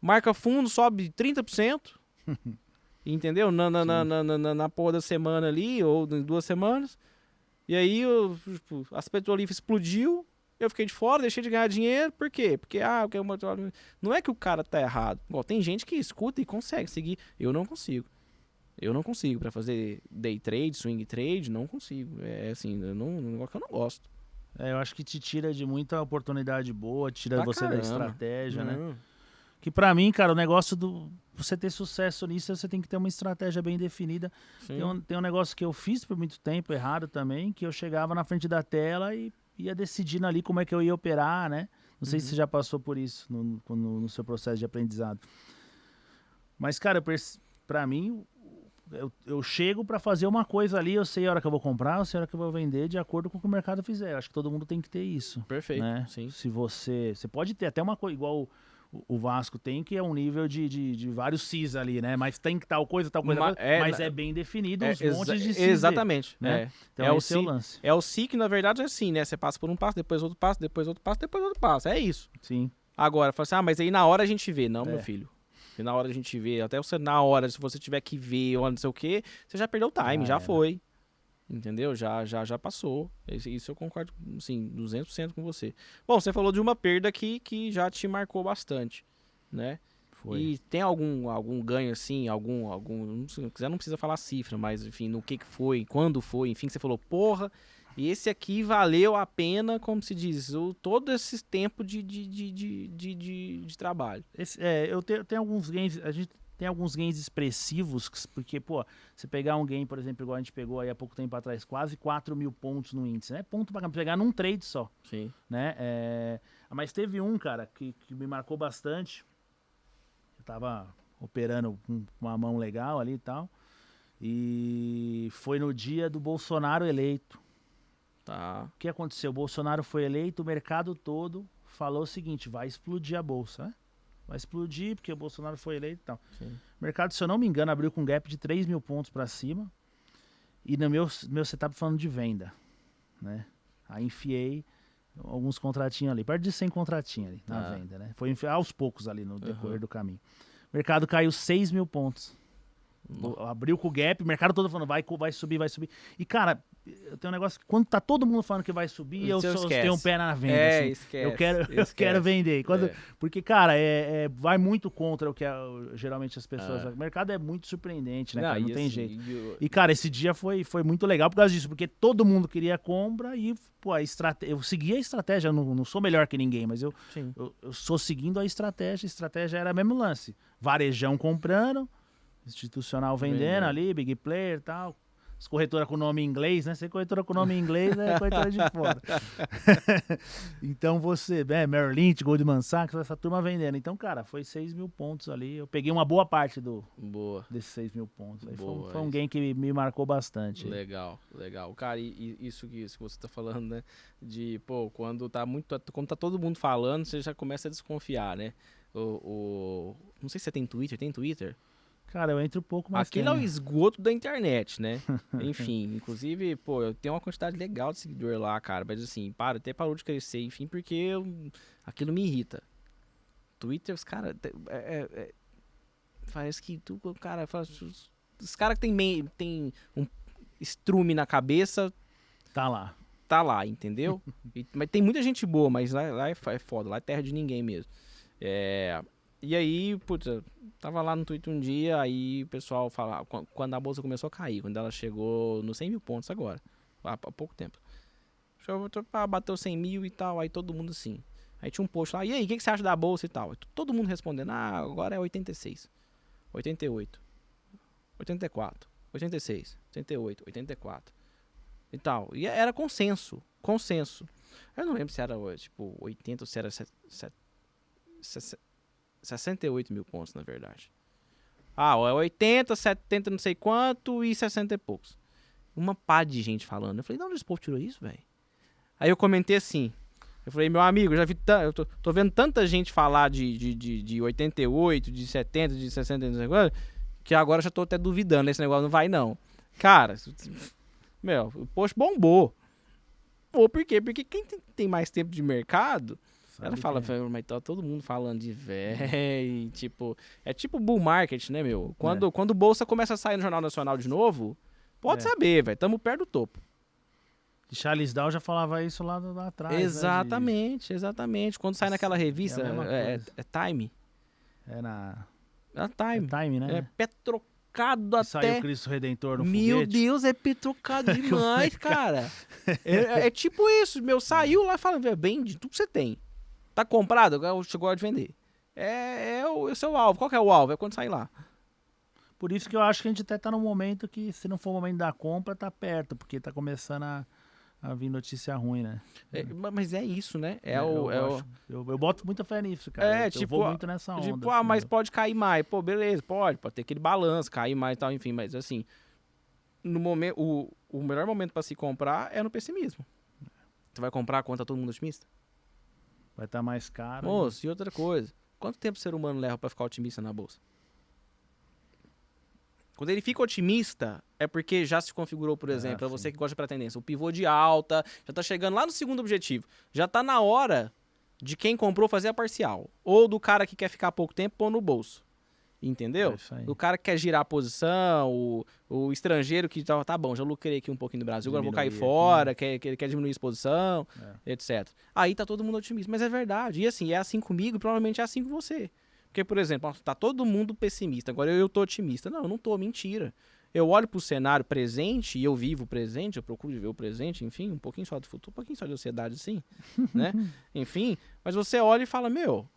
Marca fundo, sobe 30%. (laughs) entendeu? Na, na, na, na, na, na porra da semana ali, ou em duas semanas. E aí eu, tipo, as petrolíferas explodiu. Eu fiquei de fora, deixei de ganhar dinheiro. Por quê? Porque, ah, porque o petróleo. Não é que o cara tá errado. Igual, tem gente que escuta e consegue seguir. Eu não consigo. Eu não consigo. Pra fazer day trade, swing trade, não consigo. É assim, eu não, um negócio que eu não gosto. É, eu acho que te tira de muita oportunidade boa, tira você da caramba. estratégia, né? Que pra mim, cara, o negócio do você ter sucesso nisso, você tem que ter uma estratégia bem definida. Tem um, tem um negócio que eu fiz por muito tempo errado também, que eu chegava na frente da tela e ia decidindo ali como é que eu ia operar, né? Não sei se Uhum. você já passou por isso no, no, no seu processo de aprendizado. Mas, cara, eu pra mim, eu, eu chego pra fazer uma coisa ali, eu sei a hora que eu vou comprar, eu sei a hora que eu vou vender, de acordo com o que o mercado fizer. Acho que todo mundo tem que ter isso Perfeito. né? Sim. Se você. Você pode ter até uma coisa igual o, Vasco tem, que é um nível de, de, de vários Cis ali, né? Mas tem que tal coisa, tal coisa, Ma- tal coisa, é, mas é bem definido É, os exa- montes de Cis. exatamente. né? é. Então É o esse é o ci- lance. É o SIC, na verdade, é assim, né? Você passa por um passo, depois outro passo, depois outro passo, depois outro passo. É isso. Sim. Agora, fala assim, ah, mas aí na hora a gente vê. Não, meu É. filho. E na hora a gente vê, até você na hora, se você tiver que ver ou não sei o que, você já perdeu o time, Já já foi. Entendeu? Já, já, já passou. Isso, eu concordo, assim, 200% com você. Bom, você falou de uma perda aqui que já te marcou bastante, né? Foi. E tem algum, algum ganho, assim, algum, algum, não sei, se quiser não precisa falar cifra, mas enfim, no que que foi, quando foi, enfim, que você falou, porra, esse aqui valeu a pena, como se diz, o, todo esse tempo de, de, de, de, de, de- trabalho. Esse- é, eu tenho, tenho alguns gains, a gente tem alguns gains expressivos, porque, pô, você pegar um gain, por exemplo, igual a gente pegou aí há pouco tempo atrás, quase 4 mil pontos no índice, né? Ponto pra pegar num trade só. Sim. né? É, Mas teve um, cara, que, que me marcou bastante. Eu tava operando com uma mão legal ali e tal. E foi no dia do Bolsonaro eleito. Tá. O que aconteceu? O Bolsonaro foi eleito, o mercado todo falou o seguinte: vai explodir a bolsa, né? Vai explodir porque o Bolsonaro foi eleito e tal. Sim. O mercado, se eu não me engano, abriu com um gap de 3 mil pontos para cima. E no meu, meu setup falando de venda, né? Aí enfiei alguns contratinhos ali, perto de 100 contratinhos ali na Ah. venda, né? Foi aos poucos ali no decorrer Uhum. do caminho. O mercado caiu 6 mil pontos. Abriu com o gap, o mercado todo falando vai, vai subir, vai subir. E, cara, eu tenho um negócio que quando tá todo mundo falando que vai subir, eu esquece. tenho um pé na venda. É, assim. esquece. Eu quero, (laughs) eu esquece. quero vender. Quando- É. Porque, cara, é, é- vai muito contra o que geralmente as pessoas. Ah. O mercado é muito surpreendente, né? Não, cara? Não tem assim, jeito. e o- E, cara, esse dia foi, foi muito legal por causa disso, porque todo mundo queria compra e, pô, a estratégia. Eu segui a estratégia, eu não, não sou melhor que ninguém, mas eu, eu, eu sou seguindo a estratégia. A estratégia era o mesmo lance: varejão comprando, institucional vendendo Vendendo. ali, big player e tal. As corretoras com nome em inglês, né? Ser corretora com nome em inglês é corretora de (laughs) fora. (laughs) então você, é, Merrill Lynch, Goldman Sachs, essa turma vendendo. Então, cara, foi 6 mil pontos ali. Eu peguei uma boa parte do, Boa. desses 6 mil pontos. Aí foi, um- Boa, foi um isso. game que me marcou bastante. Legal, legal. Cara, e, e isso, que, isso que você tá falando, né? De, pô, quando tá muito. Quando tá todo mundo falando, você já começa a desconfiar, né? O, o- não sei se você tem Twitter, tem Twitter? Cara, eu entro um pouco mais. Aquilo é o esgoto da internet, né? (laughs) enfim, inclusive, pô, eu tenho uma quantidade legal de seguidor lá, cara. Mas assim, para, até parou de crescer, enfim, porque eu- aquilo me irrita. Twitter, os caras. É, é- é- parece que tu, cara, fala- os, os caras que tem, mei- tem um estrume na cabeça, Tá lá. tá lá, entendeu? (laughs) E- mas tem muita gente boa, mas lá, lá é, é foda, lá é terra de ninguém mesmo. É, e aí, putz, tava lá no Twitter um dia, aí o pessoal falava, quan- quando a bolsa começou a cair, quando ela chegou nos 100 mil pontos agora, há, pouco tempo. Pá, Bateu 100 mil e tal, aí todo mundo assim. Aí tinha um post lá, e aí, o que, que você acha da bolsa e tal? Todo mundo respondendo, ah, agora é 86, 88, 84, 86, 88, 84 e tal. E era consenso, consenso. Eu não lembro se era tipo 80 ou se era se- se- se- 68 mil pontos, na verdade. Ah, ó, é 80, 70 não sei quanto e 60 e poucos. Uma pá de gente falando. Eu falei, de onde esse povo tirou isso, velho? Aí eu comentei assim. Eu falei, meu amigo, já vi. Eu tô, tô vendo tanta gente falar de, de, de, de 88, de 70, de 60, não sei quanto, que agora eu já tô até duvidando. Esse negócio não vai, não. Cara, (laughs) meu, o post bombou. Pô, por quê? Porque quem tem mais tempo de mercado, ela Sabe fala, que é. "Fê, mas tá todo mundo falando de véi, (laughs) tipo, é tipo bull market, né, meu? Quando, quando bolsa começa a sair no Jornal Nacional de novo, pode É. saber, velho, tamo perto do topo. Charles Dow já falava isso lá, lá atrás. né, de- exatamente, exatamente. Quando sai naquela revista, é a mesma é, coisa. é Time, É na. é É Time, time, né? é petrocado Saiu até... o Cristo Redentor no Meu foguete. Deus, é petrocado (laughs) demais, cara. É, é- é tipo isso, meu, saiu lá e fala, "Vé, vende tudo que você tem. Tá comprado, chegou a vender. É, é o, esse é o alvo. Qual que é o alvo? É quando sair lá. Por isso que eu acho que a gente até tá num momento que, se não for o momento da compra, tá perto, porque tá começando a, a vir notícia ruim, né? É, ma- mas é isso, né? É, eu, o. É, o eu, eu boto muita fé nisso, cara. É, eu, tipo, eu vou muito nessa onda. tipo, ah, assim, mas eu- pode cair mais. Pô, beleza, pode. Pode ter aquele balanço, cair mais e tal, enfim. Mas assim, no momento, o, o melhor momento pra se comprar é no pessimismo. Você vai comprar quando tá todo mundo otimista? Vai estar mais caro. Moço, e outra coisa. Quanto tempo o ser humano leva pra ficar otimista na bolsa? Quando ele fica otimista, é porque já se configurou, por É, exemplo, pra você que gosta para tendência, o pivô de alta, já tá chegando lá no segundo objetivo. Já tá na hora de quem comprou fazer a parcial. Ou do cara que quer ficar pouco tempo pôr no bolso. Entendeu? É. O cara que quer girar a posição, o, o estrangeiro que tá, tá bom, já lucrei aqui um pouquinho no Brasil, agora vou cair Diminuir aqui, fora, quer, quer, quer diminuir a exposição, É. etc. Aí tá todo mundo otimista. Mas é verdade. E assim, é assim comigo e provavelmente é assim com você. Porque, por exemplo, tá todo mundo pessimista, agora eu, eu tô otimista. Não, eu não tô, mentira. Eu olho pro cenário presente e eu vivo o presente, eu procuro viver o presente, enfim, um pouquinho só do futuro, um pouquinho só de ansiedade, sim, né? (laughs) Enfim, mas você olha e fala, meu,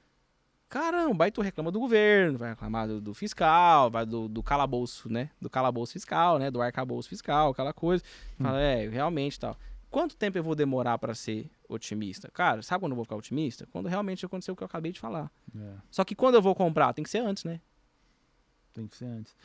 caramba, aí tu reclama do governo, vai reclamar do, do fiscal, vai do, do calabouço, né? Do calabouço fiscal, né? Do arcabouço fiscal, aquela coisa. Fala, é, realmente tal. Quanto tempo eu vou demorar pra ser otimista? Cara, sabe quando eu vou ficar otimista? Quando realmente acontecer o que eu acabei de falar. É, Só que quando eu vou comprar, tem que ser antes, né? tem que ser antes.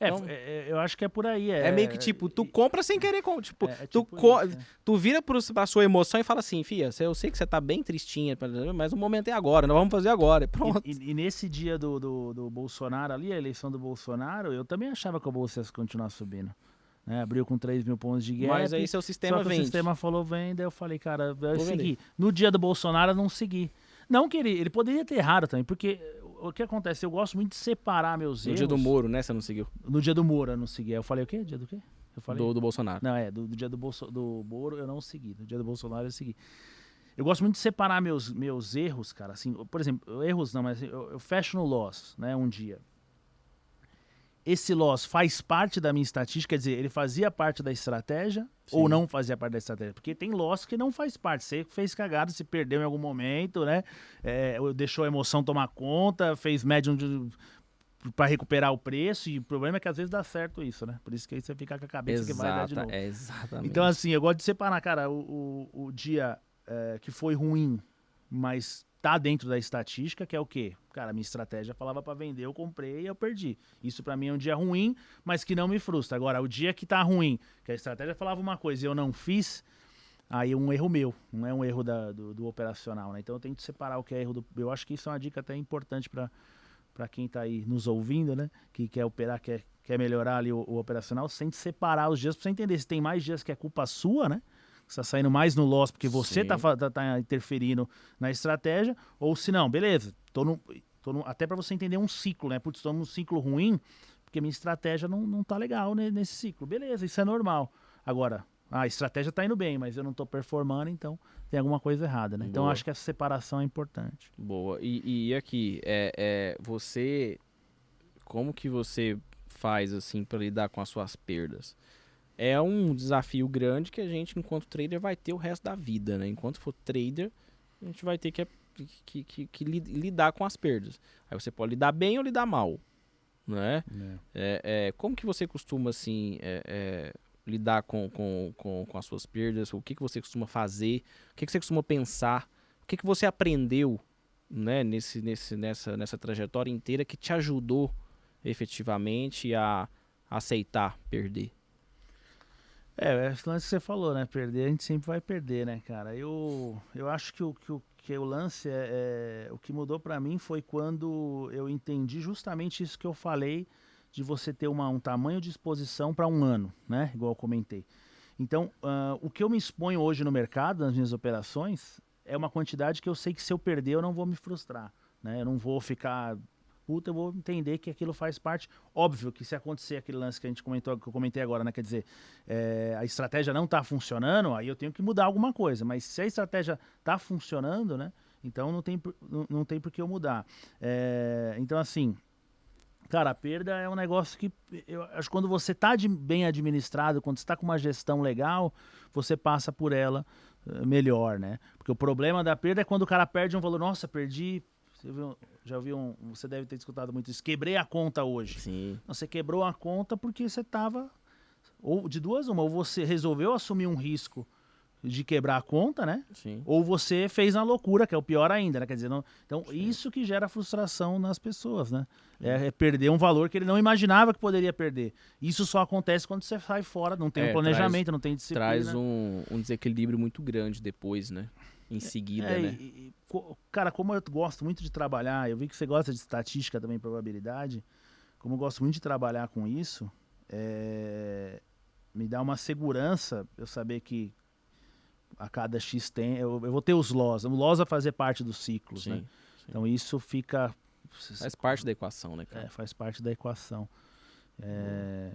É, Então- é, é, eu acho que é por aí. É, É, meio que tipo, tu compra sem querer. Tipo, é, é tu, tipo co- isso, é. tu vira pro, pra sua emoção e fala assim, fia, eu sei que você tá bem tristinha, mas o momento é agora, nós vamos fazer agora. Pronto. E, e- e nesse dia do, do, do Bolsonaro ali, a eleição do Bolsonaro, eu também achava que a Bolsa ia continuar subindo. né? Abriu com 3 mil pontos de guerra. mas aí seu sistema só vende. o sistema falou venda, eu falei, cara, eu Vou segui. No dia do Bolsonaro, eu não segui. Não que ele, ele poderia ter errado também, porque o que acontece? Eu gosto muito de separar meus No erros. dia do Moro, né? Você não seguiu. No dia do Moro, eu não segui. Eu falei o quê? Dia do quê? Eu falei. Do, do Bolsonaro. Não, é, do, do dia do, Bolso, do Moro eu não segui. No dia do Bolsonaro eu segui. Eu gosto muito de separar meus, meus erros, cara. Assim, por exemplo, erros não, mas eu, eu fecho no loss, né, um dia. Esse loss faz parte da minha estatística, quer dizer, ele fazia parte da estratégia ou Sim. não fazia parte da estratégia? Porque tem loss que não faz parte. Você fez cagada, se perdeu em algum momento, né? É, ou deixou a emoção tomar conta, fez médium para recuperar o preço e o problema é que às vezes dá certo isso, né? Por isso que aí você fica com a cabeça que vai dar de Exata, novo. é exatamente. Então, assim, eu gosto de separar, cara, o, o, o dia é, que foi ruim, mas tá dentro da estatística, que é o quê? Cara, minha estratégia falava pra vender, eu comprei e eu perdi. Isso pra mim é um dia ruim, mas que não me frustra. Agora, o dia que tá ruim, que a estratégia falava uma coisa e eu não fiz, aí é um erro meu, não é um erro da- do, do operacional, né? Então eu tento separar o que é erro do. Eu acho que isso é uma dica até importante pra para quem tá aí nos ouvindo, né? Que quer operar, quer, quer melhorar ali o, o operacional, que separar os dias pra você entender se tem mais dias que é culpa sua, né? Que você tá saindo mais no loss porque você Sim. tá, tá, interferindo na estratégia, ou se não, beleza, tô no, tô no- até para você entender um ciclo, né? Putz, tô num ciclo ruim, porque minha estratégia não, não tá legal nesse ciclo. Beleza, isso é normal. Agora, a estratégia tá indo bem, mas eu não tô performando, então tem alguma coisa errada, né? Então Boa. acho que essa separação é importante. Boa. E, e aqui, é, é, você. Como que você faz assim para lidar com as suas perdas? É um desafio grande que a gente, enquanto trader, vai ter o resto da vida, né? Enquanto for trader, a gente vai ter que, que, que, que li- lidar com as perdas. Aí você pode lidar bem ou lidar mal, né? É, é, como que você costuma, assim, é, é, lidar com, com, com, com as suas perdas? O que, que você costuma fazer? O que, que você costuma pensar? O que, que você aprendeu né, nesse, nesse, nessa, nessa trajetória inteira que te ajudou efetivamente a aceitar perder? É, é esse lance que você falou, né? Perder, a gente sempre vai perder, né, cara? Eu, eu acho que o, que o, que o lance é, é- O que mudou pra mim foi quando eu entendi justamente isso que eu falei de você ter uma, um tamanho de exposição para um ano, né? Igual eu comentei. Então, ah, o que eu me exponho hoje no mercado, nas minhas operações, é uma quantidade que eu sei que se eu perder, eu não vou me frustrar, né? Eu não vou ficar eu vou entender que aquilo faz parte. Óbvio que se acontecer aquele lance que a gente comentou, que eu comentei agora, né? Quer dizer, é, a estratégia não está funcionando, aí eu tenho que mudar alguma coisa. Mas se a estratégia está funcionando, né? Então não tem, não, não tem por que eu mudar. É, então, assim, cara, a perda é um negócio que eu acho que quando você está bem administrado, quando está com uma gestão legal, você passa por ela eh, melhor, né? Porque o problema da perda é quando o cara perde um valor. Nossa, perdi. Você viu- já ouviu um, Você deve ter escutado muito isso. Quebrei a conta hoje. Sim. Não, Você quebrou a conta porque você estava. Ou de duas, uma. Ou você resolveu assumir um risco de quebrar a conta, né? Sim. Ou você fez uma loucura, que é o pior ainda, né? Quer dizer, não... então isso que gera frustração nas pessoas, né? É, é perder um valor que ele não imaginava que poderia perder. Isso só acontece quando você sai fora, não tem É, um planejamento, não tem disciplina. Traz um, um desequilíbrio muito grande depois, né? Em seguida, É, né? e- e- cara, como eu gosto muito de trabalhar, eu vi que você gosta de estatística também, probabilidade. Como eu gosto muito de trabalhar com isso, é, me dá uma segurança eu saber que a cada X tem, eu, eu vou ter os LOS. O LOS vai fazer parte dos ciclos, Sim. né? Então isso fica. Faz parte da equação, né, cara? É, faz parte da equação. É,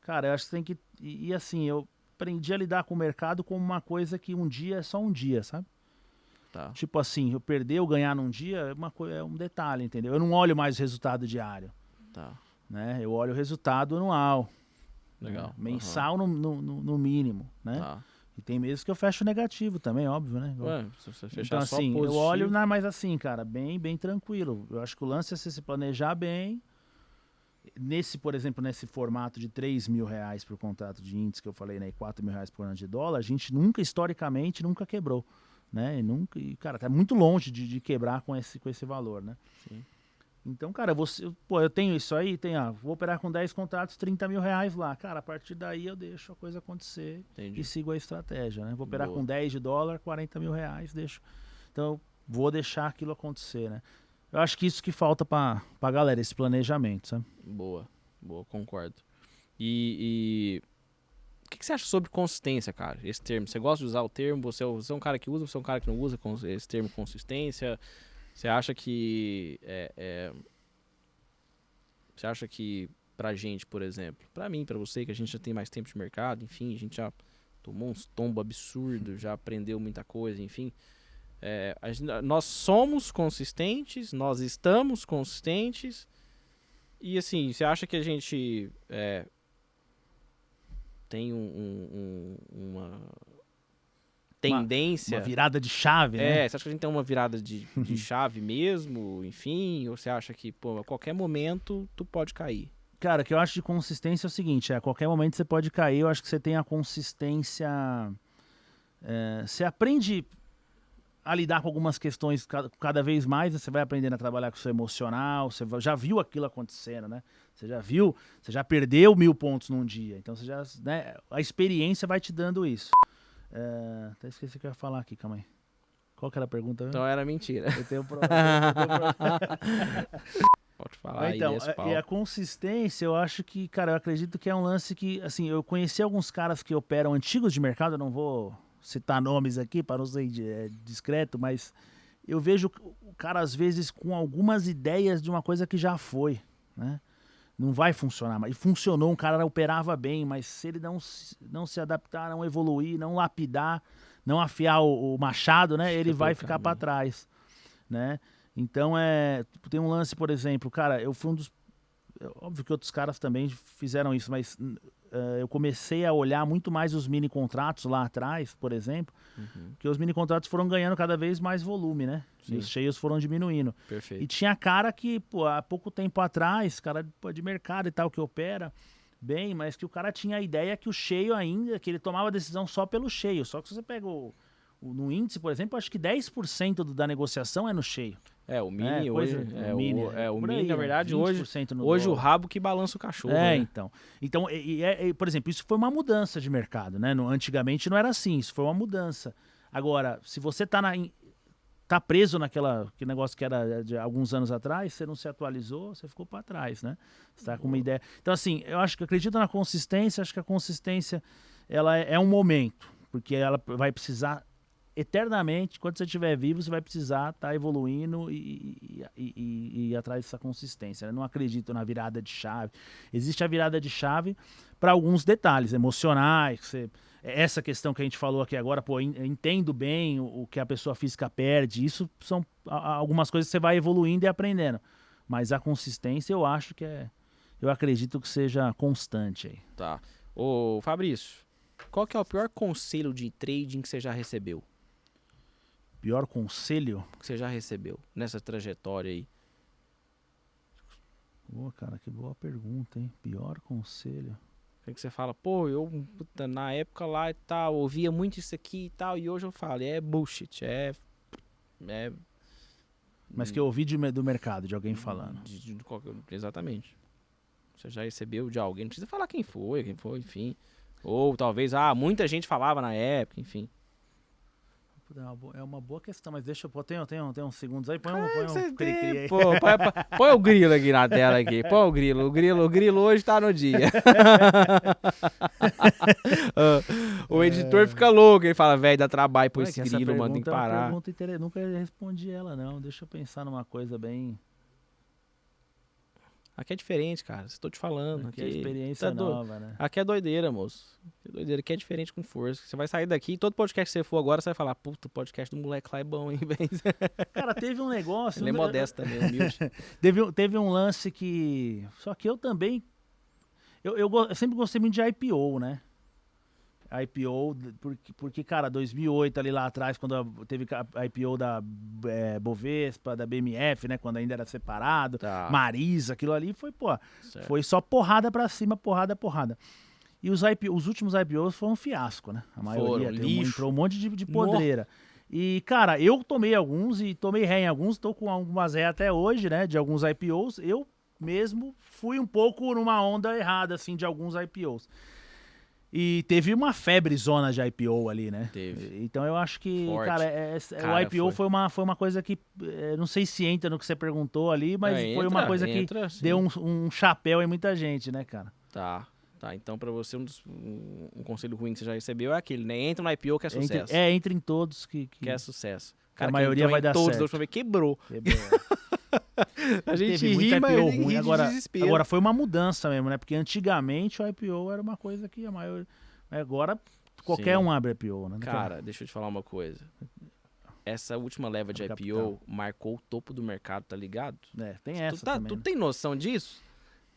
Cara, eu acho que tem que. E, e assim, eu aprendi a lidar com o mercado como uma coisa que um dia é só um dia, sabe? Tá. Tipo assim, eu perder ou ganhar num dia é, uma é um detalhe, entendeu? Eu não olho mais o resultado diário, Tá. né? Eu olho o resultado anual, Legal. né? mensal no, no, no- no mínimo, né? Tá. E tem meses que eu fecho negativo também, óbvio, né? Ué, se você fechar então assim, positivo, eu olho, mas assim, cara, bem, bem tranquilo. Eu acho que o lance é você se planejar bem. Nesse, por exemplo, nesse formato de 3 mil reais por contrato de índice que eu falei, né? E 4 mil reais por ano de dólar, a gente nunca, historicamente, nunca quebrou. Né? E nunca, e, cara, tá muito longe de, de quebrar com esse, com esse valor, né? Sim. Então, cara, você, pô, eu tenho isso aí, tem, ah, vou operar com 10 contratos, 30 mil reais lá. Cara, a partir daí eu deixo a coisa acontecer Entendi. e sigo a estratégia, né? Vou operar Boa. com 10 de dólar, 40 mil reais, deixo. Então, vou deixar aquilo acontecer, né? Eu acho que isso que falta pra, pra galera, esse planejamento, sabe? Boa, boa, concordo. E, e o que, que você acha sobre consistência, cara? Esse termo, você gosta de usar o termo? Você, é- um cara que usa, você é um cara que não usa esse termo consistência? Você acha que é, é- você acha que pra gente, por exemplo, pra mim, pra você, que a gente já tem mais tempo de mercado, enfim, a gente já tomou uns tombos absurdos, já aprendeu muita coisa, enfim. É, a nós somos consistentes, nós estamos consistentes. E assim, você acha que a gente é, tem um- um- um- uma tendência? Uma virada de chave, né? É, você acha que a gente tem uma virada de, de (laughs) chave mesmo, enfim? Ou você acha que, pô, a qualquer momento tu pode cair? Cara, o que eu acho de consistência é o seguinte: é, a qualquer momento você pode cair. Eu acho que você tem a consistência. é, você aprende a lidar com algumas questões cada, cada vez mais. né? Você vai aprendendo a trabalhar com o seu emocional. Você já viu aquilo acontecendo, né? Você já viu, você já perdeu mil pontos num dia. Então você já. Né, a experiência vai te dando isso. É, até esqueci o que eu ia falar aqui, calma aí. Qual que era a pergunta? Então era mentira. Eu tenho problema. (laughs) Pode falar aí, então, desce o a- pau. e a consistência, eu acho que, cara, eu acredito que é um lance que, assim, eu conheci alguns caras que operam antigos de mercado, eu não vou citar nomes aqui para não ser é, discreto, mas eu vejo o cara, às vezes, com algumas ideias de uma coisa que já foi, né? Não vai funcionar, mas e funcionou, um cara operava bem, mas se ele não, se- não se adaptar, não evoluir, não lapidar, não afiar o, o machado, né? Ele vai ficar para caminho. trás, né? Então é. Tem um lance, por exemplo, cara, eu fui um dos. é Óbvio que outros caras também fizeram isso, mas eh, eu comecei a olhar muito mais os mini contratos lá atrás, por exemplo, Uhum, que os mini contratos foram ganhando cada vez mais volume, né? E Sim. os cheios foram diminuindo. perfeito. E tinha cara que, pô, há pouco tempo atrás, cara de mercado e tal, que opera bem, mas que o cara tinha a ideia que o cheio ainda, que ele tomava decisão só pelo cheio. Só que se você pega o, o- no índice, por exemplo, acho que 10% do- da negociação é no cheio. É, o mini É, hoje. coisa- é, o mini, é, o mini, aí, na né? verdade, hoje, 20% no hoje o rabo que balança o cachorro. É, né? então. Então, e- e é- e, por exemplo, isso foi uma mudança de mercado, né? No- antigamente não era assim, isso foi uma mudança. Agora, se você tá, na, tá preso naquela que negócio que era de alguns anos atrás, você não se atualizou, você ficou para trás, né? Você tá com uma ideia. Então, assim, eu acho que acredito na consistência, acho que a consistência ela é, é um momento, porque ela vai precisar eternamente, quando você estiver vivo, você vai precisar estar evoluindo e, e, e- e- atrás dessa consistência. né? Não acredito na virada de chave. Existe a virada de chave para alguns detalhes emocionais. você- essa questão que a gente falou aqui agora, pô, en- entendo bem o, o que a pessoa física perde. Isso são algumas coisas que você vai evoluindo e aprendendo. Mas a consistência eu acho que é. Eu acredito que seja constante aí. Tá. Ô, Fabrício, qual que é o pior conselho de trading que você já recebeu? Pior conselho? Que você já recebeu nessa trajetória aí? Boa, cara, que boa pergunta, hein? Pior conselho. O que você fala, pô, eu puta, na época lá e tal, ouvia muito isso aqui e tal, e hoje eu falo, é bullshit, é. É. Mas que eu ouvi de do mercado, de alguém falando. de- de qualquer- exatamente. Você já recebeu de alguém, não precisa falar quem foi, quem foi, enfim. Ou talvez, ah, muita gente falava na época, enfim. É uma, boa, é uma boa questão, mas deixa eu pôr. Tem, tem, tem uns segundos aí, põe um, põe um cri-cri tem, aí. pô, põe, põe- o grilo aqui na tela aqui. Põe o grilo. O grilo, o grilo hoje tá no dia. (laughs) O editor fica louco, ele fala, velho, dá trabalho Ué, esse grilo, mano, tem que pergunta é uma parar. pergunta inter- Nunca respondi ela, não. Deixa eu pensar numa coisa bem. Aqui é diferente, cara. Tô te falando. Que é Aqui, experiência tá nova, né? aqui é doideira, moço. Aqui é doideira. Aqui é diferente com força. Você vai sair daqui e todo podcast que você for agora, você vai falar, puta, o podcast do moleque lá é bom, hein, (laughs) velho. Cara, teve um negócio. Ele é eu- modesto também, humilde. (laughs) Teve, um- teve um lance que. Só que eu também. Eu, eu, eu sempre gostei muito de IPO, né? IPO, d- porque, porque, cara, 2008 ali lá atrás, quando a- teve a IPO da eh, Bovespa, da BMF, né? Quando ainda era separado, Tá. Marisa, aquilo ali foi, pô, Certo. foi só porrada pra cima, porrada, porrada. E os, IP, os últimos IPOs foram um fiasco, né? A maioria. Foram, um- entrou um monte de, de podreira. E, cara, eu tomei alguns e tomei ré em alguns, tô com algumas ré até hoje, né? De alguns IPOs. Eu mesmo fui um pouco numa onda errada, assim, de alguns IPOs. E teve uma febre zona de IPO ali, né? Teve. Então eu acho que, Forte. cara, é- é- Cara, o IPO foi. foi. uma, foi uma coisa que. é, não sei se entra no que você perguntou ali, mas É, foi uma entra, coisa entra, que sim. deu um, um chapéu em muita gente, né, cara? Tá, tá. Então, pra você, um, dos- um- um conselho ruim que você já recebeu é aquele, né? Entra no IPO que é Entre, sucesso. é, entre em todos que. que Que é sucesso. a maioria vai em dar todos, certo. vez quebrou. quebrou. A gente Teve ri, muito mas IPO ruim. de Agora, desespero. agora foi uma mudança mesmo, né? Porque antigamente o IPO era uma coisa que a maior. Agora qualquer Sim. um abre IPO, né? Cara, deixa eu te falar uma coisa. Essa última leva de IPO marcou o topo do mercado, tá ligado? É, tem Tu, essa tá- também. tu né? tem noção disso?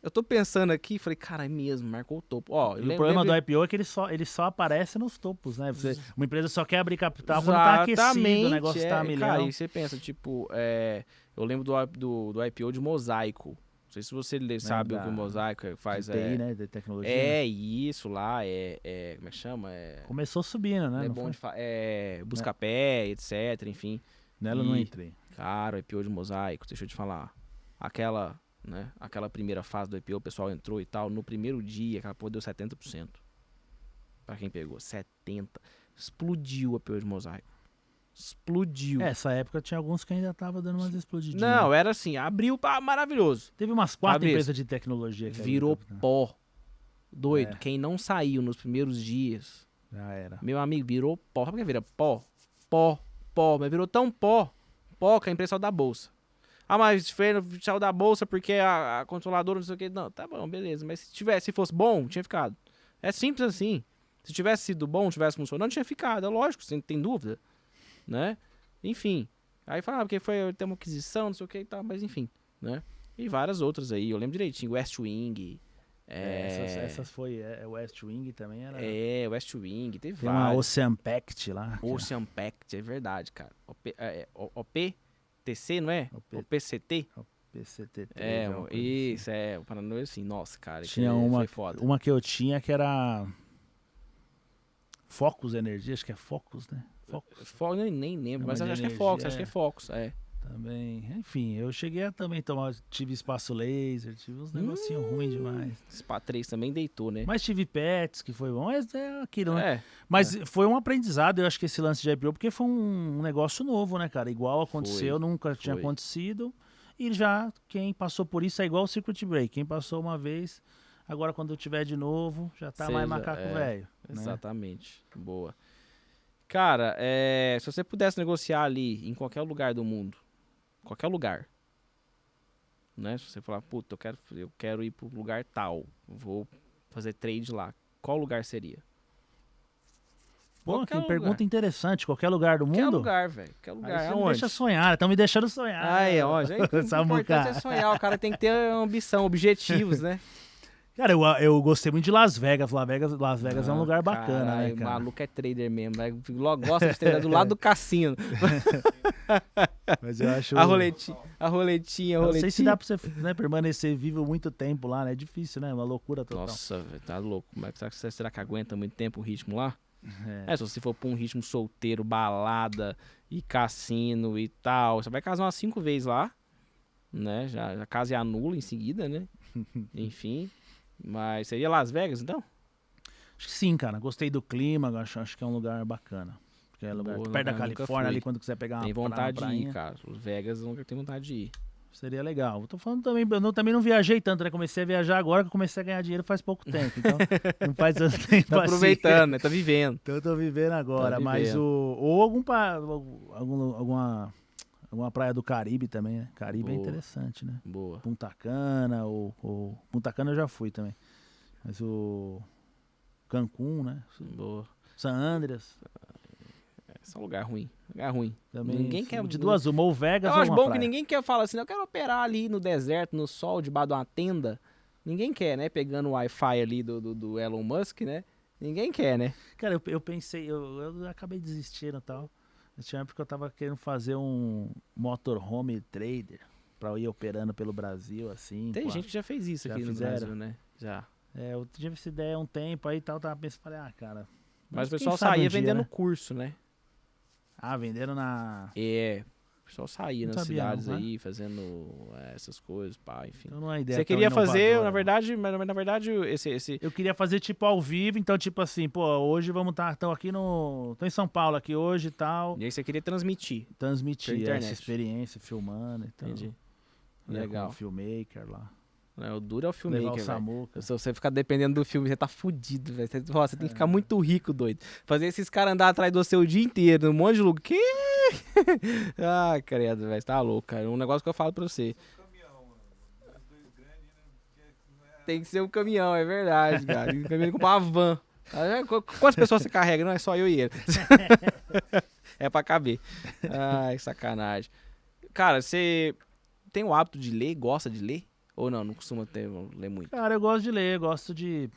Eu tô pensando aqui, falei, cara, é mesmo, marcou o topo. Ó, E o lem- problema lembro- do IPO é que ele só, ele só aparece nos topos, né? Você- uma empresa só quer abrir capital quando tá aquecido, o negócio tá é, milhão. Cara, e você pensa, tipo, é, eu lembro do, do, do IPO de Mosaico. Não sei se você lê- sabe o que da- o Mosaico é- faz. de TI, é, né? De tecnologia. é isso lá, é, é- Como é que chama? É, Começou subindo, né? é bom foi? de fa- é Buscapé, etc, enfim. Nela eu não e- entrei. Cara, o IPO de Mosaico, deixa eu te falar. Aquela, né, aquela primeira fase do IPO, o pessoal entrou e tal, no primeiro dia, aquela porra deu 70%. Pra quem pegou, 70. Explodiu o IPO de Mosaico. Explodiu. É, Essa época tinha alguns que ainda tava dando umas explodidinhas. Não, era assim, abriu, pá, maravilhoso. Teve umas quatro empresas de tecnologia que Virou abriram capital. pó. Doido, É. quem não saiu nos primeiros dias, Já era. meu amigo, virou pó. Sabe o que vira pó? Pó, pó, mas virou tão pó, pó que a empresa saiu da bolsa. Ah, mas Fernando saiu da bolsa porque a, a controladora não sei o que. Não, tá bom, beleza. Mas se tivesse, se fosse bom, tinha ficado. É simples assim. Se tivesse sido bom, tivesse funcionando, tinha ficado. É lógico, você não tem dúvida. Né? Enfim. Aí fala, ah, porque foi ter uma aquisição, não sei o que e tal, mas enfim, né? E várias outras aí. Eu lembro direitinho, West Wing. É, É, essas, essas foi. É, West Wing também era. é, West Wing, teve Tem uma várias. Ocean Pact lá. que é- Ocean Pact, é verdade, cara. OP, é, é, O- OPTC, não é? OP. OPCT? PCT3. É, coisa assim. isso, é. O Paraná assim, nossa, cara. que Tinha uma, uma que eu tinha que era. Focus Energia, acho que é Focus, né? Focus Fo- nem, nem lembro, É mas uma de acho que é energia, Fox, acho que é é. Fox, é. Também. Enfim, eu cheguei a também tomar. Tive espaço laser, tive uns negocinhos ruins demais. Spa 3 também deitou, né? Mas tive pets, que foi bom. Mas é aquilo, né? É, Mas foi um aprendizado, eu acho que esse lance de IPO, porque foi um, negócio novo, né, cara? Igual aconteceu, nunca tinha foi. acontecido. E já quem passou por isso é igual o Circuit Break. Quem passou uma vez, agora quando tiver de novo, já tá mais Seja, macaco é, velho. né? exatamente. Boa. Cara, é, se você pudesse negociar ali em qualquer lugar do mundo, qualquer lugar, né? Se você falar, puta, eu quero, eu quero ir pro lugar tal, vou fazer trade lá, qual lugar seria? Pô, Qualquer que pergunta interessante. Qualquer lugar do Qualquer mundo? lugar, velho. Qualquer Aí lugar. você Aonde? deixa sonhar, estão me deixando sonhar. Aí, ó, gente, (laughs) o importante é sonhar, o cara tem que ter ambição, objetivos, né? (laughs) Cara, eu, eu gostei muito de Las Vegas. Las Vegas, Las Vegas é um Ah, lugar bacana, caralho, né, O cara? maluco é trader mesmo, né? logo gosta de trader do lado do (laughs) cassino. Mas eu acho... A roletinha, a roletinha, a Eu Não roletinha. sei se dá pra você né, permanecer vivo muito tempo lá, né? É difícil, né? Uma loucura total. Nossa, velho, tá louco. Mas será que, será que aguenta muito tempo o ritmo lá? É. É, se você for pra um ritmo solteiro, balada e cassino e tal, você vai casar umas cinco vezes lá, né? Já, já casa e anula em seguida, né? (laughs) Enfim. Mas seria Las Vegas, então? Acho que sim, cara. Gostei do clima, acho, acho que é um lugar bacana. Porque é lugar Boa, perto da Califórnia, ali quando quiser pegar Tem uma, vontade de uma ir, cara. Vegas nunca tenho vontade de ir. Seria legal. Eu tô falando também, eu não- também não viajei tanto, né? Comecei a viajar agora que eu comecei a ganhar dinheiro faz pouco tempo. Então, (laughs) não faz tanto tempo Tá assim. aproveitando, né? Tá vivendo. Então eu tô vivendo agora, Tá mas vivendo. o. Ou algum algum, alguma, alguma praia do Caribe também, né? Caribe é Boa. interessante, né? Boa. Punta Cana, ou, ou. Punta Cana eu já fui também. Mas o. Cancún, né? Boa. San Andreas É só lugar ruim. Lugar ruim. também. Ninguém quer- De duas, uma ou Vegas Eu ou acho bom praia. que ninguém quer falar assim, eu quero operar ali no deserto, no sol, debaixo de uma tenda. Ninguém quer, né? Pegando o Wi-Fi ali do, do, do Elon Musk, né? Ninguém quer, né? Cara, eu, eu pensei, eu, eu acabei desistindo e tal. Tinha uma época que eu tava querendo fazer um motorhome trader pra eu ir operando pelo Brasil, assim. Tem a- gente que já fez isso Já aqui no fizeram. Brasil, né? Já. É, eu tive essa ideia há um tempo aí e tal, tava pensando, falei, ah, cara. Mas o quem pessoal um saía dia, vendendo né? curso, né? Ah, vendendo na. É. O pessoal saía Não nas sabia não, cidades né? aí, fazendo é, essas coisas, pá, enfim. Então não é ideia Você queria fazer, inovadora, na verdade, mas na verdade, esse, esse. Eu queria fazer tipo ao vivo, então tipo assim, pô, hoje vamos estar, estão aqui no, tô em São Paulo aqui hoje e tal, E aí você queria transmitir. transmitir essa experiência, filmando, então. Entendi. ia Legal. filmmaker lá. Né? O duro é o o filmmaker. Samuca. Se você ficar dependendo do filme, você tá fudido, velho. Você, você tem que É. ficar muito rico, doido. Fazer esses caras andar atrás do seu o dia inteiro, num monte de lugar. Que? Ai, (laughs) credo, velho. Você tá louco, cara. Um negócio que eu falo pra você. Tem que ser um caminhão, é verdade, cara. Um caminhão com uma van. Ah, qu- Quantas pessoas você carrega? Não, é só eu e ele. (laughs) é pra caber. Ai, sacanagem. Cara, você tem o hábito de ler? Gosta de ler? Ou não? Não costuma ter, ler muito? Cara, eu gosto de ler, eu gosto de.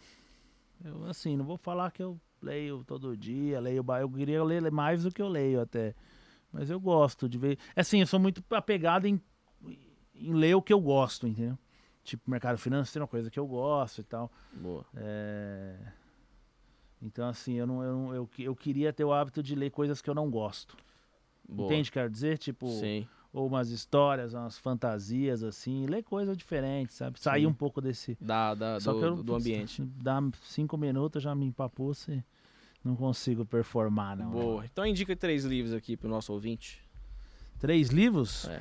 Eu, assim, não vou falar que eu leio todo dia, leio. Eu queria ler mais do que eu leio até. Mas eu gosto de ver. Assim, eu sou muito apegado em, em ler o que eu gosto, entendeu? Tipo, mercado financeiro é uma coisa que eu gosto e tal. Boa. É, Então, assim, eu, não, eu, não- eu, que- eu queria ter o hábito de ler coisas que eu não gosto. Boa. Entende, quero dizer? Tipo, Sim. Ou umas histórias, umas fantasias, assim, ler coisas diferentes, sabe? Sair Sim. um pouco desse. Da, da, Só do, que eu, do ambiente. Dá cinco minutos, já me empapuço e não consigo performar, não. Boa. Então indica três livros aqui pro nosso ouvinte. Três livros? É.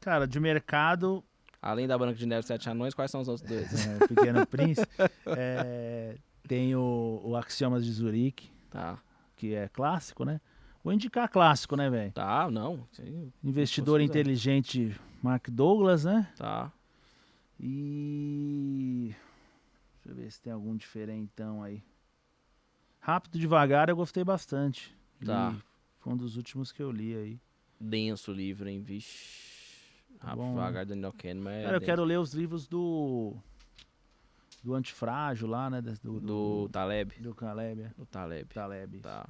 Cara, de mercado, Além da Branca de Neve e Sete Anões, quais são os outros dois? é, Pequeno Príncipe. é, tem o, o Axiomas de Zurique, Tá. que é clássico, né? Vou indicar clássico, né, velho? Tá, não. Sim, Investidor. Inteligente Mark Douglas, né? Tá. E. Deixa eu ver se tem algum diferentão aí. Rápido e devagar eu gostei bastante. Tá. Li- Foi um dos últimos que eu li aí. Denso o livro, hein? Vixe. Rápido, Bom. devagar, Daniel Kahneman. É Cara, eu quero ler os livros do. Do Antifrágil lá, né? Do, Do do, Taleb. do Caleb. é. Do Taleb. Taleb. Tá.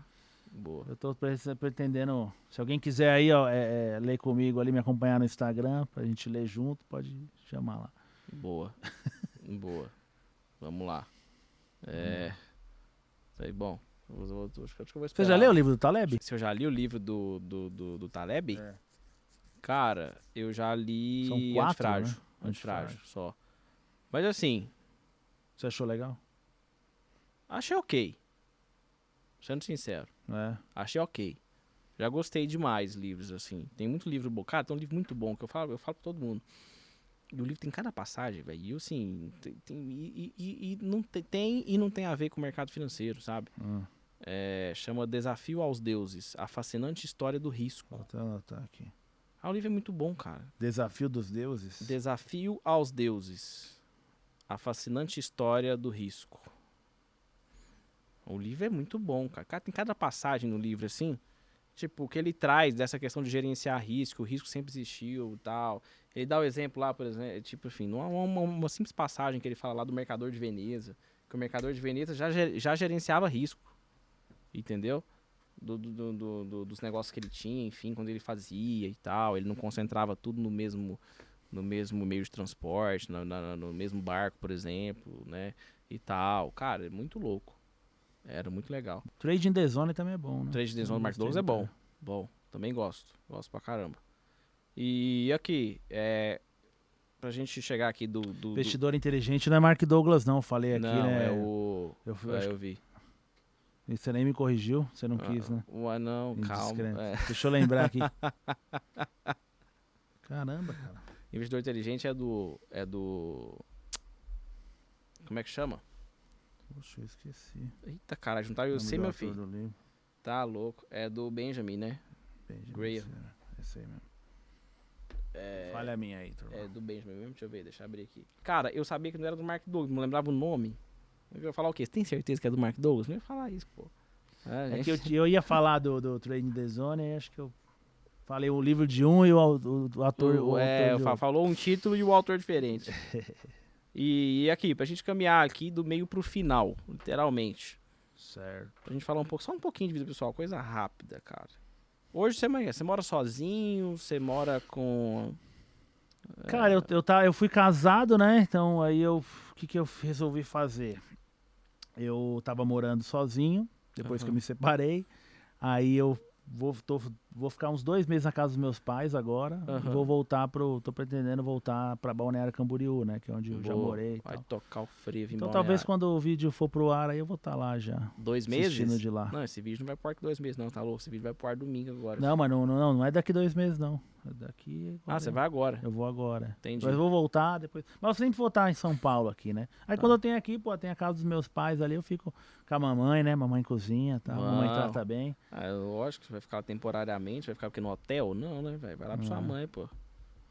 Boa. Eu tô pre- pretendendo. Se alguém quiser aí, ó, é, é, ler comigo ali, me acompanhar no Instagram, pra gente ler junto, pode chamar lá. Boa. (laughs) Boa. Vamos lá. É. Isso aí, bom. Eu vou- eu vou- acho que eu vou Você já leu o livro do Taleb? Se eu já li o livro do, do, do, do Taleb? É. Cara, eu já li São quatro, Antifrágil. né? Antifrágil, Antifrágil. só. Mas assim, Você achou legal? achei ok. Sendo sincero, É. achei ok. Já gostei demais livros, assim. Tem muito livro bom. Cara, tem um livro muito bom que eu falo, eu falo pra todo mundo. E o livro tem cada passagem, velho. E assim, tem, tem- e, e- e não tem, tem e não tem a ver com o mercado financeiro, sabe? Hum. É, chama Desafio aos Deuses, a fascinante história do risco. Vou até anotar aqui. Ah, o livro é muito bom, cara. Desafio dos Deuses? Desafio aos Deuses. A fascinante história do risco. O livro é muito bom, cara. Tem cada passagem no livro, assim, tipo, o que ele traz dessa questão de gerenciar risco, o risco sempre existiu tal. Ele dá o exemplo lá, por exemplo, tipo, enfim, numa, uma, uma simples passagem que ele fala lá do mercador de Veneza, que o mercador de Veneza já, já gerenciava risco, entendeu? Do, do- do- do- do- dos negócios que ele tinha, enfim, quando ele fazia e tal. Ele não concentrava tudo no mesmo no mesmo meio de transporte, na- na- no mesmo barco, por exemplo, né? E tal. Cara, é muito louco. Era muito legal. Trade in the Zone também é bom, né? Trade de Eu do Mark Douglas é bom. Bom, também gosto. Gosto pra caramba. E aqui, é. Pra gente chegar aqui do. do, do- Investidor inteligente não é Mark Douglas, não. Eu falei aqui, não, né? é o. Eu, eu é, eu vi. que você nem me corrigiu, você não quis, Ah, né? Ué, não, calma. É. Deixa eu lembrar aqui. (laughs) Caramba, cara. Investidor inteligente é do. É do. Como é que chama? Poxa, eu esqueci. Eita, cara, juntar eu Nome sei, do meu filho. Tá louco. É do Benjamin, né? Benjamin Graham. Serra. Esse aí mesmo. É. Falha minha aí, turma. É do Benjamin mesmo, deixa eu ver, deixa eu abrir aqui. Cara, eu sabia que não era do Mark Douglas, não lembrava o nome. Eu ia falar o quê? Você tem certeza que é do Mark Douglas? Não ia falar isso, pô. É, É que eu, (laughs) eu ia falar do, do Trading the Zone e acho que eu falei o livro de um e o, o, o ator. o, o é, autor outro. falou um título e o autor diferente. (laughs) e, e aqui, pra gente caminhar aqui do meio pro final, literalmente. Certo. Pra gente falar um pouco, só um pouquinho de vida pessoal, coisa rápida, cara. Hoje você, você mora sozinho, você mora com. Cara, eu, eu, tá, eu fui casado, né? Então aí eu. O que, que eu resolvi fazer? Eu tava morando sozinho, depois que eu me separei. Aí eu vou, tô- vou ficar uns dois meses na casa dos meus pais agora. Aham. vou voltar pro. tô pretendendo voltar pra Balneário Camboriú, né? Que é onde eu já Boa. morei Vai tocar o frevo em Então Balneário. talvez quando o vídeo for pro ar aí eu vou estar lá já. Dois meses? de lá. Não, esse vídeo não vai pro ar que dois meses, não, tá louco? Esse vídeo vai pro ar domingo agora. Não, mas não, não, não é daqui dois meses, não. É daqui. Ah, você vai agora. Eu vou agora. Entendi. Mas eu vou voltar depois. Mas eu sempre vou estar em São Paulo aqui, né? Aí Tá. quando eu tenho aqui, pô, tem a casa dos meus pais ali, eu fico com a mamãe, né? Mamãe cozinha e tal. Mamãe trata bem. Ah, lógico que você vai ficar temporariamente, vai ficar aqui no hotel? Não, né, velho? Vai lá pra sua mãe, pô.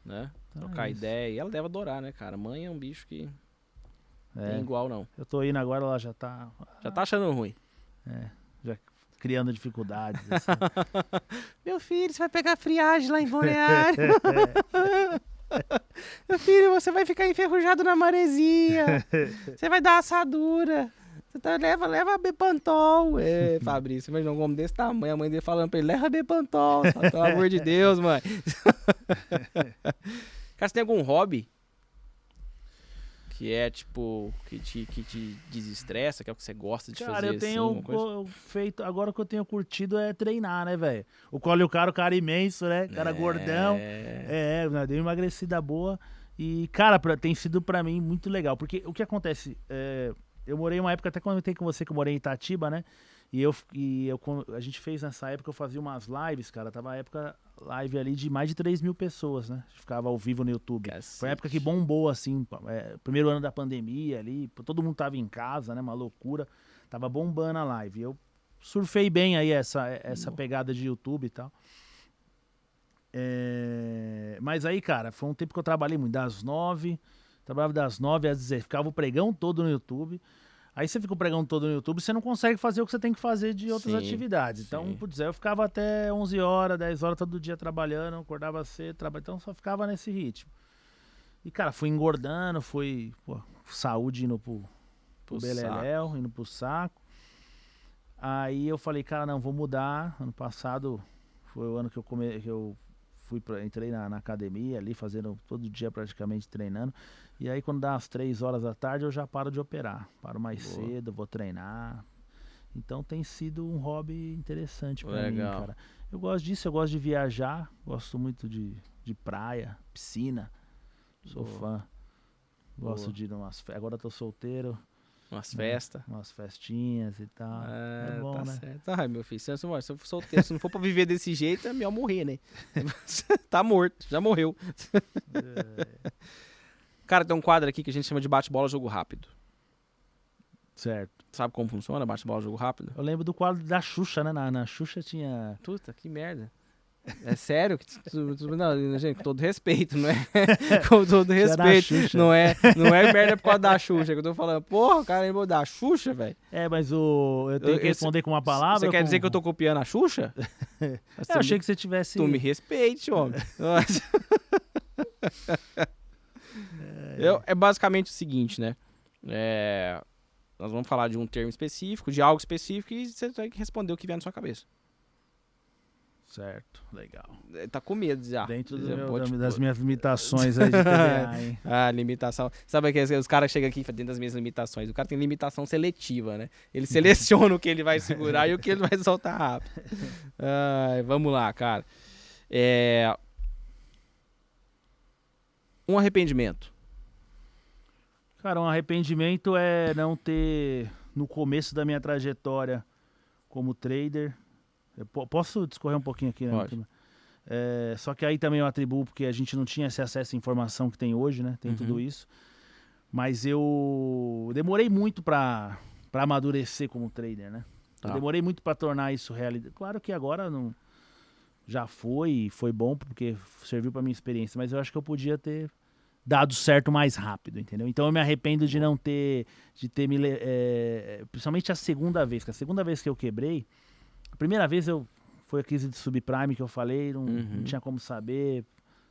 Né? Então é Trocar isso. ideia. E ela deve adorar, né, cara? Mãe é um bicho que É, tem igual, não. eu tô indo agora, ela já tá Já tá achando ruim. já criando dificuldades. assim. (laughs) Meu filho, você vai pegar friagem lá em Balneário. (laughs) Meu filho, você vai ficar enferrujado na maresia. Você vai dar assadura. Você tá- leva, leva Bepantol. É, (laughs) Fabrício, imagina um homem desse tamanho, a mãe dele falando pra ele, leva Bepantol. Só, pelo amor de Deus, mãe. Cara, você tem algum hobby? Que é, tipo, que te, que te desestressa, que é o que você gosta de Cara, fazer, eu assim, tenho co- feito. Agora o que eu tenho curtido é treinar, né, velho? O Cole o cara, o cara imenso, né? Cara gordão. É. É, né, deu uma emagrecida boa. E, cara, pra- tem sido pra mim muito legal. Porque o que acontece? é, eu morei uma época, até comentei com você que eu morei em Itatiba, né? E, eu, e eu, a gente fez nessa época, eu fazia umas lives, cara. Tava a época live ali de mais de 3 mil pessoas, né? Ficava ao vivo no YouTube. Foi a época que bombou, assim, é, primeiro ano da pandemia ali, todo mundo tava em casa, né? Uma loucura. Tava bombando a live. Eu surfei bem aí essa, essa pegada de YouTube e tal. É, Mas aí, cara, foi um tempo que eu trabalhei muito, das nove, trabalhava das nove às 16, ficava o pregão todo no YouTube. Aí você fica o pregão todo no YouTube, você não consegue fazer o que você tem que fazer de outras Sim, atividades. Então, sim. putz, eu ficava até 11 horas, 10 horas todo dia trabalhando, acordava cedo, traba... então só ficava nesse ritmo. E, cara, fui engordando, fui, pô, saúde indo pro, pro Pro Beleléu, indo pro saco. Aí eu falei, cara, não, vou mudar. Ano passado foi o ano que eu, come... que eu fui pra... entrei na, na academia ali, fazendo todo dia praticamente treinando. E aí quando dá as três horas da tarde eu já paro de operar. Paro mais Boa. cedo, vou treinar. Então tem sido um hobby interessante pra mim, Legal. cara. Eu gosto disso, eu gosto de viajar, gosto muito de, de praia, piscina. Sou Boa. fã. Gosto Boa. de ir numas fe... Agora eu tô solteiro, Umas festas. umas festinhas e tal. É, é bom, tá né? certo. Ai, meu filho, se eu, se eu for solteiro, se não for pra viver desse jeito, é melhor morrer, né? (laughs) tá morto, já morreu. É. Cara, tem um quadro aqui que a gente chama de bate-bola jogo rápido. Certo. Sabe como funciona bate-bola jogo rápido? Eu lembro do quadro da Xuxa, né? Na, na Xuxa tinha. Puta, que merda. É sério? Não, gente, com todo respeito, não é? (laughs) com todo respeito. Não é, não é merda por causa da Xuxa, que eu tô falando. Porra, o cara lembrou da Xuxa, velho. É, mas o. Eu tenho Eu- que eu- responder com uma palavra. Você quer com- dizer que eu tô copiando a Xuxa? É, (laughs) eu achei que você tivesse. Tu me respeite, homem. (laughs) Nossa. Eu- é basicamente o seguinte, né? É, nós vamos falar de um termo específico, de algo específico, e você tem que responder o que vier na sua cabeça. Certo, legal. É, Tá com medo já. Dentro Já meu- da- das minhas limitações aí de (laughs) hein? Ah, limitação. Sabe que os caras chegam aqui dentro das minhas limitações. O cara tem limitação seletiva, né? Ele (laughs) seleciona o que ele vai segurar e o que ele vai soltar rápido. (laughs) Vamos lá, cara. É... Um arrependimento. Cara, um arrependimento é não ter, no começo da minha trajetória como trader. Eu po- posso discorrer um pouquinho aqui, né? Pode. É, só que aí também eu atribuo porque a gente não tinha esse acesso à informação que tem hoje, né? Tem Uhum. tudo isso. Mas eu demorei muito pra amadurecer como trader, né? Tá. demorei muito pra tornar isso realidade. Claro que agora não já foi e foi bom porque serviu pra minha experiência, mas eu acho que eu podia ter dado certo mais rápido, entendeu? Então eu me arrependo de não ter, de ter me, le- é, principalmente a segunda vez, que a segunda vez que eu quebrei, a primeira vez eu foi a crise de subprime que eu falei, não, Uhum. não tinha como saber,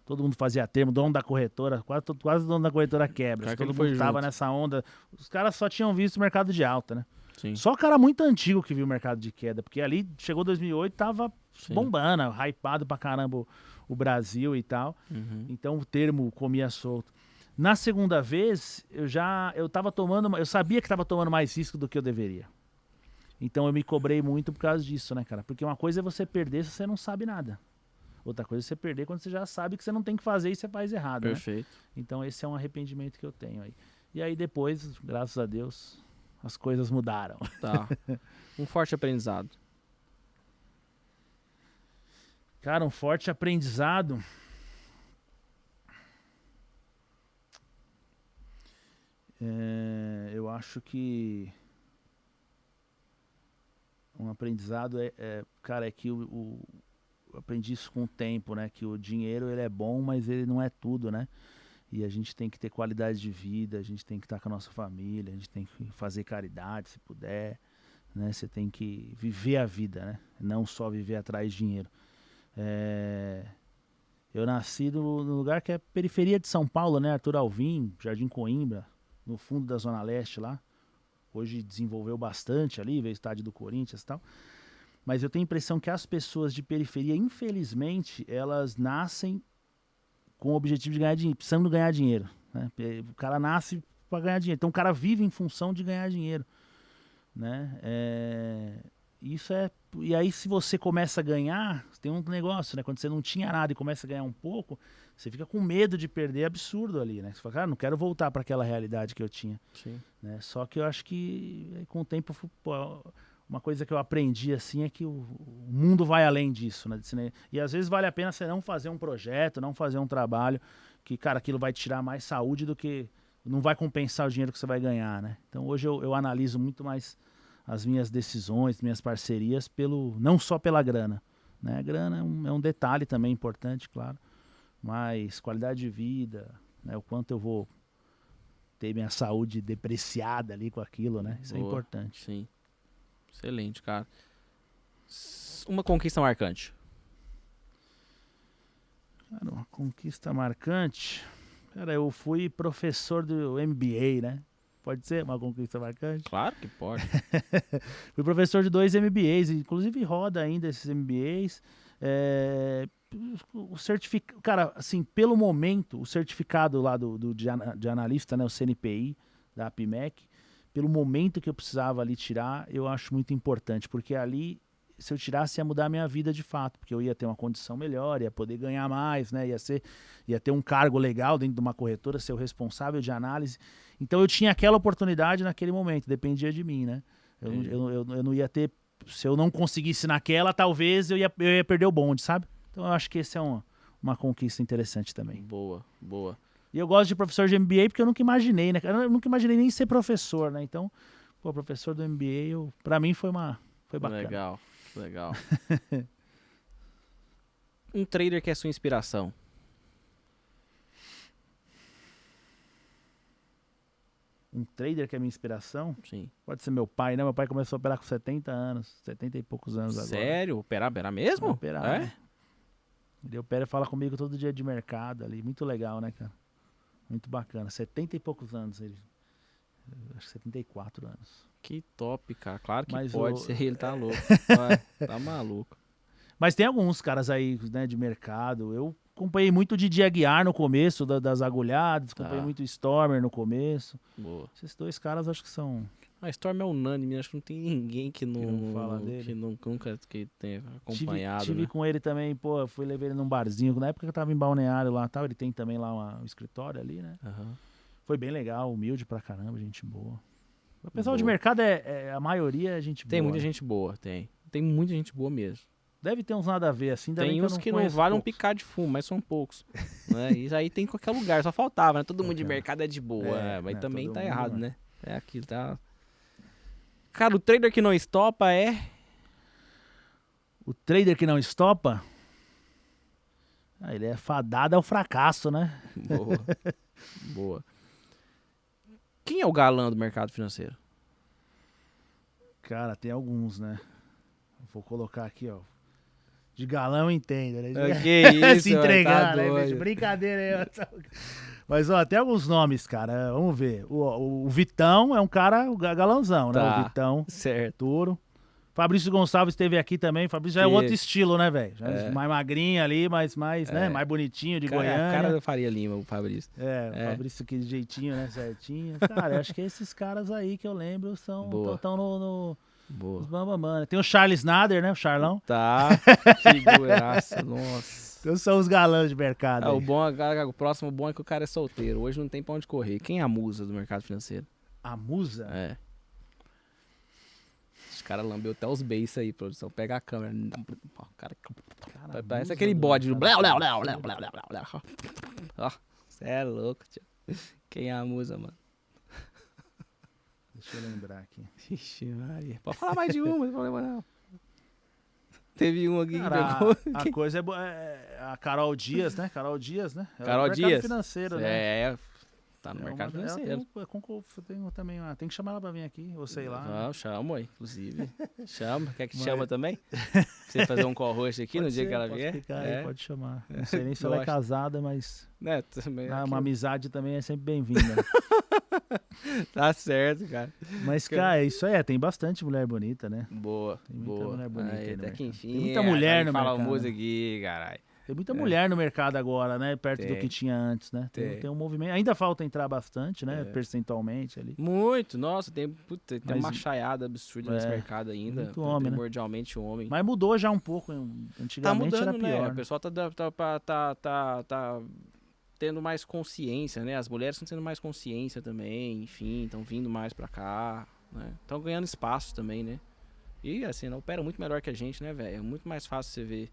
todo mundo fazia termo, dono da corretora, quase, todo- quase o dono da corretora quebra, que todo mundo tava junto. nessa onda, os caras só tinham visto o mercado de alta, né? Sim. Só o cara muito antigo que viu o mercado de queda, porque ali chegou 2008, tava Sim. bombando, hypado pra caramba o, o Brasil e tal. Uhum. Então o termo comia solto. Na segunda vez, eu já eu tava tomando, eu sabia que tava tomando mais risco do que eu deveria. Então eu me cobrei muito por causa disso, né, cara? Porque uma coisa é você perder se você não sabe nada. Outra coisa é você perder quando você já sabe que você não tem que fazer e você faz errado, né? Perfeito. Então esse é um arrependimento que eu tenho aí. E aí depois, graças a Deus, as coisas mudaram. Tá. (laughs) um forte aprendizado. Cara, um forte aprendizado. É, eu acho que um aprendizado é, é cara, é que o, o aprendi isso com o tempo, né? Que o dinheiro ele é bom, mas ele não é tudo, né? E a gente tem que ter qualidade de vida, a gente tem que estar com a nossa família, a gente tem que fazer caridade se puder, né? Você tem que viver a vida, né? Não só viver atrás de dinheiro. É... Eu nasci no, no, lugar que é periferia de São Paulo, né? Arthur Alvim, Jardim Coimbra, no fundo da Zona Leste lá. Hoje desenvolveu bastante ali, veio estádio do Corinthians e tal. Mas eu tenho a impressão que as pessoas de periferia, infelizmente, elas nascem com o objetivo de ganhar dinheiro, precisando ganhar dinheiro. Né? O cara nasce para ganhar dinheiro. Então o cara vive em função de ganhar dinheiro. Né? É... Isso é. E aí, se você começa a ganhar, tem um negócio, né? Quando você não tinha nada e começa a ganhar um pouco, você fica com medo de perder absurdo ali, né? Você fala, cara, não quero voltar para aquela realidade que eu tinha. Sim. Né? Só que eu acho que com o tempo, pô, uma coisa que eu aprendi assim é que o, o mundo vai além disso, né? E às vezes vale a pena você não fazer um projeto, não fazer um trabalho que, cara, aquilo vai tirar mais saúde do que não vai compensar o dinheiro que você vai ganhar, né? Então hoje eu, eu analiso muito mais as minhas decisões, minhas parcerias pelo não só pela grana, né? A grana é um, é um detalhe também importante, claro, mas qualidade de vida, né? O quanto eu vou ter minha saúde depreciada ali com aquilo, né? Isso é Boa, é importante. Sim. Excelente, cara. Uma conquista marcante. Cara, uma conquista marcante. Cara, eu fui professor do MBA, né? Pode ser uma conquista marcante? Claro que pode. (laughs) Fui professor de dois MBAs, inclusive roda ainda esses MBAs. É, o certificado, cara, assim, pelo momento, o certificado lá do, do de, de, analista, né, o CNPI da APMEC, pelo momento que eu precisava ali tirar, eu acho muito importante, porque ali se eu tirasse ia mudar a minha vida de fato, porque eu ia ter uma condição melhor, ia poder ganhar mais, né? Ia ser, ia ter um cargo legal dentro de uma corretora, ser o responsável de análise. Então eu tinha aquela oportunidade naquele momento, dependia de mim, né? Eu, eu, eu, eu, não ia ter, se eu não conseguisse naquela, talvez eu ia, eu ia perder o bonde, sabe? Então eu acho que esse é um, uma conquista interessante também. Boa, boa. E eu gosto de professor de MBA porque eu nunca imaginei, né? Eu nunca imaginei nem ser professor, né? Então, pô, professor do MBA, eu, pra mim foi uma, foi bacana. Legal. Legal. (laughs) um trader que é sua inspiração. Um trader que é minha inspiração? Sim. Pode ser meu pai, né? Meu pai começou a operar com 70 anos, 70 e poucos anos Sério? agora. Sério? Operar, operar mesmo? Operar, é? Né? Ele opera e fala comigo todo dia de mercado ali. Muito legal, né, cara? Muito bacana. 70 e poucos anos ele. Acho que 74 anos. Que top, cara. Claro que Mas pode o... ser, ele tá louco. (laughs) tá maluco. Mas tem alguns caras aí, né, de mercado. Eu acompanhei muito de Dia Guiar no começo, da, das agulhadas, acompanhei tá. muito Stormer no começo. Boa. Esses dois caras acho que são. A Storm é unânime, acho que não tem ninguém que não, não fala dele. Que nunca que tenha acompanhado. Tive, tive né? com ele também, pô, fui levar ele num barzinho. Na época que eu tava em balneário lá tal, ele tem também lá uma, um escritório ali, né? Uhum. Foi bem legal, humilde pra caramba, gente boa. O pessoal boa. de mercado é, é, a maioria é gente tem boa. Tem muita gente boa, tem. Tem muita gente boa mesmo. Deve ter uns nada a ver, assim. Tem uns que não, que não valem um picar de fumo, mas são poucos. (laughs) né? Isso aí tem em qualquer lugar, só faltava, né? Todo mundo de mercado é de boa, é, mas né? também tá errado, é. né? É aquilo, tá... Cara, o trader que não estopa é... O trader que não estopa? Ah, ele é fadado ao fracasso, né? Boa. (laughs) boa. Quem é o galã do mercado financeiro? Cara, tem alguns, né? Vou colocar aqui, ó. De galã eu entendo, né? Que isso, (laughs) Se entregar, tá né? Brincadeira aí. (laughs) Mas, ó, tem alguns nomes, cara. Vamos ver. O, o Vitão é um cara, o galãozão, né? Tá, o Vitão. Certo. Duro. Fabrício Gonçalves esteve aqui também. Fabrício já é outro estilo, né, velho? É. Mais magrinho ali, mais, mais, né, é. né? mais bonitinho de cara, Goiânia. cara do Faria Lima, o Fabrício. É, é. o Fabrício que jeitinho, né? Certinho. Cara, acho que esses caras aí que eu lembro são estão no, no, Boa. Os bambamã. Tem o Charles Nader, né? O Charlão. Tá. (laughs) Figuraça, nossa. Então são os galãs de mercado. É, o bom, o próximo bom é que o cara é solteiro. Hoje não tem pra onde correr. Quem é a musa do mercado financeiro? A musa? É. Os caras lambeu até os beiços aí, produção. Pega a câmera. Ó, cara, Cara, parece aquele bode. Ó, você é louco, tio. Quem é a musa, mano? Deixa eu lembrar aqui. Ixi, Maria. Pode falar mais de uma, não tem problema não. Teve um aqui que Cara, pegou. a, a coisa é, bo- é a Carol Dias, né? Carol Dias, né? É o Carol Dias? financeiro, né? É, tá no É mercado uma- financeiro. Tem, tem também uma, tem que chamar ela pra vir aqui, ou sei lá. Não, chamo aí, inclusive. (laughs) Chama. Quer que Mas- chama também? (laughs) Pra você fazer um co-host aqui no Pode dia ser, que ela vier? ficar aí, É. pode chamar. Não (laughs) sei nem se ela é casada, mas Né, também. ah, uma amizade também é sempre bem-vinda. Tá certo, cara. mas, cara, é isso aí, é, tem bastante mulher bonita, né? Boa, Tem muita boa. mulher bonita Aí, aí no até que enfim. Tem muita é, mulher aí no fala mercado, música né? aqui, caralho. Tem muita mulher no mercado agora, né? Perto do É. Tem. que tinha antes, né? Tem, Tem. tem um movimento. Ainda falta entrar bastante, né? É. Percentualmente ali. Muito, nossa, tem, puta, tem Mas- uma chaiada absurda nesse É, mercado ainda. muito homem, né? primordialmente homem. Mas mudou já um pouco. Tá Antigamente mudando, era pior. né? né? O pessoal tá, tá, tá, tá, tá, tá tendo mais consciência, né? As mulheres estão tendo mais consciência também, enfim, estão vindo mais pra cá, né? Estão ganhando espaço também, né? E assim, opera muito melhor que a gente, né, velho? É muito mais fácil você ver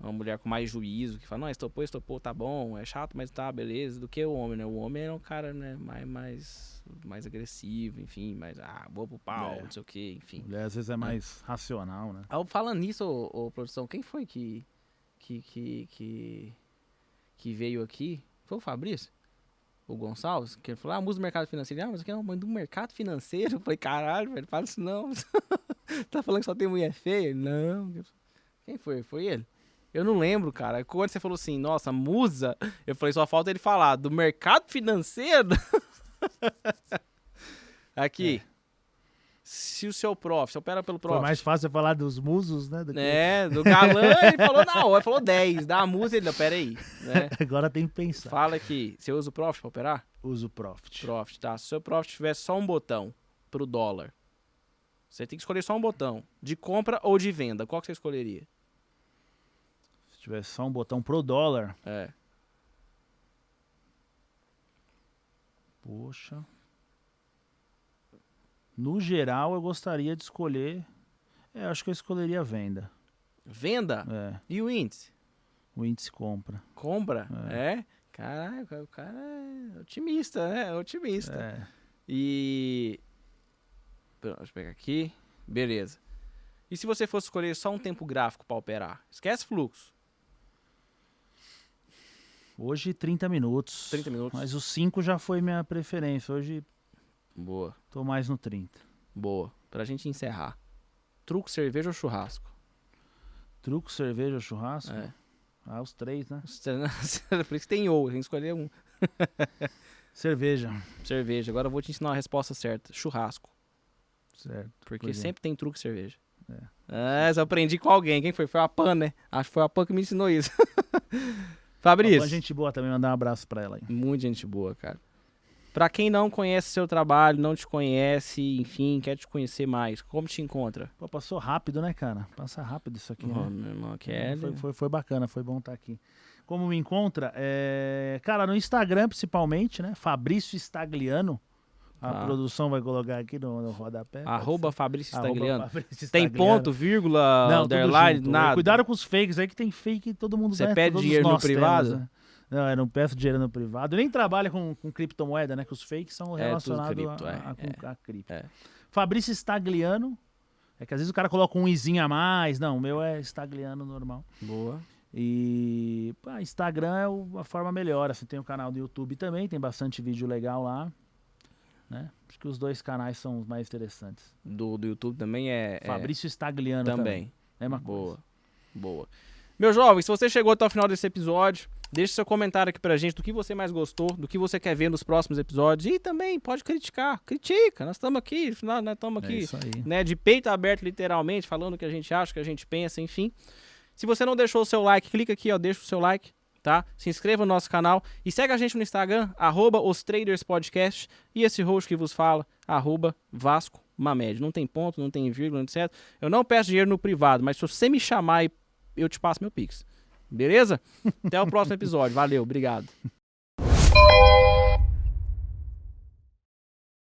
uma mulher com mais juízo, que fala, não, estopou, estopou, tá bom, é chato, mas tá, beleza, do que o homem, né? O homem é um cara, né, mais, mais, mais agressivo, enfim, mais, ah, vou pro pau, É. não sei o que, enfim. Mulher às vezes é mais racional, né? Ah, Falando nisso, ô, ô, produção, quem foi que, que, que, que, que veio aqui? Foi o Fabrício? O Gonçalves? Que ele falou, ah, música do mercado financeiro. Ah, mas aqui não, mas do mercado financeiro? Eu falei, caralho, velho, fala isso não. (laughs) tá falando que só tem mulher feia? Não. Quem foi? Foi ele? Eu não lembro, cara. Quando você falou assim, nossa, musa, (laughs) eu falei, só falta ele falar do mercado financeiro. (laughs) aqui. Se o seu prof, você opera pelo prof. Foi mais fácil falar dos musos, né? do que- É, (laughs) do galã ele falou na hora, falou 10. Da música ele, não, pera aí. Né? Agora tem que pensar. Fala aqui, você usa o Profit pra operar? Uso Profit. Profit, tá. Se o seu Profit tivesse só um botão pro dólar, você tem que escolher só um botão. De compra ou de venda. Qual que você escolheria? Se tivesse só um botão pro dólar. É. Poxa. No geral, eu gostaria de escolher. É, acho que eu escolheria venda. Venda É, e o índice? o índice compra. Compra? É. Caraca, o cara é otimista, né? Otimista. É. E. Deixa eu pegar aqui. Beleza. E se você fosse escolher só um tempo gráfico para operar? Esquece fluxo. Hoje 30 minutos. 30 minutos. Mas o 5 já foi minha preferência. Hoje Boa, tô mais no 30. boa. Pra gente encerrar. Truco, cerveja ou churrasco? Truco, cerveja, churrasco? É. Ah, os três, né? (laughs) Por isso que tem ou, tem que escolher um. (laughs) Cerveja. Cerveja. Agora eu vou te ensinar a resposta certa. Churrasco. Certo. Porque é. sempre tem truco e cerveja. É. Ah, eu aprendi com alguém. Quem foi? Foi a Pan, né? Acho que foi a Pan que me ensinou isso. (laughs) Uma Fabrício. gente boa também, mandar um abraço pra ela aí. Muito gente boa, cara. Pra quem não conhece seu trabalho, não te conhece, enfim, quer te conhecer mais, como te encontra? Pô, passou rápido, né, cara? Passa rápido isso aqui, Ó, né? meu irmão, Kelly. Foi, foi, foi bacana, foi bom estar aqui. Como me encontra? É, Cara, no Instagram principalmente, né? Fabrício Stagliano. A Tá. produção vai colocar aqui no, no rodapé. Arroba. Fabrício Stagliano. Fabrício Tem ponto, vírgula, Não, underline, junto. nada. Cuidado com os fakes aí, que tem fake todo mundo Você pede dinheiro no nós temos, privado? né? Não, eu não peço dinheiro no privado. Eu nem trabalho com, com criptomoeda, né? Que os fakes são É, relacionados cripto, a, é, a, com a cripto. é. Fabrício Stagliano. É que às vezes o cara coloca um izinho a mais. Não, o meu é Stagliano normal. Boa. E pá, Instagram é o- a forma melhor. Assim, tem o canal do YouTube também, tem bastante vídeo legal lá. Né? Acho que os dois canais são os mais interessantes. Do, do YouTube também é. é Fabrício Stagliano também. também. Mesma Boa. coisa. Boa. Meu jovem, se você chegou até o final desse episódio, deixe seu comentário aqui pra gente do que você mais gostou, do que você quer ver nos próximos episódios. E também pode criticar. Critica. Nós estamos aqui, nós estamos É aqui aí. né, de peito aberto, literalmente, falando o que a gente acha, o que a gente pensa, enfim. Se você não deixou o seu like, clica aqui, ó, deixa o seu like, tá? Se inscreva no nosso canal e segue a gente no Instagram, arroba os Traders Podcast, e esse host que vos fala, arroba Vasco uma média. Não tem ponto, não tem vírgula, etc. Eu não peço dinheiro no privado, mas se você me chamar, eu te passo meu Pix. Beleza? Até o próximo episódio. Valeu, obrigado.